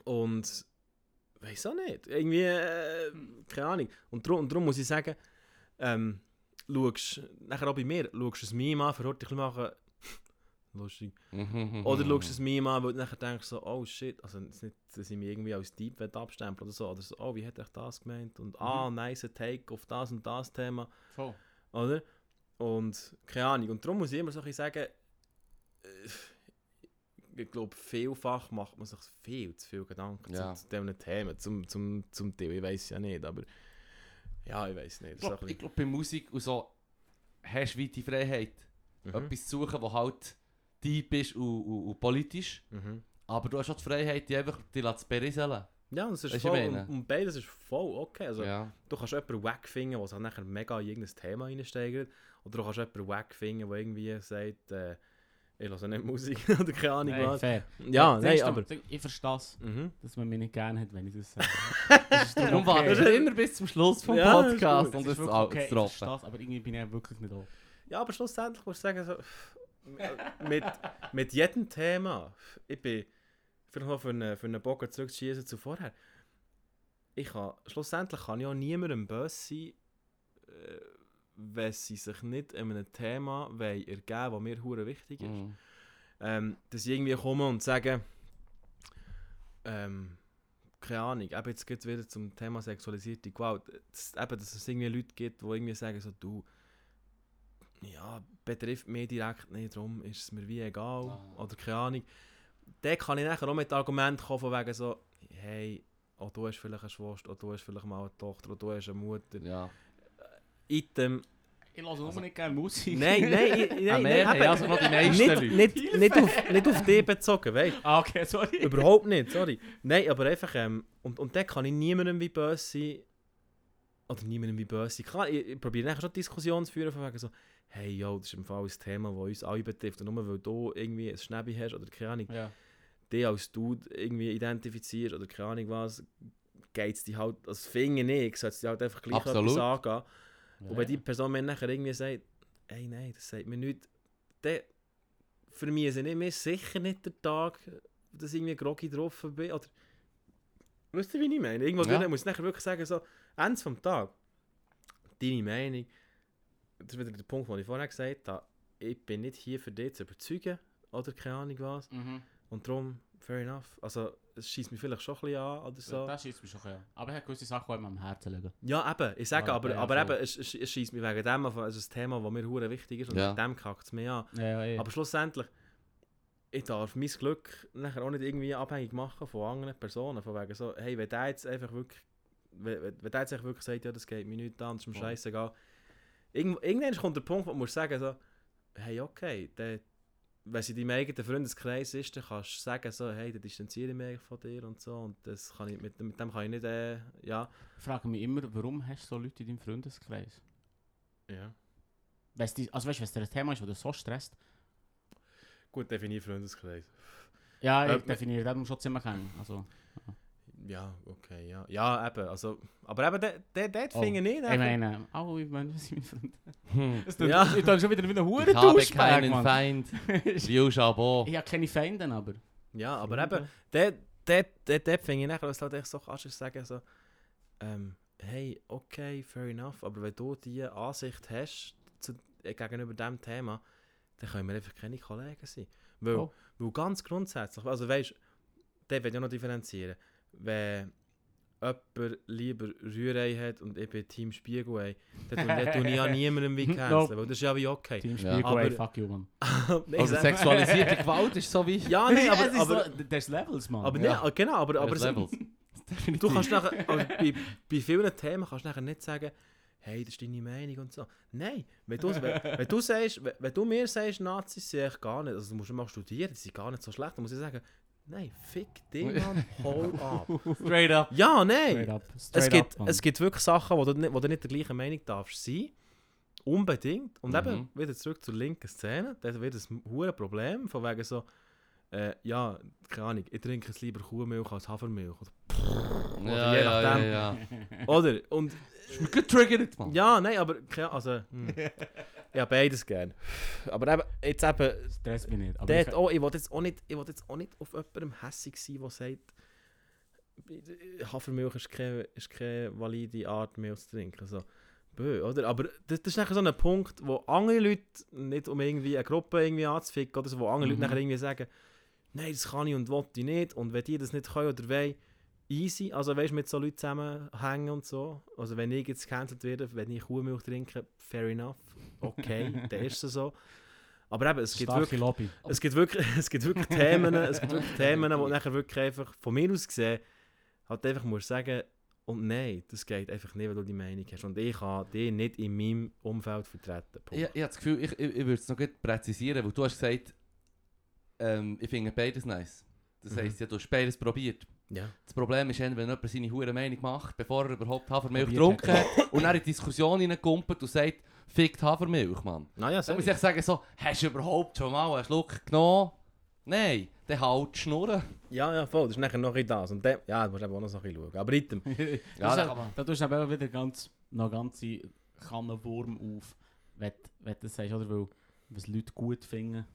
und, weiß auch nicht, irgendwie, äh, keine Ahnung, und darum, und darum muss ich sagen, ähm, schaust, nachher auch bei mir, schaust du ein Meme an, ein bisschen machen, [LAUGHS] lustig, Mhm, oder mhm. schaust du es Meme an, weil du nachher denkst so, oh shit, also es ist nicht, dass ich mich irgendwie als Deep will abstempeln oder so, oder so, oh, wie hat er das gemeint? Und ah, nice Take auf das und das Thema, Voll. oder? Und keine Ahnung, und darum muss ich immer so ein bisschen sagen, äh, ich glaube, vielfach macht man sich viel zu viel Gedanken Ja. zu, zu diesen Themen, zum, zum, zum Teil, ich weiß ja nicht, aber ja, ich weiß nicht. Ich glaube, glaub, bei Musik und so hast du weite Freiheit. bisschen- Etwas zu suchen, das halt deep ist und, und, und politisch. Mhm. Mhm. Aber du hast auch die Freiheit, die einfach die zu berieseln. Ja, das ist voll, und, und beides ist voll okay. Also, ja. Du kannst jemanden wack finden, der sich nachher mega in irgendein Thema reinsteigert. Oder du kannst jemanden wack finden, der irgendwie sagt, äh, ich höre nicht Musik [LAUGHS] oder keine Ahnung Nein, was. fair. Ja, Siehst nein, du, aber... Ich verstehe es, Mhm. dass man mich nicht gerne hat, wenn ich das sage. [LAUGHS] Das ist Darum okay. wartest du immer bis zum Schluss vom Ja, Podcast und Das das ist okay, ich verstehe es, aber irgendwie bin ich ja wirklich nicht da. Ja, aber schlussendlich musst du sagen, so, mit, mit jedem Thema, ich bin, vielleicht noch für einen, für einen Bogen zurückzuschießen zu vorher, ich kann, schlussendlich kann ich auch niemandem böse sein, äh, wenn sie sich nicht in einem Thema wollen ergeben das mir hure wichtig ist. Mhm. ähm, dass ich irgendwie komme und sage, ähm, keine Ahnung, eben jetzt geht wieder zum Thema sexualisierte Gewalt, dass, eben, dass es irgendwie Leute gibt, die irgendwie sagen so, du, ja, betrifft mich direkt nicht, darum ist es mir wie egal, Ah. oder keine Ahnung. Dann kann ich nachher auch mit Argumenten kommen von wegen so, hey, auch du hast vielleicht eine Schwester, auch du hast vielleicht mal eine Tochter, auch du hast eine Mutter. Ja. Item. Ich lasse nur nicht gerne Musik. Nein, nein, ich- [LAUGHS] nein, Ja, nein, also die meisten nicht, Leute. nicht, nicht, auf, nicht auf dich bezogen, weißt Ah, okay, sorry. Überhaupt nicht, sorry. Nein, aber einfach, ähm, und, und dann kann ich niemandem wie böse sein. Oder niemandem wie böse sein. Klar, ich, ich probiere nachher schon Diskussionen zu führen, von wegen so, hey, yo, das ist im Fall ein Thema, das uns alle betrifft. Und nur weil du irgendwie ein Schnäbi hast oder keine Ahnung, Ja. dich als Dude irgendwie identifizierst oder keine Ahnung was, geht es dich halt, also finde ich, sollte es dich halt einfach gleich Absolut. etwas angehen. Ja, wenn die Person mir nachher irgendwie sagt, hey, nein, das sagt mir nichts, dann für mich ist es nicht mehr sicher nicht der Tag, dass ich irgendwie groggy drauf bin. Oder, weißt du, wie ich meine? Irgendwo Ja. muss ich nachher wirklich sagen, so, Ende vom Tag, deine Meinung, das ist wieder der Punkt, den ich vorher gesagt habe, ich bin nicht hier für dich zu überzeugen, oder keine Ahnung was. Mhm. Und darum fair enough. Also, es schießt mich vielleicht schon ein bisschen an oder so. Das schießt mich schon ein. Aber er hat gewisse Sachen, die ihm am Herzen liegen. Ja, eben, ich sage, Ja, aber, ja, aber voll. eben, es, es, es schießt mich wegen dem an, also ein Thema, das mir hure wichtig ist und Ja. dem kackt es mich an. Ja, ja, ja. Aber schlussendlich, ich darf mein Glück nachher auch nicht irgendwie abhängig machen von anderen Personen. Von wegen so, hey, wenn der jetzt einfach wirklich, wenn, wenn der jetzt einfach wirklich sagt, ja, das geht mir nicht an, das ist mir scheißegal. Irgend, irgendwann kommt der Punkt, wo du musst sagen, so, hey, okay, der, wenn sie in deinem eigenen Freundeskreis ist, dann kannst du sagen, so, hey, dann distanziere ich mich von dir und so. Und das kann ich, mit, mit dem kann ich nicht, äh, ja. Ich frage mich immer, warum hast du so Leute in deinem Freundeskreis? ja. Weisst du, also weißt du, wenn es ein Thema ist, das dich so stresst? Gut definiert Freundeskreis. Ja, ich Äh, definiere das muss schon ziemlich kennen. Also, Ja, okay, ja. Ja, eben, also, aber eben, der, der, der Oh, finde ich nicht. ich meine, oh, ich meine, was sind meine Freunde? Hm. Ja. Ich tue schon wieder wie ein Ich habe keinen Feind. [LAUGHS] Liu Chabot. Ich habe keine Feinde, aber. Ja, aber eben, der, der, der, der finde ich nachher, dass du halt echt so kannst, sagen, so, ähm, hey, okay, fair enough, aber wenn du diese Ansicht hast zu, äh, gegenüber diesem Thema, dann können wir einfach keine Kollegen sein. Weil, Oh. weil ganz grundsätzlich, also weißt du, der will ja noch differenzieren. Wenn jemand lieber Rührei hat und ich bin Team Spiegelei, dann tue, ich ja [LAUGHS] niemandem wie canceln, Nope. weil das ist ja wie okay. Team Ja. Spiegel, Aber- fuck you, man. [LAUGHS] Nein, Also sexualisierte [LAUGHS] Gewalt ist so wie... ja, nein, aber, aber, so, there's Levels, man. aber, Ja. nee, genau, aber, aber There's Levels. Du kannst nachher, bei, bei vielen Themen kannst du nachher nicht sagen, hey, das ist deine Meinung und so. Nein, wenn du, wenn, wenn du, sagst, wenn, wenn du mir sagst, Nazis sind echt gar nicht, also du musst mal studieren, die sind gar nicht so schlecht, dann muss ich sagen, nein, fick dich, Mann, [LAUGHS] hol ab. Straight up. Ja, Straight nein. up. Es Straight gibt, up, es gibt wirklich Sachen, wo du, nicht, wo du nicht der gleichen Meinung darfst sein. Unbedingt. Und Mhm. eben, wieder zurück zur linken Szene, da wird ein hohes Problem, von wegen so, äh, ja, keine Ahnung, ich trinke es lieber Kuhmilch als Hafermilch. Oder, Ja, je ja, ja, nachdem. ja. oder und Ist mir getriggert, Mann. Ja, nein, aber also, hm. [LAUGHS] ja, beides gern. Aber eben, jetzt eben, Stress mich nicht. Aber dort ich, auch, ich will jetzt ich will jetzt auch nicht auf jemandem hässig sein, der sagt, Hafermilch ist keine, ist keine valide Art, Milch zu trinken. Also, bö, oder? Aber das, das ist nachher so ein Punkt, wo andere Leute, nicht um irgendwie eine Gruppe irgendwie anzuficken, oder so, wo andere Mhm. Leute nachher irgendwie sagen, nein, das kann ich und will ich nicht. Und wenn die das nicht können oder wollen, easy. Also weißt du, mit so Leuten zusammenhängen und so. Also wenn ich jetzt gecancelt werde, wenn ich Kuhmilch trinke, fair enough. Okay, dann ist es so. Aber eben, es gibt starke wirklich, Lobby. es gibt wirklich, [LAUGHS] es gibt wirklich Themen, es gibt wirklich Themen, wo nachher wirklich einfach, von mir aus gesehen, halt einfach musst sagen, und nein, das geht einfach nicht, wenn du die Meinung hast. Und ich kann die nicht in meinem Umfeld vertreten. Punkt. Ich, ich habe das Gefühl, ich, ich, ich würde es noch gut präzisieren, weil du hast gesagt, ähm, ich finde beides nice. Das Mhm. heisst, ja, du hast beides probiert. Ja. Das Problem ist, wenn jemand seine hure Meinung macht, bevor er überhaupt Hafermilch getrunken hat und dann in die Diskussion reinkumpelt und sagt, fickt Hafermilch, Mann. Naja, Dann sorry. muss ich sagen, so, hast du überhaupt schon mal einen Schluck genommen? Nein, dann halt die Schnurren. Ja, ja, voll, das ist nachher noch ein das. Und dann, ja, du musst eben auch noch so ein bisschen schauen. Aber item. [LAUGHS] Ja, Ja, da da, da tust du aber auch wieder ganz, noch ganze Kannen Wurm auf, wenn, wenn du das sagst, oder? Weil, was Leute gut finden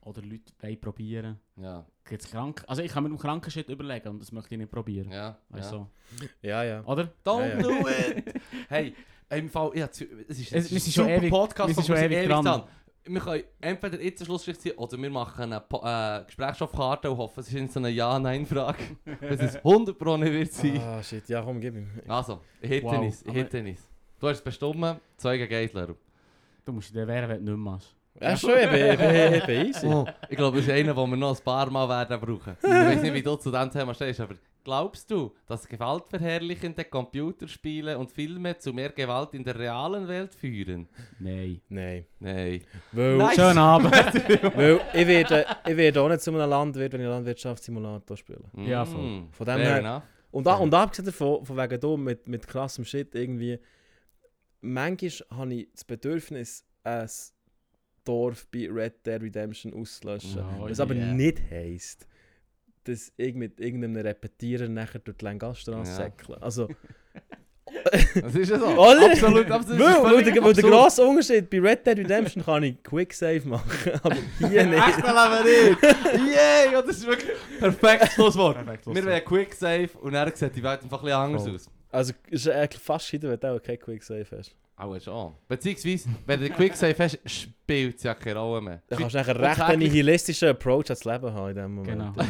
oder Leute wollen probieren. Ja, Gibt's krank? Also ich kann mir um kranken Shit überlegen und das möchte ich nicht probieren. ja, Weißt ja. du? Ja, ja. Oder? Don't Ja, ja. do it! [LAUGHS] hey, im Fall, ja, es ist, Es- es ist wir ein schon super ewig- Podcast, wir sind schon ewig dran. dran. Wir können entweder jetzt Schlussstrich ziehen oder wir machen eine äh, Gesprächsstoffkarte und hoffen, es ist so eine Ja-Nein-Frage. Dass es 100 Pro nicht wird sein. Ah, shit, ja, komm, gib ihm. Also, ich hätte Wow, es, ich aber- hätte es. Du hast es bestimmt, zwei gegen Geisler. Du musst dir wehren, wenn du nicht machst. Ja, schon, ich bin, ich bin, ich bin easy. Oh, ich glaube, das ist einer, den wir noch ein paar Mal werden brauchen. Ich weiß nicht, wie du zu diesem Thema stehst, aber glaubst du, dass gewaltverherrlichende Computerspiele und Filme zu mehr Gewalt in der realen Welt führen? Nein. Nein. Nein. Weil, Nice. Schönen Abend. [LAUGHS] weil ich, werde, ich werde auch nicht zu einem Landwirt, wenn ich Landwirtschaftssimulator spiele. Ja, voll. Mm, Von dem fair her- enough. Und, da, und abgesehen davon, von wegen da mit, mit krassem Shit irgendwie, manchmal habe ich das Bedürfnis, ein Dorf bei Red Dead Redemption auszulöschen. Oh, Was aber yeah. nicht heisst, dass ich mit irgendeinem Repetierer nachher durch die Langastrasse Ja. Also, [LAUGHS] Das ist ja so. [LAUGHS] Oder? Absolut, absolut. weil, der, weil der grosse Unterschied bei Red Dead Redemption kann ich Quick Save machen, [LAUGHS] aber hier nicht. Echt, leben wir nicht. Yay, ja, das ist wirklich perfektes Schlusswort. Perfekt, Wir wären Quick Save und dann sieht die Welt einfach ein bisschen anders Voll. aus. Also, es ist eigentlich fast scheiter, wenn du auch kein Quick Save hast. Auch schon. Beziehungsweise, wenn du den Quicksave hast, spielt es ja keine Rolle mehr. Du kannst recht einen täglich- nihilistischen Approach ans Leben haben in dem Moment. Genau.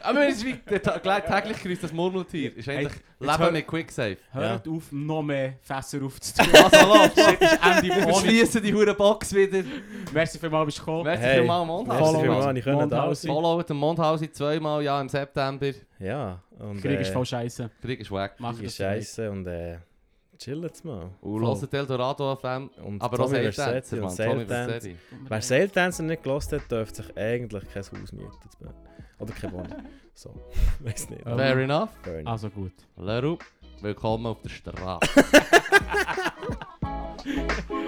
Aber es ist wie der täglich grüßt das Murmeltier. Ist eigentlich Leben mit Quicksave. Hört auf, noch mehr Fässer aufzutun. Also ist Ende wir verschließen die hure Box wieder. Merci vielmals, bist du gekommen. Merci Hey, vielmals, Merci Mondhausen. Follow den Mondhausen zweimal, ja, im September. Ja, und Krieg ist äh, voll scheiße. Krieg ist weg. Mach Krieg ist scheiße und äh, chillt mal. Und hört Eldorado FM. Und Aber auch Tommy Saildancer, Versetti Mann. und Tommy Saildancer. Versetti. Wer Saildancer nicht gelost hat, dürfte sich eigentlich kein Haus mieten. Oder keine Wohnung. [LAUGHS] So, weiß nicht. Fair enough. Fair enough. Also gut. Leru, willkommen auf der Straße. [LAUGHS] [LAUGHS]